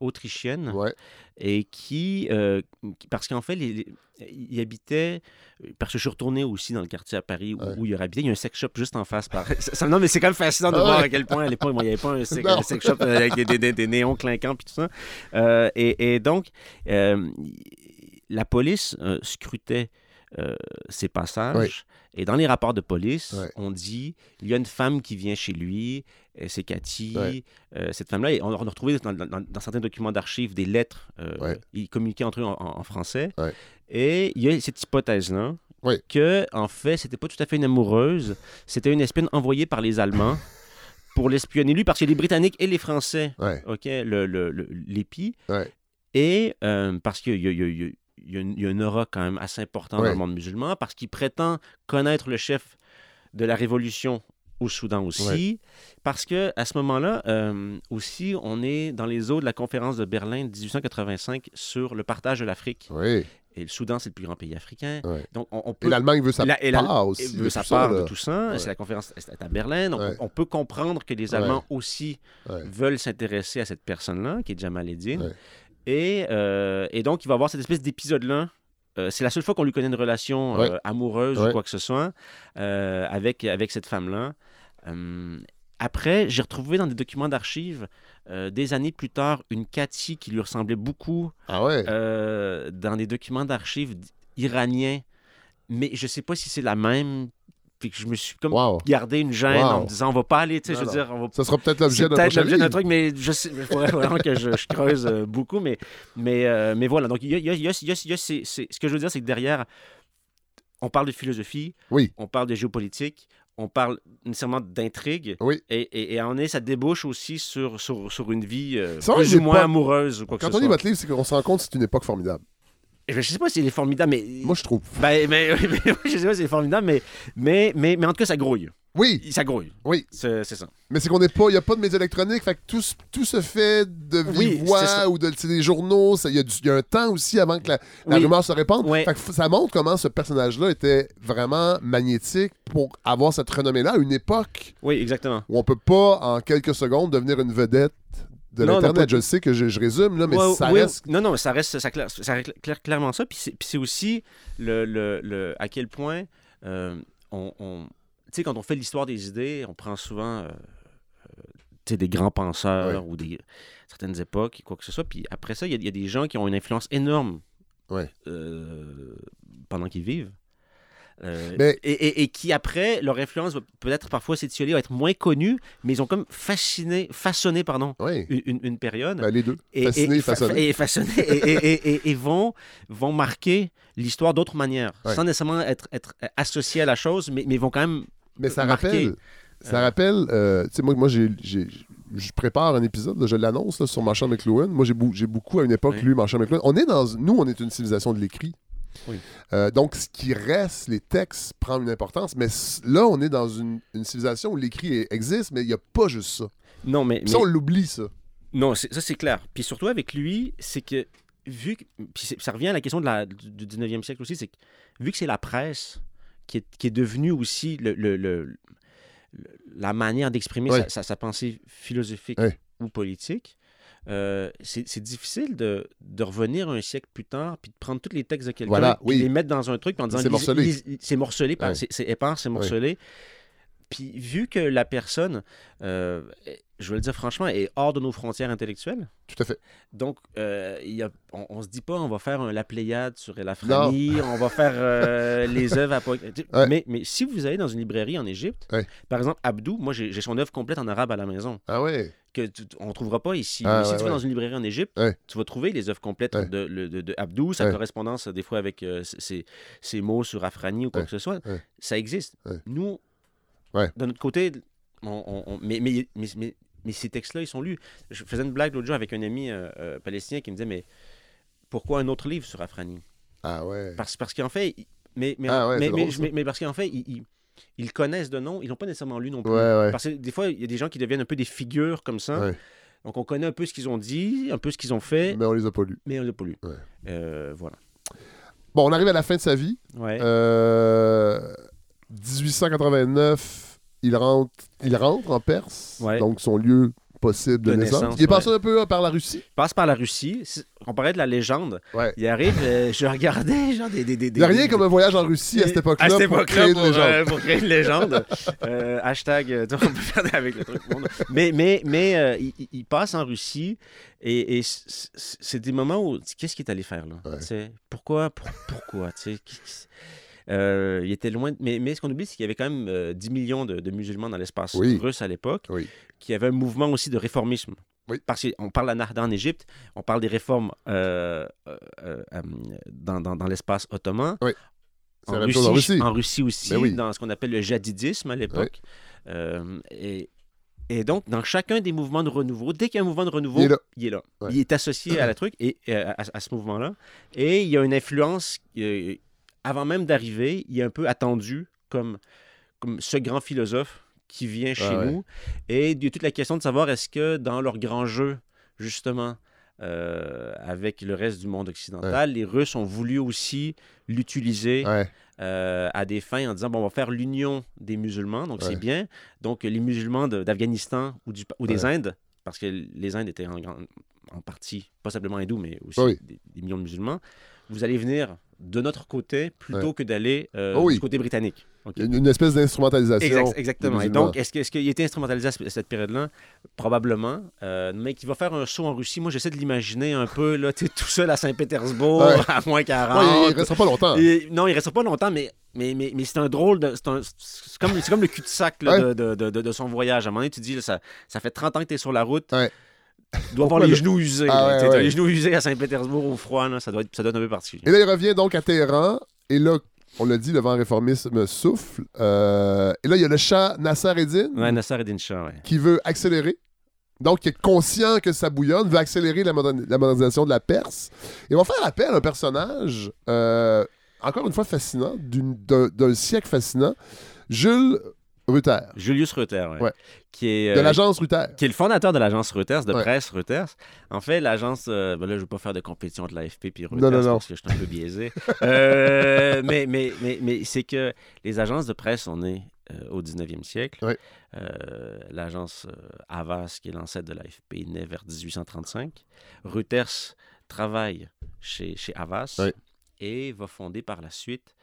autrichienne. Ouais. et qui, parce qu'en fait, les- les- il habitait, parce que je suis retourné aussi dans le quartier à Paris où, Ouais. où il habité, il y a un sex shop juste en face. Par... ça- non, mais c'est quand même fascinant de Ah voir à quel point à l'époque, bon, il n'y avait pas un sex, Non. un sex shop avec des, des- néons clinquants tout ça. Euh, et, et donc, euh, la police euh, scrutait ces passages. Et dans les rapports de police, Ouais. on dit il y a une femme qui vient chez lui, c'est Cathy. Ouais. Euh, cette femme-là, et on, a retrouvé dans, dans- dans certains documents d'archives des lettres. euh, Ouais. Ils communiquaient entre eux en, français. Et il y a cette hypothèse-là que, en fait, c'était pas tout à fait une amoureuse, c'était une espionne envoyée par les Allemands pour l'espionner lui, parce que les Britanniques et les Français, Ouais, ok, le, le. Ouais. Et euh, parce qu'il y a, y a- il y a- il y a une- il y a un aura quand même assez important Ouais. dans le monde musulman, parce qu'il prétend connaître le chef de la révolution au Soudan aussi, Ouais. parce que à ce moment-là euh, aussi, on est dans les eaux de la conférence de Berlin de 1885 sur le partage de l'Afrique. oui. Et le Soudan, c'est le plus grand pays africain. Ouais. Donc, on, on Et peut... l'Allemagne veut sa La- et la- part aussi. de veut tout sa ça, part de tout ça. Ouais. C'est la conférence c'est à Berlin. Donc, Ouais. on, on peut comprendre que les Allemands aussi veulent s'intéresser à cette personne-là, qui est Jamal Eddin. Et, euh, et donc, il va avoir cette espèce d'épisode-là. Euh, c'est la seule fois qu'on lui connaît une relation euh, amoureuse ou quoi que ce soit avec, avec cette femme-là. Après, j'ai retrouvé dans des documents d'archives, euh, des années plus tard, une Cathy qui lui ressemblait beaucoup Ah ouais? euh, dans des documents d'archives iraniens. Mais je sais pas si c'est la même. Puis que je me suis comme Wow. gardé une gêne en me disant on va pas aller, tu sais, je veux dire, on va Ça sera peut-être l'objet d'un livre. truc, mais je sais, il faudrait vraiment que je, je creuse euh, beaucoup. Mais, mais, mais voilà, donc il y a, il y a- il y a- il y a- il y a ces- ces- ce que je veux dire, c'est que derrière, on parle de philosophie, Oui. on parle de géopolitique, on parle nécessairement d'intrigue. Oui. Et, et, et en est, ça débouche aussi sur, sur, sur une vie euh, plus ou moins pas- amoureuse ou quoi que Quand ce on lit soit. votre livre, c'est qu'on se rend compte que c'est une époque formidable. Et Je sais pas si elle est formidable, mais. Moi, je trouve. Ben, mais, mais- je sais pas si c'est formidable, mais, mais, mais, mais en tout cas, ça grouille. Oui, Ça grouille. oui. C'est ça. Mais c'est qu'on n'est pas, il n'y a pas de médias électroniques, fait que tout, se- tout se fait de vive Oui, voix ou de des journaux. ça- Il y, a y un temps aussi avant que la, la Oui. rumeur se répande. Ouais. Fait que ça montre comment ce personnage-là était vraiment magnétique pour avoir cette renommée-là à une époque Oui, exactement. où on peut pas en quelques secondes devenir une vedette de l'Internet. Je sais que je, je résume, là, mais Ouais, ça oui, reste. Non, non, mais ça reste ça, claire- ça clair- clairement ça. Puis c'est puis c'est aussi le, le, le- à quel point euh, on. Sais, quand on fait l'histoire des idées, on prend souvent euh, euh, des grands penseurs ou des certaines époques, quoi que ce soit. Puis après ça, il y, a- il y a des gens qui ont une influence énorme Ouais. euh, pendant qu'ils vivent. Mais- et, et- et qui, après, leur influence va peut-être parfois s'étioler, va être moins connue, mais ils ont comme fasciné, façonné pardon, une, période. Ben, les deux. et, Fasciné, et, fa- façonné. et façonné, vont, vont marquer l'histoire d'autres manières, sans nécessairement être, être associés à la chose, mais, mais vont quand même Mais ça marqué. rappelle. Ça Euh. rappelle. euh, tu sais, moi, moi j'ai, je prépare un épisode, là, je l'annonce sur Marshall McLuhan. Moi, j'ai, beaucoup à une époque Oui. lu Marshall McLuhan. On est dans. Nous, on est une civilisation de l'écrit. Oui. Euh, donc, ce qui reste, les textes, prend une importance. Mais là, on est dans une, une civilisation où l'écrit existe, mais il n'y a pas juste ça. Non, mais, Puis ça, mais- on l'oublie, ça. non, ça c'est clair. Puis surtout avec lui, c'est que vu que puis ça revient à la question de la, du 19e siècle aussi, c'est que vu que c'est la presse qui est, qui est devenue aussi le, le- le- le- la manière d'exprimer Ouais. sa, sa- sa pensée philosophique Ouais. ou politique, euh, c'est difficile de, de revenir un siècle plus tard puis de prendre tous les textes de quelqu'un Voilà, oui. les mettre dans un truc en disant C'est morcelé. c'est morcelé Ouais. c'est c'est épars c'est morcelé puis vu que la personne euh, je veux le dire franchement est hors de nos frontières intellectuelles Tout à fait. donc, euh, il y a, on, on se dit pas, on va faire un La Pléiade sur la famille, on va faire euh, les œuvres apocryphes. Ouais. Mais, mais si vous allez dans une librairie en Égypte, Ouais. par exemple, Abdou, moi j'ai son œuvre complète en arabe à la maison, Ah ouais. que tu- on ne trouvera pas ici. Ah, Mais si ouais, tu vas dans une librairie en Égypte, tu vas trouver les œuvres complètes de, le- de, de Abdou, sa correspondance euh, des fois avec euh, ses, ses mots sur Afrani ou quoi que ce soit. Ça existe. Nous, de notre côté, on- on- on- mais, mais, mais, mais- mais ces textes-là, ils sont lus. Je faisais une blague l'autre jour avec un ami euh, euh, palestinien qui me disait, mais pourquoi un autre livre sur Afrani? Ah ouais. Parce, parce qu'en fait, mais, mais, Ah ouais, mais, mais, drôle, ça. mais- mais parce qu'en fait, ils, ils- ils connaissent de nom, ils n'ont pas nécessairement lu non plus. Ouais, ouais. Parce que des fois, il y a des gens qui deviennent un peu des figures comme ça. Donc, on connaît un peu ce qu'ils ont dit, un peu ce qu'ils ont fait, Mais on les a pas lus. mais on l'a pas lu. Ouais. Euh, voilà. Bon, on arrive à la fin de sa vie. Euh, 1889, il rentre, il rentre en Perse, Ouais. donc son lieu possible de, De naissance. naissance, Il est passé ouais. un peu euh, par la Russie? Il passe par la Russie. On parlait de la légende. Ouais. Il arrive, euh, je regardais, genre des. des, des Il n'y a rien des- comme un voyage en Russie à cette époque-là cette pour créer une pour, légende. euh, pour créer une légende. Euh, hashtag, euh, on peut faire avec le truc. Bon, mais mais, mais il, passe en Russie et, c'est des moments où. Qu'est-ce qu'il est allé faire là? Ouais. Pourquoi pour- Pourquoi euh, il était loin. de- Mais, mais ce qu'on oublie, c'est qu'il y avait quand même euh, 10 millions de, de musulmans dans l'espace Oui. russe à l'époque, Oui. qui avait un mouvement aussi de réformisme. Oui. Parce qu'on parle d'Anarda en Égypte, on parle des réformes euh, euh, euh, dans, dans- dans l'espace ottoman. En Russie, en Russie. en Russie aussi, Ben dans ce qu'on appelle le jadidisme à l'époque. Et, et donc, dans chacun des mouvements de renouveau, dès qu'il y a un mouvement de renouveau, Il est là. il est là. Ouais. Il est associé à la truc et à, à ce mouvement-là. Et il y a une influence, euh, avant même d'arriver, il est un peu attendu comme, comme ce grand philosophe qui vient chez Ah ouais. nous. Et il y a toute la question de savoir est-ce que dans leur grand jeu, justement, euh, avec le reste du monde occidental, les Russes ont voulu aussi l'utiliser Ouais. euh, à des fins en disant bon, on va faire l'union des musulmans, donc c'est bien. Donc les musulmans d'Afghanistan ou, du, ou des. Indes, parce que les Indes étaient en, en partie, pas simplement hindous, mais aussi Oui. des, des millions de musulmans, vous allez venir de notre côté plutôt Ouais. que d'aller euh, Oh oui. du côté britannique. OK? Il y a une, une espèce d'instrumentalisation. Exact- exactement. Et donc, est-ce que- est-ce qu'il a été instrumentalisé à ce- à cette période-là? Probablement. Euh, mais qu'il va faire un saut en Russie, moi, j'essaie de l'imaginer un peu, là, tout seul à Saint-Pétersbourg, Ouais. à moins 40. Ouais, il, il restera pas longtemps. Et- non, il restera pas longtemps, mais, mais, mais, mais c'est un drôle de. C'est un- c'est comme, c'est comme le cul-de-sac là, de, de, de, de- de son voyage. À un moment donné, tu te dis, là, ça, ça fait 30 ans que tu es sur la route. Tu dois avoir les le- genoux usés. Ah ouais, ouais. les genoux usés à Saint-Pétersbourg au froid, là, ça, doit être, ça doit être un peu particulier. Et là, il revient donc à Téhéran. Et là, on l'a dit, le vent réformisme souffle. Euh, et là, il y a le chat Nasser Eddin Ouais, Nasser Eddin Shah, ouais. qui veut accélérer. Donc, il est conscient que ça bouillonne, veut accélérer la, modern- la modernisation de la Perse. Et on va faire appel à un personnage, euh, encore une fois fascinant, d'une- d'un d'un siècle fascinant, Jules Ruther, Julius Reuters, ouais. Ouais. Qui est. de euh, l'agence Ruther. qui est le fondateur de l'agence Reuters, de Ouais. presse Reuters. En fait, l'agence, euh, ben là, je ne veux pas faire de compétition entre l'AFP et Reuters Non, non, non. parce que je suis un peu biaisé. Euh, mais mais, mais, mais c'est que les agences de presse, on est au 19e siècle. Ouais. L'agence Havas, qui est l'ancêtre de l'AFP, naît vers 1835. Reuters travaille chez, chez Havas et va fonder par la suite,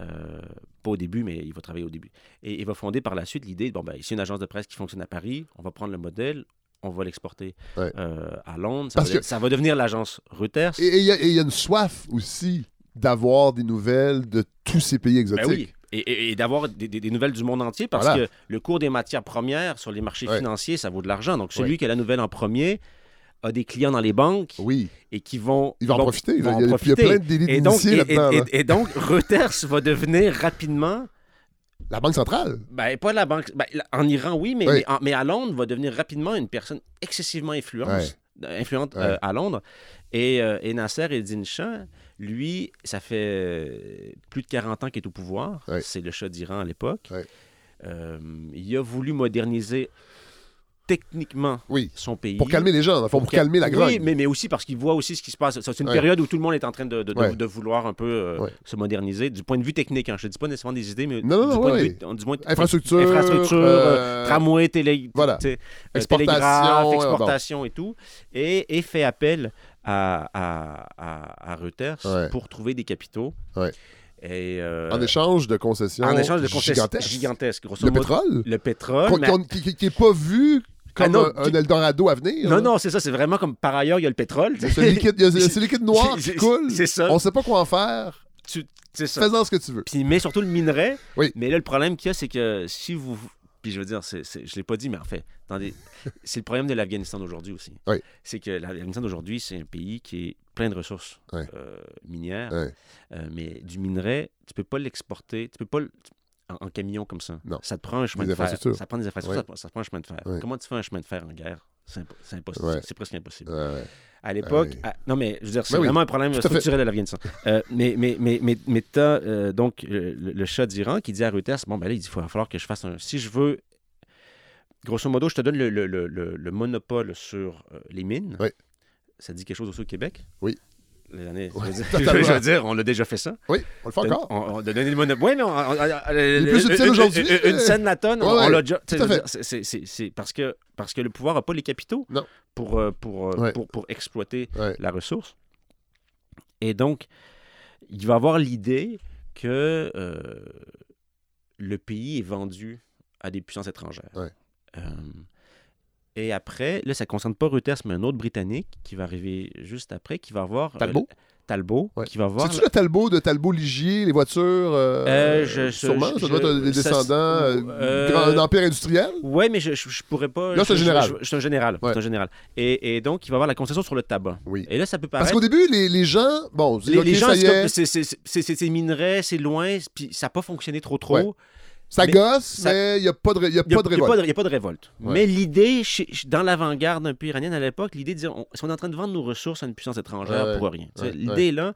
euh, pas au début, mais il va travailler au début, et il va fonder par la suite l'idée, bon, ben, ici, une agence de presse qui fonctionne à Paris, on va prendre le modèle, on va l'exporter Ouais. euh, à Londres, ça Parce va, que- ça va devenir l'agence Reuters. Et il y, a- y une soif aussi d'avoir des nouvelles de tous ces pays exotiques. Ben oui. et, et- et d'avoir des, des- des nouvelles du monde entier parce Voilà. que le cours des matières premières sur les marchés Ouais. financiers, ça vaut de l'argent. Donc, celui Ouais. qui a la nouvelle en premier a des clients dans les banques Oui, et qui vont. il va en vont- profiter. Il, vont y a, en il y a profiter. plein de délits Et donc, et, là-dedans. et- là. et- et donc, Reuters va devenir rapidement, La Banque centrale. ben, pas la banque, ben, en Iran, oui, mais, Oui. mais, en- mais à Londres, va devenir rapidement une personne excessivement influente, influente Ouais. euh, à Londres. Et, euh, et Nasser Eddin Shah, lui, ça fait euh, plus de 40 ans qu'il est au pouvoir. C'est le Shah d'Iran à l'époque. Euh, il a voulu moderniser techniquement Oui. son pays. Pour calmer les gens, pour, cal- calmer la grogne. Oui, mais, mais aussi parce qu'il voit aussi ce qui se passe. C'est une Ouais. période où tout le monde est en train de, de- de- Ouais. de vouloir un peu euh, Ouais. se moderniser du point de vue technique. Hein. Je ne dis pas nécessairement des idées, mais Non, non, du non, point de vue du moins- Infrastructure, infrastructure, euh, euh, tramway, télé, voilà. euh, Exportation, exportation et tout, et, et fait appel à, à, à, à Reuters pour trouver des capitaux. Et, euh, En échange de concessions en échange de concessions gigantesques. gigantesques, Le modo. pétrole, Le pétrole. qu'on- mais- qui n'est pas vu comme Ah non, un, Eldorado à venir. Non, là. non, c'est ça, c'est vraiment comme par ailleurs, il y a le pétrole. Ce liquide, ce liquide noir C'est- qui coule. C'est ça. On sait pas quoi en faire. Tu- C'est ça. Fais-en ce que tu veux. Puis met surtout le minerai. Oui. Mais là, le problème qu'il y a, c'est que si vous. Puis je veux dire, c'est, c'est- je ne l'ai pas dit, mais en fait, attendez, c'est le problème de l'Afghanistan d'aujourd'hui aussi. Oui. C'est que l'Afghanistan d'aujourd'hui, c'est un pays qui est plein de ressources euh, minières. Euh, mais du minerai, tu peux pas l'exporter. Tu peux pas en, en camion comme ça. Non. Ça te prend un chemin Des de fer. Ça prend des infrastructures, Ouais. ça, te prend un chemin de fer. Ouais. Comment tu fais un chemin de fer en guerre? C'est, impo- c'est impossible. Ouais. C'est presque impossible. À l'époque, non mais je veux dire, c'est Ben oui, vraiment un problème structurel de l'Afghanistan. Euh, mais mais mais mais, mais t'as euh, donc euh, le, le Shah d'Iran qui dit à Reuters, bon ben là il dit, il va falloir que je fasse un, si je veux, grosso modo, je te donne le, le- le- le- le monopole sur euh, les mines. Oui. Ça dit quelque chose aussi au Québec? Oui. Les années, Oui, je, veux dire, totalement. je veux dire, on l'a déjà fait ça. Oui, on le fait encore. On, on a donné le monopole. Oui, mais on, on- on- est plus subtil une- aujourd'hui, Une, scène la tonne, Ouais, on, l'a déjà. c'est- c'est- c'est- c'est parce que parce que le pouvoir n'a pas les capitaux Non. pour euh, pour, euh, Ouais. pour pour exploiter Ouais. la ressource. Et donc, il va avoir l'idée que euh, le pays est vendu à des puissances étrangères. Ouais. Euh, et après, là, ça ne concerne pas Reuters, mais un autre Britannique qui va arriver juste après, qui va avoir... euh, Talbot? Talbot, Ouais. qui va voir... C'est-tu le Talbot de Talbot-Ligier, les voitures euh, Euh, je- Sûrement, je- ça doit être je- des descendants, euh, euh, grand- un empire industriel? Oui, mais je, je pourrais pas. Là, c'est un général. Suis un général. Ouais. C'est un général. Et, et donc, il va avoir la concession sur le tabac. Oui. Et là, ça peut Parce paraître. qu'au début, les, les gens, bon, les, ok, les gens, c'est c'est c'est- c'est- c'est- c'est minerais, c'est loin, puis ça n'a pas fonctionné trop trop. Ouais. Ça mais gosse, ça- mais il n'y a pas de, y a n'y a, pas de révolte. il y a pas de révolte. Ouais. Mais l'idée, dans l'avant-garde un peu iranienne à l'époque, l'idée de dire on, si on est en train de vendre nos ressources à une puissance étrangère Ouais, pour rien. Ouais, l'idée là,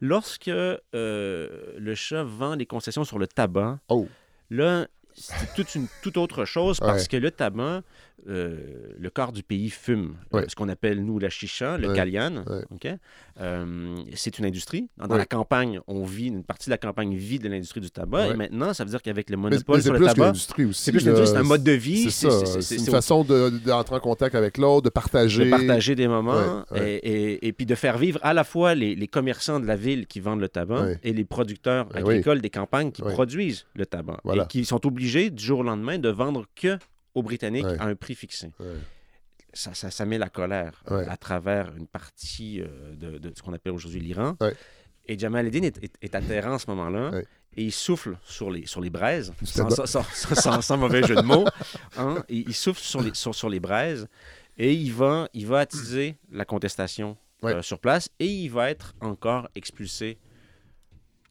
lorsque euh, le chat vend les concessions sur le tabac, Oh. là, c'est toute une toute autre chose parce que le tabac, euh, le corps du pays fume euh, Ouais. ce qu'on appelle, nous, la chicha, le Ouais. Euh, c'est une industrie. Dans, la campagne, on vit, une partie de la campagne vit de l'industrie du tabac. Et maintenant, ça veut dire qu'avec le Mais, monopole mais c'est sur le tabac, c'est plus l'industrie, c'est un mode de vie. C'est une façon de- d'entrer en contact avec l'autre, de partager. de partager des moments. Et, et- et puis de faire vivre à la fois les, les commerçants de la ville qui vendent le tabac et les producteurs Ben agricoles des campagnes qui produisent le tabac Voilà. et qui sont obligés du jour au lendemain de vendre que aux Britanniques Ouais. à un prix fixé. Ouais. Ça, ça, ça met la colère Ouais. à travers une partie euh, de, de ce qu'on appelle aujourd'hui l'Iran. Et Jamal Eddin est, est- est atterrant en ce moment-là. Et il souffle sur les, sur les braises, sans, tabac. sans- sans- sans- sans mauvais jeu de mots. hein. Et il souffle sur les, sur, sur les braises et il va, il va attiser la contestation euh, sur place et il va être encore expulsé.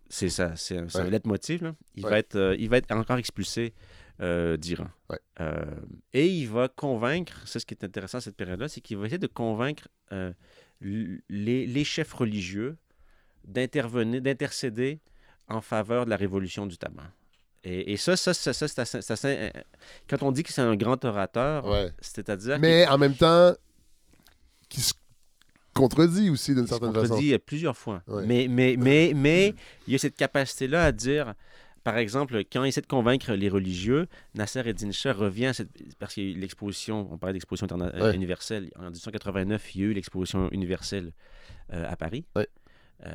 C'est ça, c'est un, un Ouais. leitmotiv. Là. Il, va être, euh, il va être encore expulsé euh, d'Iran. Ouais. Euh, et il va convaincre, c'est ce qui est intéressant à cette période-là, c'est qu'il va essayer de convaincre euh, les, les chefs religieux d'intervenir, d'intercéder en faveur de la révolution du tabac. Et, et ça, ça, ça, ça, c'est assez- c'est assez- quand on dit que c'est un grand orateur, Ouais. c'est-à-dire Mais en même temps, qui se contredit aussi d'une certaine façon. contredit plusieurs fois. Ouais. Mais, mais, mais, mais il y a cette capacité-là à dire, par exemple, quand il essaie de convaincre les religieux, Nasser Eddin Shah revient à cette... parce qu'il y a eu l'exposition, on parlait d'exposition interna- euh, Ouais. universelle, en 1889, il y a eu l'exposition universelle euh, à Paris. Ouais. Euh,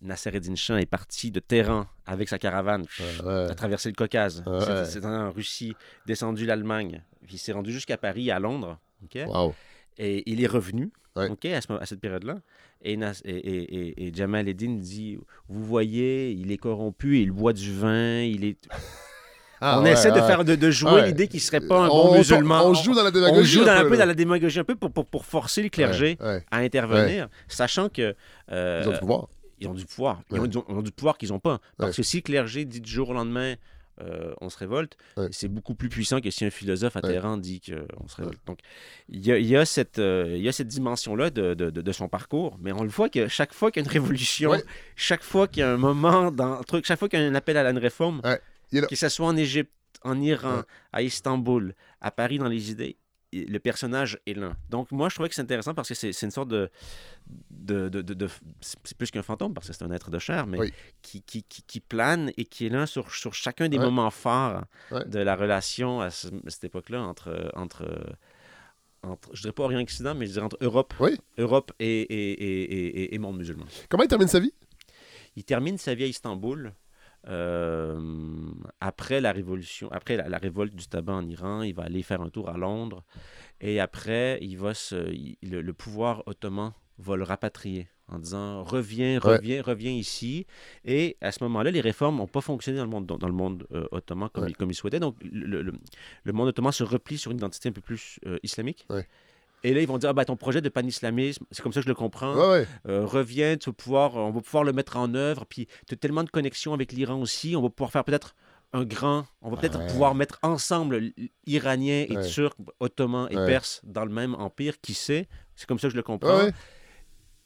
Nasser Eddin Shah est parti de Téhéran avec sa caravane, Ouais, ouais. a traversé le Caucase, Ouais. c'est en Russie, descendu l'Allemagne, il s'est rendu jusqu'à Paris, à Londres. Wow. Et il est revenu. Ouais. OK, à, ce- à cette période-là. Et, et, et, et- Jamal Eddin dit Vous voyez, il est corrompu, il boit du vin, il est. Ah, on ouais, essaie de, faire, de, de jouer l'idée qu'il serait pas un On- bon on- musulman. On, joue dans la On démagogie. joue dans, un peu dans la démagogie un peu pour, pour, pour forcer le clergé à intervenir, sachant que. euh, Ils ont du pouvoir. ils ont du pouvoir. Ils, ont, ils ont- ils ont du pouvoir qu'ils n'ont pas. Parce que si le clergé dit du jour au lendemain, euh, on se révolte, Ouais. c'est beaucoup plus puissant que si un philosophe à Ouais. Dit qu'on se révolte. Donc, il y a, il y a cette, euh, y a cette dimension-là de, de- son parcours, mais on le voit que chaque fois qu'il y a une révolution, chaque fois qu'il y a un moment dans le truc, chaque fois qu'il y a un appel à la réforme, que ce soit en Égypte, en Iran, à Istanbul, à Paris dans les idées, le personnage est là. Donc moi, je trouvais que c'est intéressant parce que c'est une sorte de... de, de- c'est plus qu'un fantôme parce que c'est un être de chair, mais Oui. qui, qui, qui, qui plane et qui est là sur, sur chacun des Ouais. moments forts Ouais. de la relation à, ce- à cette époque-là entre... entre entre, je dirais pas Orient-Occident, mais je dirais entre Europe, Oui. Europe et, et- et- et monde musulman. Comment il termine sa vie? Il termine sa vie à Istanbul. Euh, après la révolution, après la, la révolte du tabac en Iran, il va aller faire un tour à Londres. Et après, il va se, il- le, le pouvoir ottoman va le rapatrier en disant reviens, Ouais. reviens, reviens ici. Et à ce moment-là, les réformes n'ont pas fonctionné dans le monde, dans le monde euh, ottoman comme, Ouais. il, comme il souhaitait. Donc, le, le- le monde ottoman se replie sur une identité un peu plus euh, islamique. Ouais. Et là, ils vont dire, ah, ben, ton projet de pan-islamisme, c'est comme ça que je le comprends Ouais, ouais. euh, reviens, tu vas pouvoir, on va pouvoir le mettre en œuvre. Puis tu as tellement de connexions avec l'Iran aussi, on va pouvoir faire peut-être un grand, on va peut-être Ouais. pouvoir mettre ensemble Iraniens et Ouais. Turcs, Ottomans et Ouais. Perses dans le même empire, qui sait? C'est comme ça que je le comprends.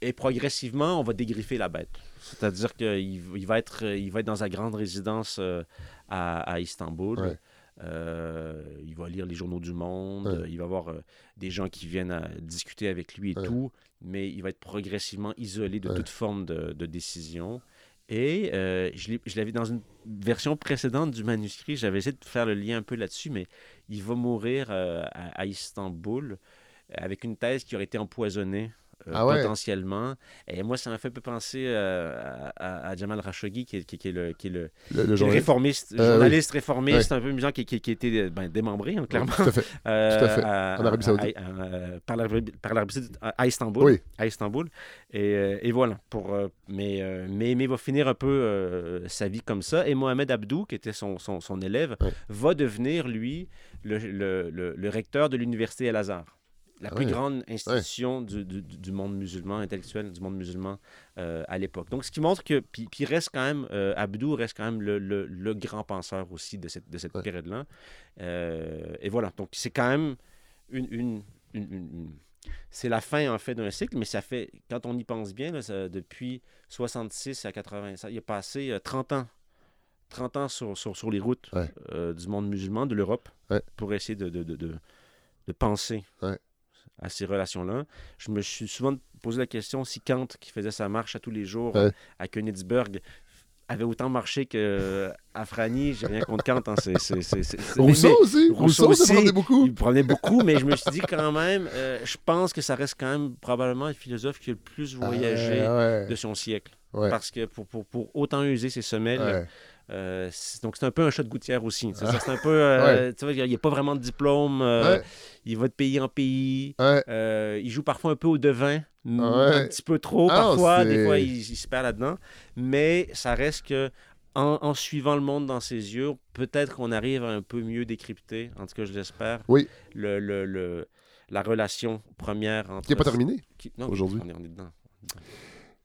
Et progressivement, on va dégriffer la bête. C'est-à-dire qu'il il va, être, il va être dans sa grande résidence euh, à, à Istanbul. Euh, il va lire les journaux du monde. Ouais. euh, Il va avoir euh, des gens qui viennent à discuter avec lui et Ouais. tout. Mais il va être progressivement isolé de Ouais. toute forme de, de décision. Et euh, je l'avais dans une version précédente du manuscrit, j'avais essayé de faire le lien un peu là-dessus, mais il va mourir euh, à, à Istanbul avec une thèse qui aurait été empoisonnée euh, Ah ouais? potentiellement. Et moi, ça m'a fait un peu penser euh, à, à- à Jamal Khashoggi, qui est, qui est- qui est le, qui est le, Le, qui le est le journaliste? réformiste, Euh, journaliste réformiste, un peu amusant, qui, qui, euh, ben, démembré, hein, clairement. Tout à fait. Euh, Tout à fait. à- En Arabie Saoudite. par l'Arabie Saoudite, à Istanbul. Oui. À Istanbul. Et, et voilà. Pour, mais, mais, va finir un peu sa vie comme ça. Et Mohamed Abdou, qui était son, son, son élève, va devenir, lui, le recteur de l'université Al-Azhar. La Ah plus grande institution du, du- du monde musulman, intellectuel du monde musulman euh, à l'époque. Donc, ce qui montre que, puis, puis reste quand même, euh, Abdou reste quand même le, le- le grand penseur aussi de cette, de cette Ouais. période-là. Euh, et voilà, donc c'est quand même une... une- une- C'est la fin, en fait, d'un cycle, mais ça fait, quand on y pense bien, là, ça- depuis 66 à 80, ça, il a passé euh, 30 ans. 30 ans sur, sur, sur les routes Ouais. euh, du monde musulman, de l'Europe, Ouais. pour essayer de, de, de, de, de penser Ouais. À ces relations-là. Je me suis souvent posé la question si Kant, qui faisait sa marche à tous les jours Ouais. euh, à Königsberg, avait autant marché qu'à Frani. J'ai rien contre Kant. hein, c'est- Rousseau mais- aussi. Rousseau aussi. prenait beaucoup. il prenait beaucoup, mais je me suis dit quand même, euh, je pense que ça reste quand même probablement le philosophe qui a le plus voyagé Ah, ouais. de son siècle. Ouais. Parce que pour, pour, pour autant user ses semelles. Euh, donc c'est un peu un chat de gouttière aussi. C'est un peu, euh, tu vois, il n'y a pas vraiment de diplôme. euh, Ouais. Il va de pays en pays. Ouais. Il joue parfois un peu au devin, un petit peu trop Ah, parfois. Des fois, il, il se perd là-dedans. Mais ça reste que en, en suivant le monde dans ses yeux, peut-être qu'on arrive à un peu mieux décrypter, en tout cas je l'espère, Oui. le, le- le- la relation première entre... Qui n'est pas terminé. qui- non, aujourd'hui. On est, on est dedans.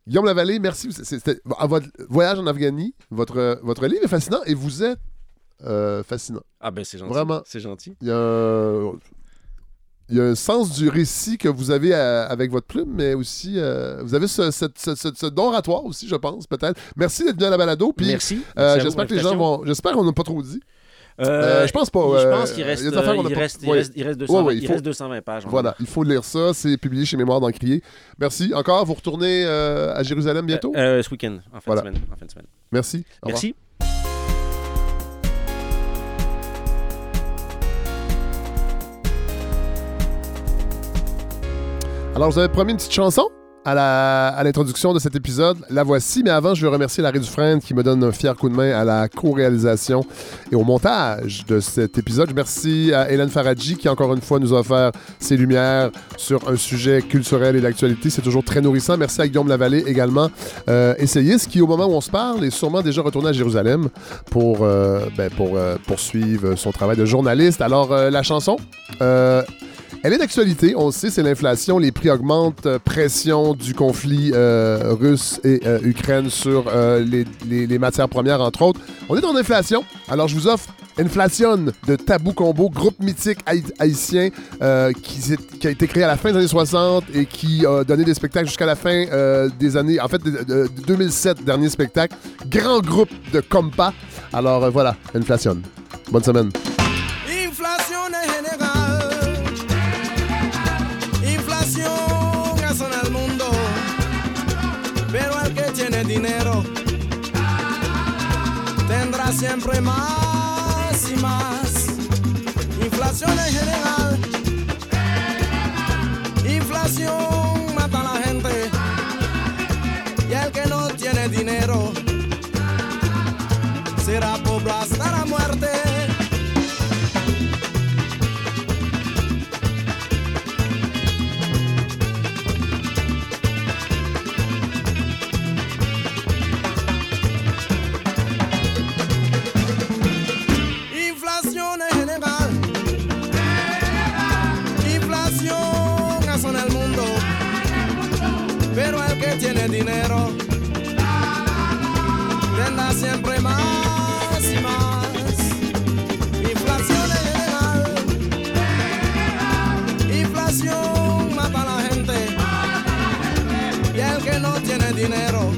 Guillaume Lavallée, merci. C'était à votre voyage en Afghanie. Votre, votre livre est fascinant et vous êtes euh, fascinant. Ah ben c'est gentil. Vraiment. C'est gentil. Il y, a un, il y a un sens du récit que vous avez euh, avec votre plume, mais aussi euh, vous avez ce, ce- ce- ce don oratoire aussi, je pense, peut-être. Merci d'être venu à la balado. Puis, Merci. euh, Merci j'espère que les gens vont. J'espère qu'on n'a pas trop dit. Euh, Euh, je pense pas. Je euh, pense qu'il reste, il reste, il Ouais. reste, il reste 200 Ouais, ouais, il il faut- reste 220 pages. Voilà, il faut lire ça. C'est publié chez Mémoire d'Encrier. Merci. Encore, vous retournez à Jérusalem bientôt? Ce week-end, en fin, Voilà. de semaine, en fin de semaine. Merci. Au. Merci. Alors, vous avez promis une petite chanson? À l'introduction de cet épisode. La voici, mais avant, je veux remercier Larry Dufresne qui me donne un fier coup de main à la co-réalisation et au montage de cet épisode. Merci à Hélène Faradji qui, encore une fois, nous a offert ses lumières sur un sujet culturel et d'actualité. C'est toujours très nourrissant. Merci à Guillaume Lavallée également, euh, essayiste, qui, au moment où on se parle, est sûrement déjà retourné à Jérusalem pour, euh, ben, euh, poursuivre son travail de journaliste. Alors, euh, la chanson elle est d'actualité, on le sait, c'est l'inflation, les prix augmentent, euh, pression du conflit euh, russe et euh, Ukraine sur les, matières premières, entre autres. On est en inflation, alors je vous offre Inflation de Tabou Combo, groupe mythique haïtien qui, a été créé à la fin des années 60 et qui a donné des spectacles jusqu'à la fin des années, en fait, de, 2007, dernier spectacle. Grand groupe de compas. Alors voilà, Inflation. Bonne semaine. Dinero tendrá siempre más y más. Inflación en general. Inflación mata a la gente. Y el que no tiene dinero tiene dinero, tendrá siempre más y más. Inflación general, inflación mata a la gente. Y el que no tiene dinero,